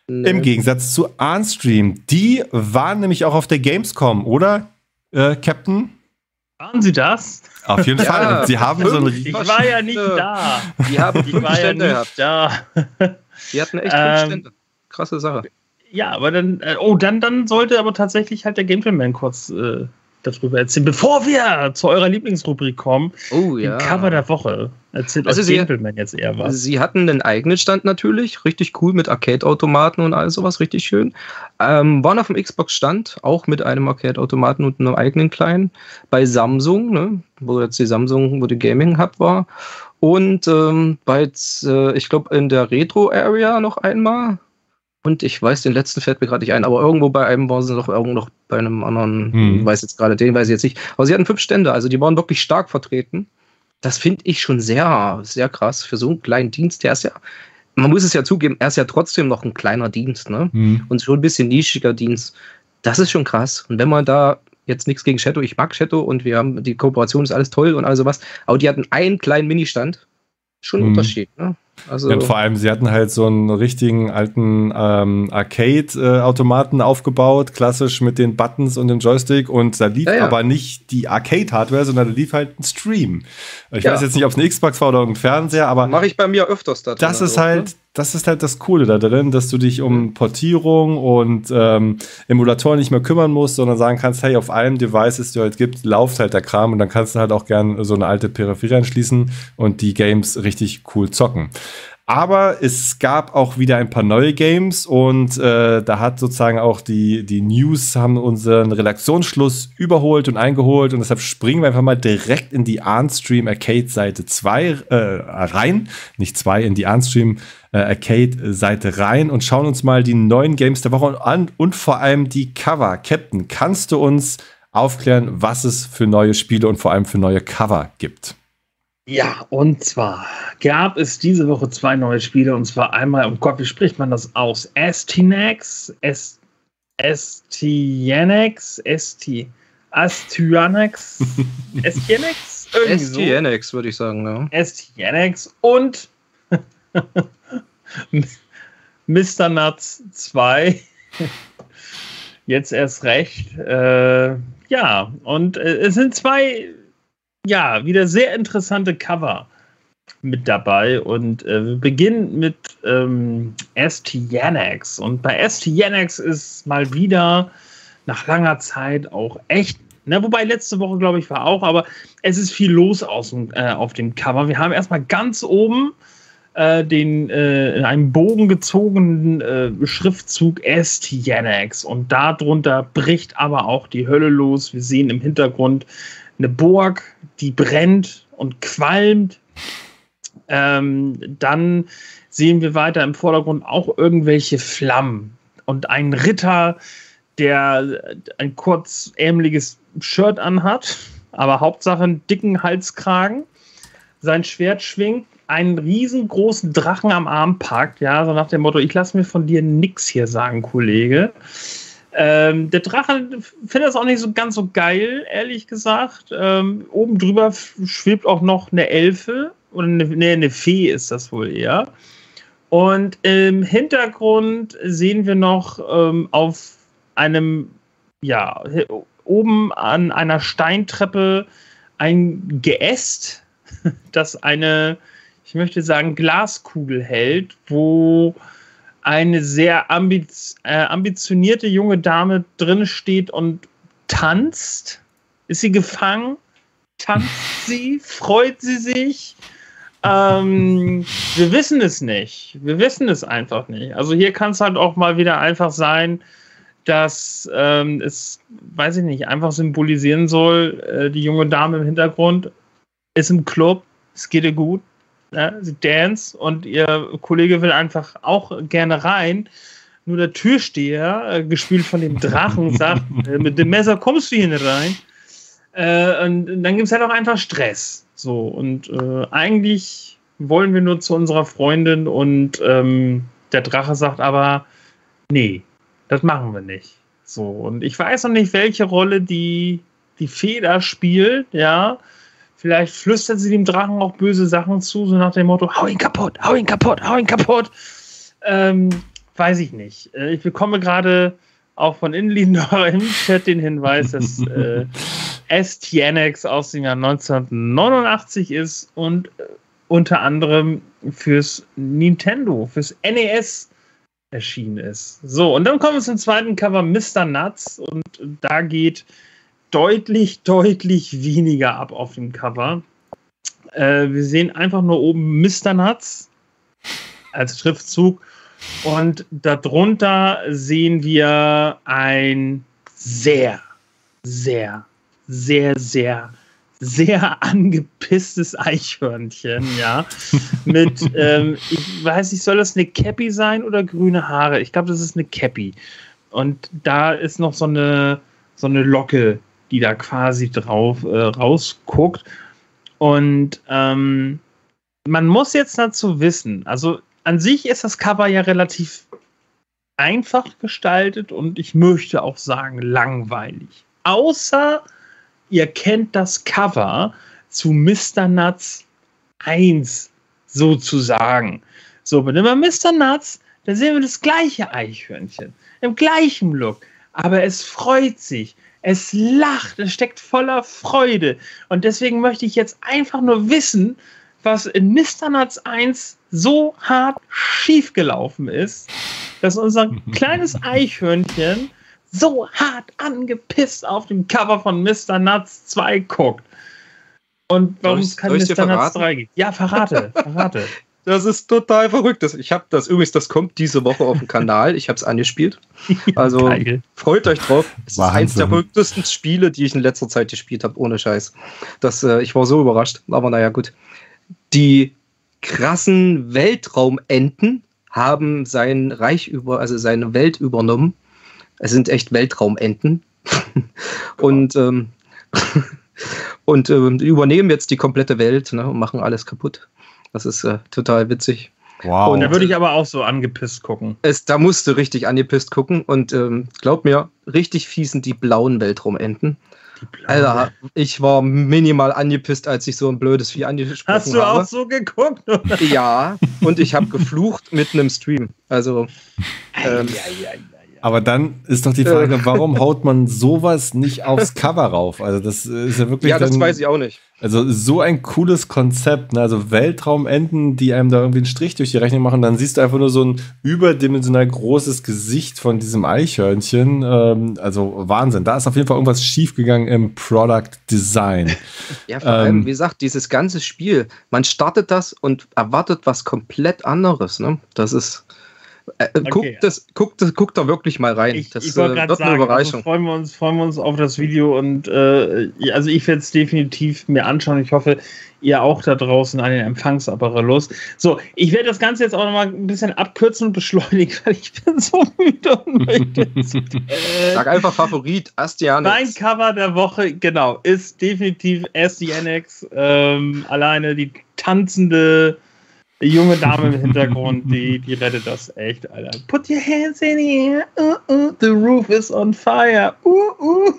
Nee. Im Gegensatz zu Arnstream. Die waren nämlich auch auf der Gamescom, oder, äh, Captain? Waren sie das? Auf jeden Fall. Ja, sie haben so ein Ich war ja nicht da. Die haben ich war Stände ja nicht da. Die hatten echt fünf ähm, Stände. Krasse Sache. Ja, aber dann, äh, oh, dann, dann sollte aber tatsächlich halt der Gameplay-Man kurz äh, darüber erzählen. Bevor wir zu eurer Lieblingsrubrik kommen, oh, ja. Cover der Woche. Erzählt also Sie, Gentleman jetzt eher was. Sie hatten einen eigenen Stand natürlich, richtig cool mit Arcade-Automaten und all sowas, richtig schön. Ähm, waren auf dem Xbox-Stand, auch mit einem Arcade-Automaten und einem eigenen kleinen, bei Samsung, ne, wo jetzt die Samsung, wo die Gaming-Hub war. Und ähm, bei, äh, ich glaube, in der Retro-Area noch einmal. Und ich weiß, den letzten fällt mir gerade nicht ein, aber irgendwo bei einem waren sie noch irgendwo noch bei einem anderen, hm. weiß jetzt gerade, den weiß ich jetzt nicht. Aber sie hatten fünf Stände, also die waren wirklich stark vertreten. Das finde ich schon sehr, sehr krass für so einen kleinen Dienst. Der ist ja, man muss es ja zugeben, er ist ja trotzdem noch ein kleiner Dienst, ne? Hm. Und schon ein bisschen nischiger Dienst. Das ist schon krass. Und wenn man da jetzt nichts gegen Shadow, ich mag Shadow und wir haben die Kooperation ist alles toll und all sowas, aber die hatten einen kleinen Ministand. Schon ein hm. Unterschied, ne? Also und vor allem, sie hatten halt so einen richtigen alten ähm, Arcade-Automaten aufgebaut, klassisch mit den Buttons und dem Joystick. Und da lief ja, ja. aber nicht die Arcade-Hardware, sondern da lief halt ein Stream. Ich ja. weiß jetzt nicht, ob es ein Xbox war oder ein Fernseher, aber. Mache ich bei mir öfters da Das ist halt, ne? Das ist halt das Coole da drin, dass du dich um Portierung und ähm, Emulatoren nicht mehr kümmern musst, sondern sagen kannst, hey, auf einem Device, das du halt gibt, lauft halt der Kram und dann kannst du halt auch gern so eine alte Peripherie anschließen und die Games richtig cool zocken. Aber es gab auch wieder ein paar neue Games und äh, da hat sozusagen auch die, die News haben unseren Redaktionsschluss überholt und eingeholt und deshalb springen wir einfach mal direkt in die Arnstream Arcade Seite 2 äh, rein, nicht 2, in die Arnstream äh, Arcade Seite rein und schauen uns mal die neuen Games der Woche an und vor allem die Cover. Captain, kannst du uns aufklären, was es für neue Spiele und vor allem für neue Cover gibt? Ja, und zwar gab es diese Woche zwei neue Spiele und zwar einmal, um Gott, wie spricht man das aus? Astinax, Estianex, Esti, Astyanax, Estianex? Estianex, würde ich sagen, ja. Estianex und Mr. Nuts 2. Jetzt erst recht. Äh, ja, und äh, es sind zwei ja, wieder sehr interessante Cover mit dabei und äh, wir beginnen mit ähm, ST Yanax und bei ST Yanax ist mal wieder nach langer Zeit auch echt, ne, wobei letzte Woche glaube ich war auch, aber es ist viel los aus, äh, auf dem Cover. Wir haben erstmal ganz oben äh, den äh, in einem Bogen gezogenen äh, Schriftzug ST Yanax und darunter bricht aber auch die Hölle los. Wir sehen im Hintergrund eine Burg, die brennt und qualmt. Ähm, dann sehen wir weiter im Vordergrund auch irgendwelche Flammen und einen Ritter, der ein kurzärmeliges Shirt anhat, aber Hauptsache einen dicken Halskragen, sein Schwert schwingt einen riesengroßen Drachen am Arm packt, ja, so nach dem Motto, ich lasse mir von dir nichts hier sagen, Kollege. Ähm, der Drache findet das auch nicht so ganz so geil, ehrlich gesagt. Ähm, oben drüber schwebt auch noch eine Elfe oder eine, nee, eine Fee ist das wohl eher. Und im Hintergrund sehen wir noch ähm, auf einem, ja, oben an einer Steintreppe ein Geäst, das eine, ich möchte sagen, Glaskugel hält, wo eine sehr ambiz äh, ambitionierte junge Dame drin steht und tanzt. Ist sie gefangen? Tanzt sie? Freut sie sich? Ähm, wir wissen es nicht. Wir wissen es einfach nicht. Also hier kann es halt auch mal wieder einfach sein, dass ähm, es, weiß ich nicht, einfach symbolisieren soll, äh, die junge Dame im Hintergrund ist im Club, es geht ihr gut, Ne? Sie dance und ihr Kollege will einfach auch gerne rein. Nur der Türsteher, äh, gespielt von dem Drachen, sagt, äh, mit dem Messer kommst du hier nicht rein. Äh, und dann gibt es halt auch einfach Stress. So, und äh, eigentlich wollen wir nur zu unserer Freundin und ähm, der Drache sagt aber, nee, das machen wir nicht. So, und ich weiß noch nicht, welche Rolle die, die Feder spielt, ja. Vielleicht flüstert sie dem Drachen auch böse Sachen zu, so nach dem Motto: Hau ihn kaputt, hau ihn kaputt, hau ihn kaputt. Ähm, weiß ich nicht. Äh, ich bekomme gerade auch von Inlindor im Chat den Hinweis, dass äh, STNX aus dem Jahr 1989 ist und äh, unter anderem fürs Nintendo, fürs NES erschienen ist. So, und dann kommen wir zum zweiten Cover, Mr. Nuts. Und da geht deutlich, deutlich weniger ab auf dem Cover. Äh, wir sehen einfach nur oben Mr. Nuts als Schriftzug und darunter sehen wir ein sehr, sehr, sehr, sehr, sehr angepisstes Eichhörnchen, ja. Mit, ähm, ich weiß nicht, soll das eine Cappy sein oder grüne Haare? Ich glaube, das ist eine Cappy. Und da ist noch so eine, so eine Locke die da quasi drauf äh, rausguckt. Und ähm, man muss jetzt dazu wissen, also an sich ist das Cover ja relativ einfach gestaltet und ich möchte auch sagen langweilig. Außer ihr kennt das Cover zu Mr. Nuts 1 sozusagen. So, wenn wir Mr. Nuts, dann sehen wir das gleiche Eichhörnchen im gleichen Look, aber es freut sich. Es lacht, es steckt voller Freude. Und deswegen möchte ich jetzt einfach nur wissen, was in Mr. Nuts 1 so hart schiefgelaufen ist, dass unser kleines Eichhörnchen so hart angepisst auf dem Cover von Mr. Nuts 2 guckt. Und warum es kein Mr. Nuts 3 gibt. Ja, verrate, verrate. Das ist total verrückt. Ich habe das übrigens, das kommt diese Woche auf dem Kanal. Ich habe es angespielt. Also Geil. freut euch drauf. Es ist eines der verrücktesten Spiele, die ich in letzter Zeit gespielt habe, ohne Scheiß. Das, äh, ich war so überrascht. Aber naja, gut. Die krassen Weltraumenten haben sein Reich über, also seine Welt übernommen. Es sind echt Weltraumenten. und ähm, und äh, übernehmen jetzt die komplette Welt ne, und machen alles kaputt. Das ist äh, total witzig. Wow. Und da würde ich aber auch so angepisst gucken. Es, da musst du richtig angepisst gucken. Und ähm, glaub mir, richtig fies sind die blauen Weltraumenten. Alter, ich war minimal angepisst, als ich so ein blödes Vieh angesprochen habe. Hast du habe. auch so geguckt? Oder? Ja, und ich habe geflucht mitten im Stream. Also. Ähm, aber dann ist doch die Frage, warum haut man sowas nicht aufs Cover rauf? Also das ist ja wirklich. Ja, das dann, weiß ich auch nicht. Also so ein cooles Konzept, ne? also Weltraumenten, die einem da irgendwie einen Strich durch die Rechnung machen, dann siehst du einfach nur so ein überdimensional großes Gesicht von diesem Eichhörnchen. Ähm, also Wahnsinn, da ist auf jeden Fall irgendwas schiefgegangen im Product Design. Ja, vor allem, ähm, wie gesagt, dieses ganze Spiel, man startet das und erwartet was komplett anderes. Ne? Das ist äh, okay. guckt, das, guckt, das, guckt da wirklich mal rein. Ich, das ich äh, wird sagen, eine Überraschung. Also freuen, wir uns, freuen wir uns auf das Video und äh, also ich werde es definitiv mir anschauen. Ich hoffe, ihr auch da draußen an den Empfangsapparatus. So, ich werde das Ganze jetzt auch nochmal ein bisschen abkürzen und beschleunigen, weil ich bin so müde und möchte. äh, Sag einfach Favorit, Astianex. Mein Cover der Woche, genau, ist definitiv Astianex. Ähm, alleine die tanzende junge Dame im Hintergrund, die, die rettet das echt, Alter. Put your hands in the air. Uh, uh, the roof is on fire. Uh, uh.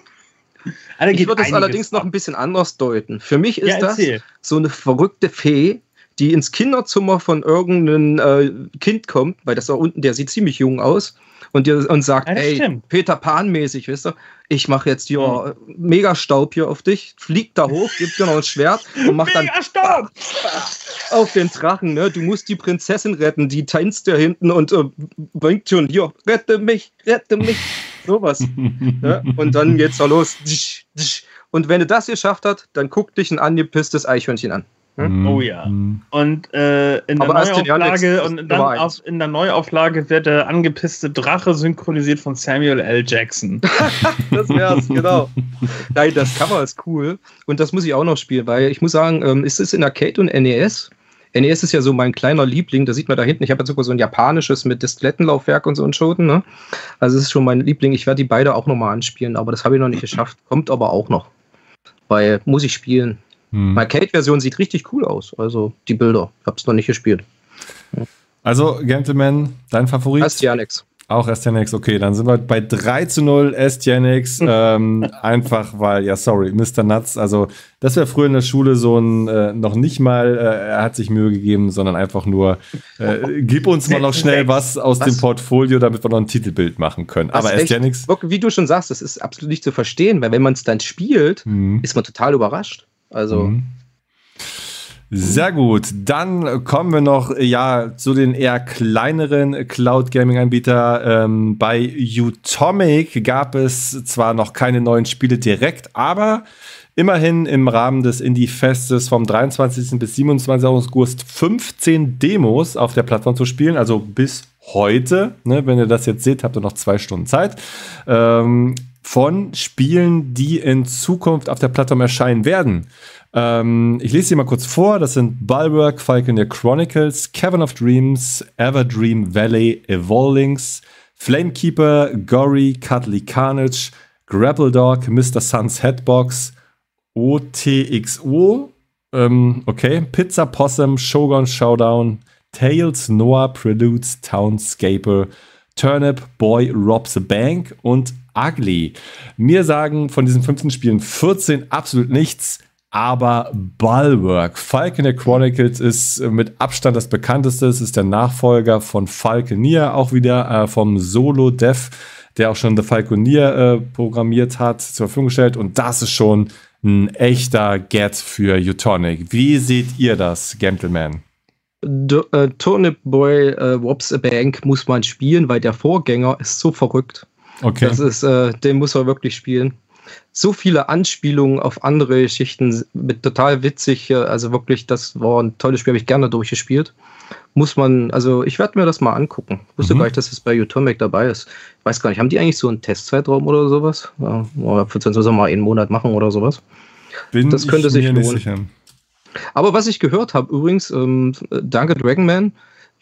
Alter, ich würde es allerdings ab. noch ein bisschen anders deuten. Für mich ist ja, das so eine verrückte Fee, die ins Kinderzimmer von irgendeinem äh, Kind kommt, weil das da unten, der sieht ziemlich jung aus, und, dir, und sagt, ja, ey, stimmt. Peter Pan-mäßig, wisst ihr, ich mache jetzt hier mhm. Megastaub hier auf dich, fliegt da hoch, gibt dir noch ein Schwert und macht dann auf den Drachen, ne? Du musst die Prinzessin retten, die tanzt da hinten und äh, winkt schon, hier, rette mich, rette mich. Sowas. ne? Und dann geht's da los. Und wenn du das geschafft hast, dann guck dich ein angepisstes Eichhörnchen an. Hm? Oh ja. Mhm. Und äh, in, der Neuauflage, und dann auf, in der Neuauflage wird der angepisste Drache synchronisiert von Samuel L. Jackson. das wär's, genau. Nein, das Cover ist cool. Und das muss ich auch noch spielen, weil ich muss sagen, ähm, ist es in Arcade und NES? NES ist ja so mein kleiner Liebling, da sieht man da hinten, ich habe jetzt sogar so ein japanisches mit Disklettenlaufwerk und so ein Schoten. Ne? Also es ist schon mein Liebling. Ich werde die beide auch nochmal anspielen, aber das habe ich noch nicht geschafft. Kommt aber auch noch. Weil muss ich spielen. Hm. Arcade-Version sieht richtig cool aus. Also die Bilder. Ich habe es noch nicht gespielt. Also, Gentleman, dein Favorit? Astyanax. Auch Astyanax, okay, dann sind wir bei 3 zu 0 Astyanax. ähm, einfach weil, ja, sorry, Mr. Nuts. Also, das wäre früher in der Schule so ein, äh, noch nicht mal, äh, er hat sich Mühe gegeben, sondern einfach nur, äh, gib uns mal noch schnell was aus was? dem Portfolio, damit wir noch ein Titelbild machen können. Aber Astyanax. Wie du schon sagst, das ist absolut nicht zu verstehen, weil wenn man es dann spielt, mhm. ist man total überrascht. Also. Mhm. Sehr gut. Dann kommen wir noch ja zu den eher kleineren Cloud Gaming Anbieter. Ähm, bei Utomic gab es zwar noch keine neuen Spiele direkt, aber immerhin im Rahmen des Indie Festes vom 23. bis 27. August 15 Demos auf der Plattform zu spielen, also bis heute. Ne, wenn ihr das jetzt seht, habt ihr noch zwei Stunden Zeit. Ähm, von Spielen, die in Zukunft auf der Plattform erscheinen werden. Ähm, ich lese sie mal kurz vor. Das sind Bulwark, Falconeer Chronicles, Cavern of Dreams, Everdream Valley, Evolvings, Flamekeeper, Gory, Cuddly Carnage, Grapple Dog, Mr. Sun's Headbox, OTXO, ähm, okay, Pizza Possum, Shogun Showdown, Tales, Noah Preludes, Townscaper, Turnip, Boy Robs a Bank und Ugly. Mir sagen von diesen 15 Spielen 14 absolut nichts, aber Bulwark. Falconeer Chronicles ist mit Abstand das bekannteste. Es ist der Nachfolger von Falconeer, auch wieder äh, vom Solo-Dev, der auch schon The Falconeer äh, programmiert hat, zur Verfügung gestellt. Und das ist schon ein echter Get für Utonic. Wie seht ihr das, Gentleman? Äh, Turnip Boy äh, Wops a Bank muss man spielen, weil der Vorgänger ist so verrückt. Okay. Das ist, äh, den muss man wirklich spielen. So viele Anspielungen auf andere Geschichten mit total witzig. Äh, also wirklich, das war ein tolles Spiel, habe ich gerne durchgespielt. Muss man, also ich werde mir das mal angucken. Ich wusste mhm. gar nicht, dass es bei Utomic dabei ist. Ich weiß gar nicht, haben die eigentlich so einen Testzeitraum oder sowas? Ja, für uns mal einen Monat machen oder sowas. Bin das könnte sich lohnen. Aber was ich gehört habe, übrigens, ähm, danke Dragonman,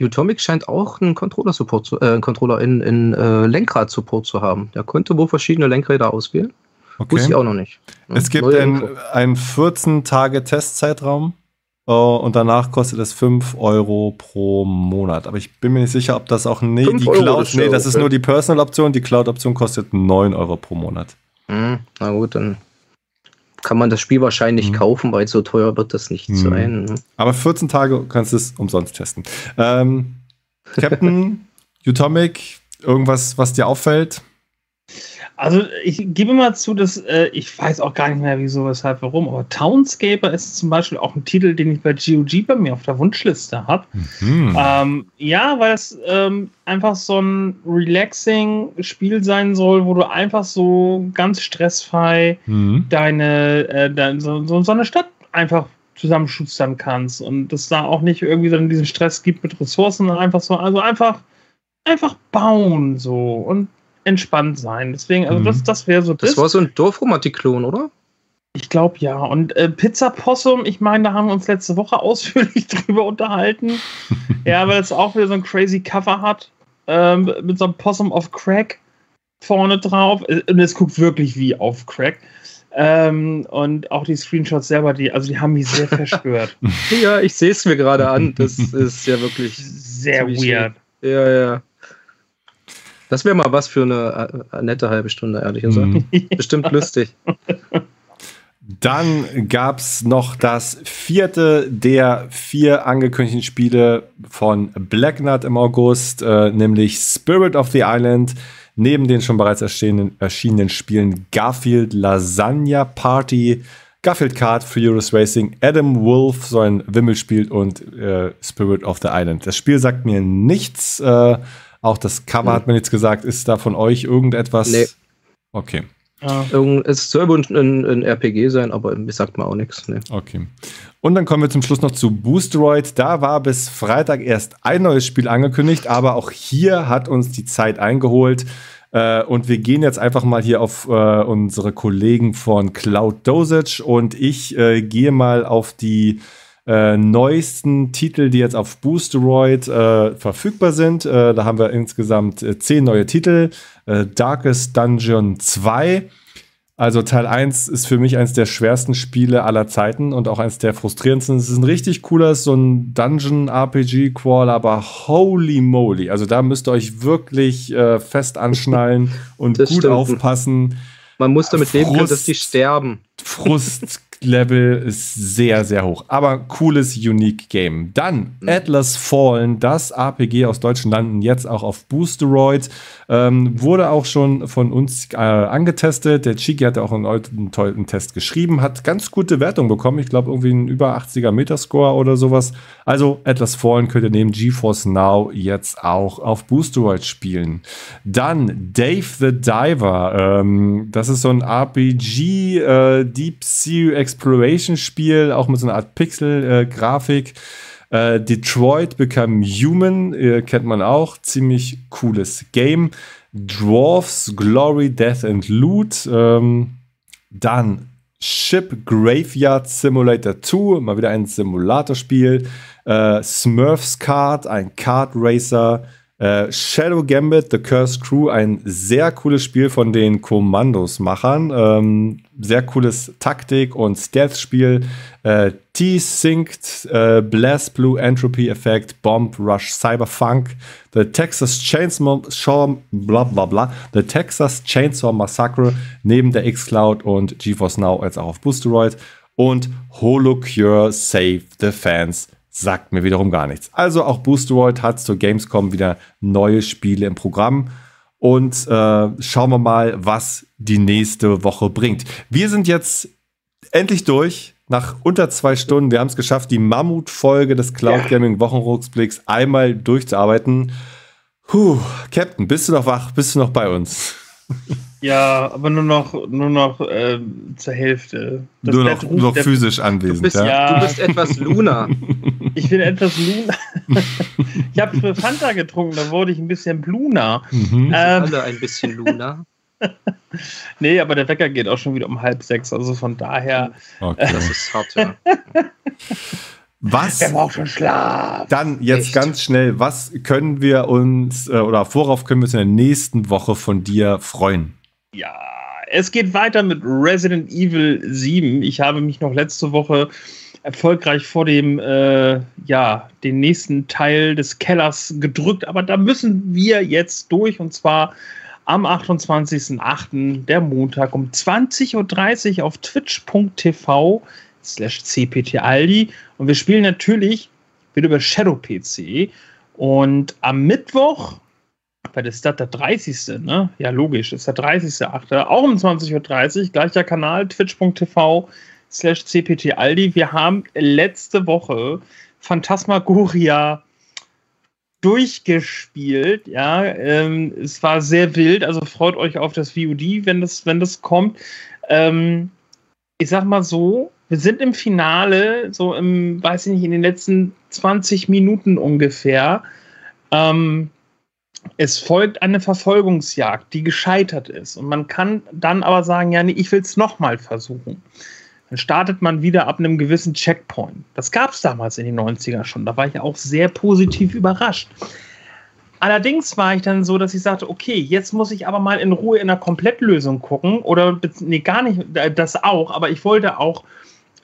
Utomic scheint auch einen Controller-Support zu, äh, Controller in, in äh, Lenkrad-Support zu haben. Der könnte wohl verschiedene Lenkräder auswählen. Okay. Wusste ich auch noch nicht. Es gibt einen 14-Tage-Testzeitraum uh, und danach kostet es 5 Euro pro Monat. Aber ich bin mir nicht sicher, ob das auch nee, die Cloud. Nee, das ist nur die Personal-Option. Die Cloud-Option kostet 9 Euro pro Monat. Hm, na gut, dann kann man das Spiel wahrscheinlich mhm. kaufen, weil so teuer wird das nicht mhm. sein. Ne? Aber 14 Tage kannst du es umsonst testen. Ähm, Captain, Utomic, irgendwas, was dir auffällt? Also ich gebe mal zu, dass äh, ich weiß auch gar nicht mehr, wieso, weshalb, warum, aber Townscaper ist zum Beispiel auch ein Titel, den ich bei GOG bei mir auf der Wunschliste habe. Mhm. Ähm, ja, weil es ähm, einfach so ein relaxing Spiel sein soll, wo du einfach so ganz stressfrei mhm. deine, äh, deine so, so, eine Stadt einfach zusammenschustern kannst und das da auch nicht irgendwie so diesen Stress gibt mit Ressourcen, einfach so, also einfach einfach bauen so und entspannt sein. Deswegen, also mhm. das, das wäre so das. Das war so ein Dorfromantik-Klon, oder? Ich glaube ja. Und äh, Pizza Possum, ich meine, da haben wir uns letzte Woche ausführlich drüber unterhalten. ja, weil es auch wieder so ein crazy Cover hat. Ähm, mit so einem Possum of Crack vorne drauf. Äh, und es guckt wirklich wie auf Crack. Ähm, und auch die Screenshots selber, die, also die haben mich sehr verstört. ja, ich sehe es mir gerade an. Das ist ja wirklich sehr weird. Ja, ja. Das wäre mal was für eine, eine, nette halbe Stunde, ehrlich gesagt. Mhm. Bestimmt lustig. Dann gab es noch das vierte der vier angekündigten Spiele von Blacknut im August, äh, nämlich Spirit of the Island. Neben den schon bereits erschienenen, Spielen Garfield Lasagna Party, Garfield Kart, Furious Racing, Adam Wolf, so ein Wimmelspiel und äh, Spirit of the Island. Das Spiel sagt mir nichts. Äh, auch das Cover hat man jetzt gesagt. Ist da von euch irgendetwas? Nee. Okay. Ja. Es soll wohl ein, ein, RPG sein, aber mir sagt man auch nichts. Nee. Okay. Und dann kommen wir zum Schluss noch zu Boosteroid. Da war bis Freitag erst ein neues Spiel angekündigt, aber auch hier hat uns die Zeit eingeholt. Äh, und wir gehen jetzt einfach mal hier auf äh, unsere Kollegen von Cloud Dosage und ich äh, gehe mal auf die äh, neuesten Titel, die jetzt auf Boosteroid äh, verfügbar sind. Äh, da haben wir insgesamt äh, zehn neue Titel. Äh, Darkest Dungeon 2. Also Teil 1 ist für mich eines der schwersten Spiele aller Zeiten und auch eines der frustrierendsten. Es ist ein richtig cooler, so ein Dungeon-RPG-Crawl, aber holy moly. Also da müsst ihr euch wirklich äh, fest anschnallen und das gut stimmt. aufpassen. Man muss damit Frust, leben können, dass die sterben. Frust, Level ist sehr, sehr hoch. Aber cooles, unique Game. Dann. Atlas Fallen, das RPG aus deutschen Landen, jetzt auch auf Boosteroid. Ähm, wurde auch schon von uns äh, angetestet. Der Chiki hat auch einen, einen tollen Test geschrieben, hat ganz gute Wertung bekommen. Ich glaube, irgendwie einen über 80er Metascore oder sowas. Also Atlas Fallen könnt ihr neben GeForce Now jetzt auch auf Boosteroid spielen. Dann Dave the Diver. Ähm, das ist so ein RPG, äh, Deep Sea Exploration-Spiel, auch mit so einer Art Pixel-Grafik. Äh, Detroit Become Human, äh, kennt man auch, ziemlich cooles Game. Dwarfs, Glory, Death and Loot. Ähm, dann Ship Graveyard Simulator 2, mal wieder ein Simulatorspiel. Äh, Smurfs Card, ein Card Racer. Äh, Shadow Gambit, The Cursed Crew, ein sehr cooles Spiel von den Kommandos-Machern. Ähm, sehr cooles Taktik- und Stealth-Spiel. Äh, T-Synced, äh, Blast Blue Entropy Effect, Bomb Rush Cyberfunk, The Texas Chainsaw, bla bla bla, The Texas Chainsaw Massacre neben der X-Cloud und GeForce Now als auch auf Boosteroid und Holocure Save the Fans sagt mir wiederum gar nichts. Also auch Boosteroid hat zur Gamescom wieder neue Spiele im Programm. Und äh, schauen wir mal, was die nächste Woche bringt. Wir sind jetzt endlich durch. Nach unter zwei Stunden. Wir haben es geschafft, die Mammutfolge des Cloud Gaming Wochenrückblicks einmal durchzuarbeiten. Puh, Captain, bist du noch wach? Bist du noch bei uns? Ja, aber nur noch, nur noch äh, zur Hälfte. Das nur noch, noch physisch anwesend. Du bist, ja? du bist etwas Luna. ich bin etwas Luna. ich habe Fanta getrunken, da wurde ich ein bisschen Luna. Mhm. Ähm, alle ein bisschen Luna. nee, aber der Wecker geht auch schon wieder um halb sechs, also von daher. Okay. das ist hart, ja. Was? Der braucht schon Schlaf. Dann jetzt Echt? ganz schnell, was können wir uns äh, oder worauf können wir uns in der nächsten Woche von dir freuen? Ja, es geht weiter mit Resident Evil 7. Ich habe mich noch letzte Woche erfolgreich vor dem, äh, ja, den nächsten Teil des Kellers gedrückt, aber da müssen wir jetzt durch und zwar am 28.08., der Montag um 20.30 Uhr auf twitch.tv slash cptaldi und wir spielen natürlich wieder über Shadow PC und am Mittwoch weil das ist der 30. Ne? Ja, logisch, das ist der 30.8. Auch um 20.30 Uhr, gleicher Kanal, twitch.tv slash cptaldi. Wir haben letzte Woche Phantasmagoria durchgespielt. Ja, ähm, es war sehr wild, also freut euch auf das VOD, wenn das, wenn das kommt. Ähm, ich sag mal so, wir sind im Finale, so im, weiß ich nicht, in den letzten 20 Minuten ungefähr. Ähm, es folgt eine Verfolgungsjagd, die gescheitert ist. Und man kann dann aber sagen, ja, nee, ich will es nochmal versuchen. Dann startet man wieder ab einem gewissen Checkpoint. Das gab es damals in den 90er schon. Da war ich auch sehr positiv überrascht. Allerdings war ich dann so, dass ich sagte, okay, jetzt muss ich aber mal in Ruhe in einer Komplettlösung gucken. Oder, nee, gar nicht, äh, das auch, aber ich wollte auch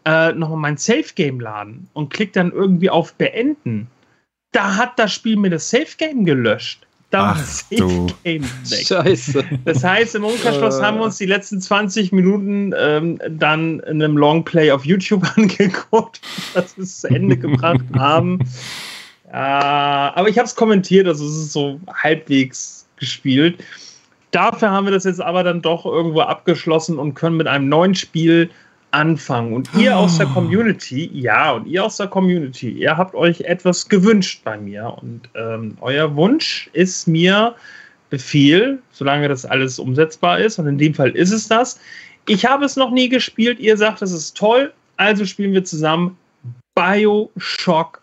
äh, nochmal mein Safe-Game laden und klick dann irgendwie auf Beenden. Da hat das Spiel mir das Safe-Game gelöscht. Safe Game weg. Scheiße. Das heißt, im Umkehrschluss haben wir uns die letzten 20 Minuten ähm, dann in einem Longplay auf YouTube angeguckt, dass wir es zu Ende gebracht haben. Ja, aber ich habe es kommentiert, also es ist so halbwegs gespielt. Dafür haben wir das jetzt aber dann doch irgendwo abgeschlossen und können mit einem neuen Spiel anfangen. Und ihr aus der ah. Community, ja, und ihr aus der Community, ihr habt euch etwas gewünscht bei mir. Und ähm, euer Wunsch ist mir Befehl, solange das alles umsetzbar ist. Und in dem Fall ist es das. Ich habe es noch nie gespielt. Ihr sagt, es ist toll. Also spielen wir zusammen Bioshock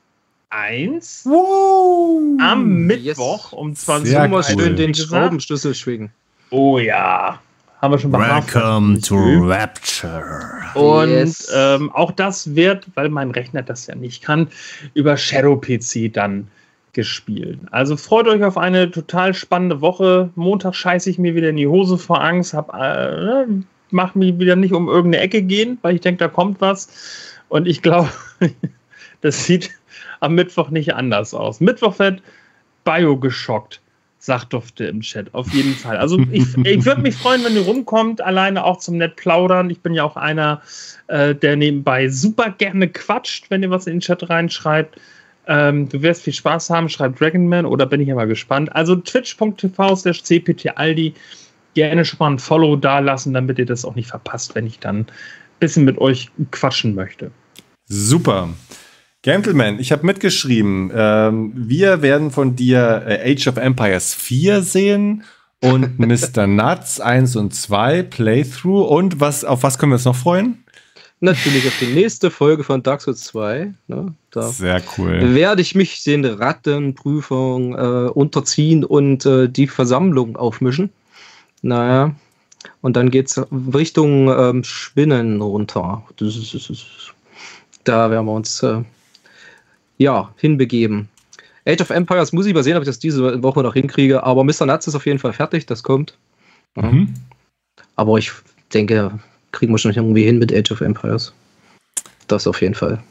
1 Woo! am Mittwoch yes. um 20 Uhr. Cool. schön den Schraubenschlüssel schwingen. Oh ja. Haben wir schon Welcome to Rapture. Und yes. ähm, auch das wird, weil mein Rechner das ja nicht kann, über Shadow PC dann gespielt. Also freut euch auf eine total spannende Woche. Montag scheiße ich mir wieder in die Hose vor Angst, hab, äh, ne, mach mich wieder nicht um irgendeine Ecke gehen, weil ich denke, da kommt was. Und ich glaube, das sieht am Mittwoch nicht anders aus. Mittwoch wird Bio geschockt sagt Dufte im Chat. Auf jeden Fall. Also ich, ich würde mich freuen, wenn ihr rumkommt, alleine auch zum nett plaudern. Ich bin ja auch einer, äh, der nebenbei super gerne quatscht, wenn ihr was in den Chat reinschreibt. Ähm, du wirst viel Spaß haben, schreibt Dragonman oder bin ich ja mal gespannt. Also twitch.tv slash cptaldi. Gerne schon mal ein Follow da lassen, damit ihr das auch nicht verpasst, wenn ich dann ein bisschen mit euch quatschen möchte. Super. Gentleman, ich habe mitgeschrieben, ähm, wir werden von dir äh, Age of Empires 4 sehen und Mr. Nuts 1 und 2 Playthrough und was auf was können wir uns noch freuen? Natürlich auf die nächste Folge von Dark Souls 2. Ne? Da Sehr cool. Werde ich mich den Rattenprüfungen äh, unterziehen und äh, die Versammlung aufmischen. Naja. Und dann geht es Richtung ähm, Spinnen runter. Da werden wir uns äh, ja, hinbegeben. Age of Empires muss ich mal sehen, ob ich das diese Woche noch hinkriege, aber Mr. Nuts ist auf jeden Fall fertig, das kommt. Mhm. Aber ich denke, kriegen wir schon irgendwie hin mit Age of Empires. Das auf jeden Fall.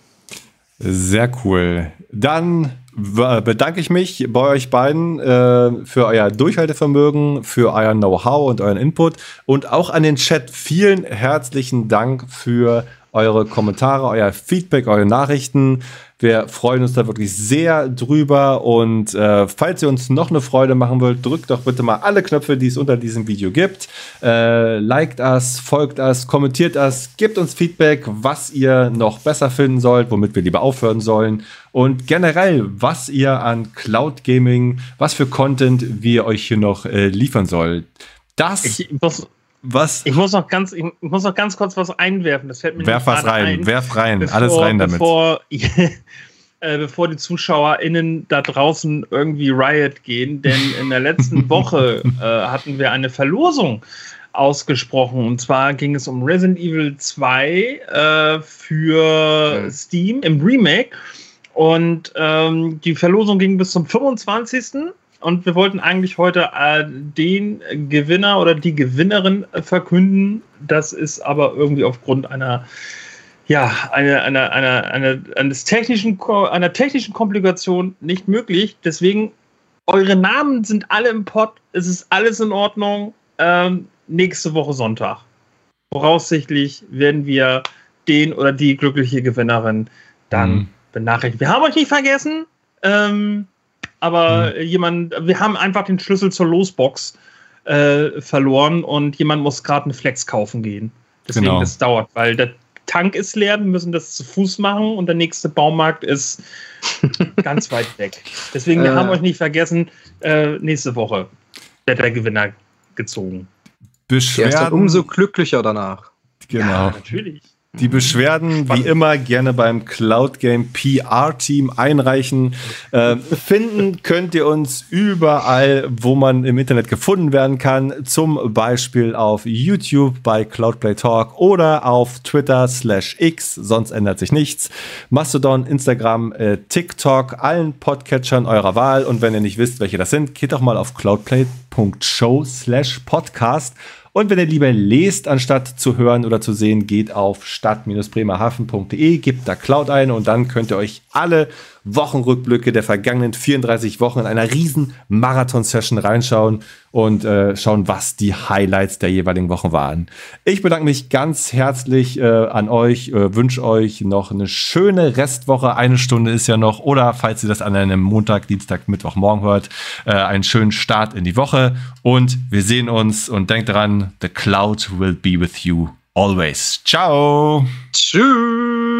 Sehr cool. Dann bedanke ich mich bei euch beiden äh, für euer Durchhaltevermögen, für euer Know-how und euren Input und auch an den Chat vielen herzlichen Dank für eure Kommentare, euer Feedback, eure Nachrichten. Wir freuen uns da wirklich sehr drüber. Und äh, falls ihr uns noch eine Freude machen wollt, drückt doch bitte mal alle Knöpfe, die es unter diesem Video gibt. Äh, liked us, folgt us, kommentiert us, gebt uns Feedback, was ihr noch besser finden sollt, womit wir lieber aufhören sollen. Und generell, was ihr an Cloud Gaming, was für Content wir euch hier noch äh, liefern sollt. Das. Ich muss was? Ich muss noch ganz, ich muss noch ganz kurz was einwerfen. Das fällt mir Werf was rein, ein, werf rein, bevor, alles rein damit. Bevor, äh, bevor die ZuschauerInnen da draußen irgendwie Riot gehen, denn in der letzten Woche äh, hatten wir eine Verlosung ausgesprochen. Und zwar ging es um Resident Evil 2 äh, für okay. Steam im Remake. Und ähm, die Verlosung ging bis zum 25 und wir wollten eigentlich heute äh, den Gewinner oder die Gewinnerin verkünden. Das ist aber irgendwie aufgrund einer ja, eine, eine, eine, eine, eines technischen, einer technischen Komplikation nicht möglich. Deswegen, eure Namen sind alle im Pod. Es ist alles in Ordnung. Ähm, nächste Woche Sonntag. Voraussichtlich werden wir den oder die glückliche Gewinnerin dann mhm. benachrichtigen. Wir haben euch nicht vergessen. Ähm, aber mhm. jemand, wir haben einfach den Schlüssel zur Losbox äh, verloren und jemand muss gerade eine Flex kaufen gehen. Deswegen genau. das dauert, weil der Tank ist leer, wir müssen das zu Fuß machen und der nächste Baumarkt ist ganz weit weg. Deswegen, wir äh. haben euch nicht vergessen, äh, nächste Woche wird der Gewinner gezogen. Beschwerden. Der ist dann umso glücklicher danach. Genau. Ja, natürlich. Die Beschwerden wie immer gerne beim Cloud Game PR Team einreichen. Äh, finden könnt ihr uns überall, wo man im Internet gefunden werden kann. Zum Beispiel auf YouTube bei Cloudplay Talk oder auf Twitter slash X. Sonst ändert sich nichts. Mastodon, Instagram, äh, TikTok, allen Podcatchern eurer Wahl. Und wenn ihr nicht wisst, welche das sind, geht doch mal auf cloudplay.show slash podcast und wenn ihr lieber lest, anstatt zu hören oder zu sehen, geht auf stadt-bremerhaven.de, gebt da Cloud ein und dann könnt ihr euch alle Wochenrückblicke der vergangenen 34 Wochen in einer riesen Marathon-Session reinschauen und äh, schauen, was die Highlights der jeweiligen Wochen waren. Ich bedanke mich ganz herzlich äh, an euch, äh, wünsche euch noch eine schöne Restwoche. Eine Stunde ist ja noch, oder falls ihr das an einem Montag, Dienstag, Mittwoch, Morgen hört, äh, einen schönen Start in die Woche. Und wir sehen uns und denkt dran, the cloud will be with you always. Ciao. Tschüss.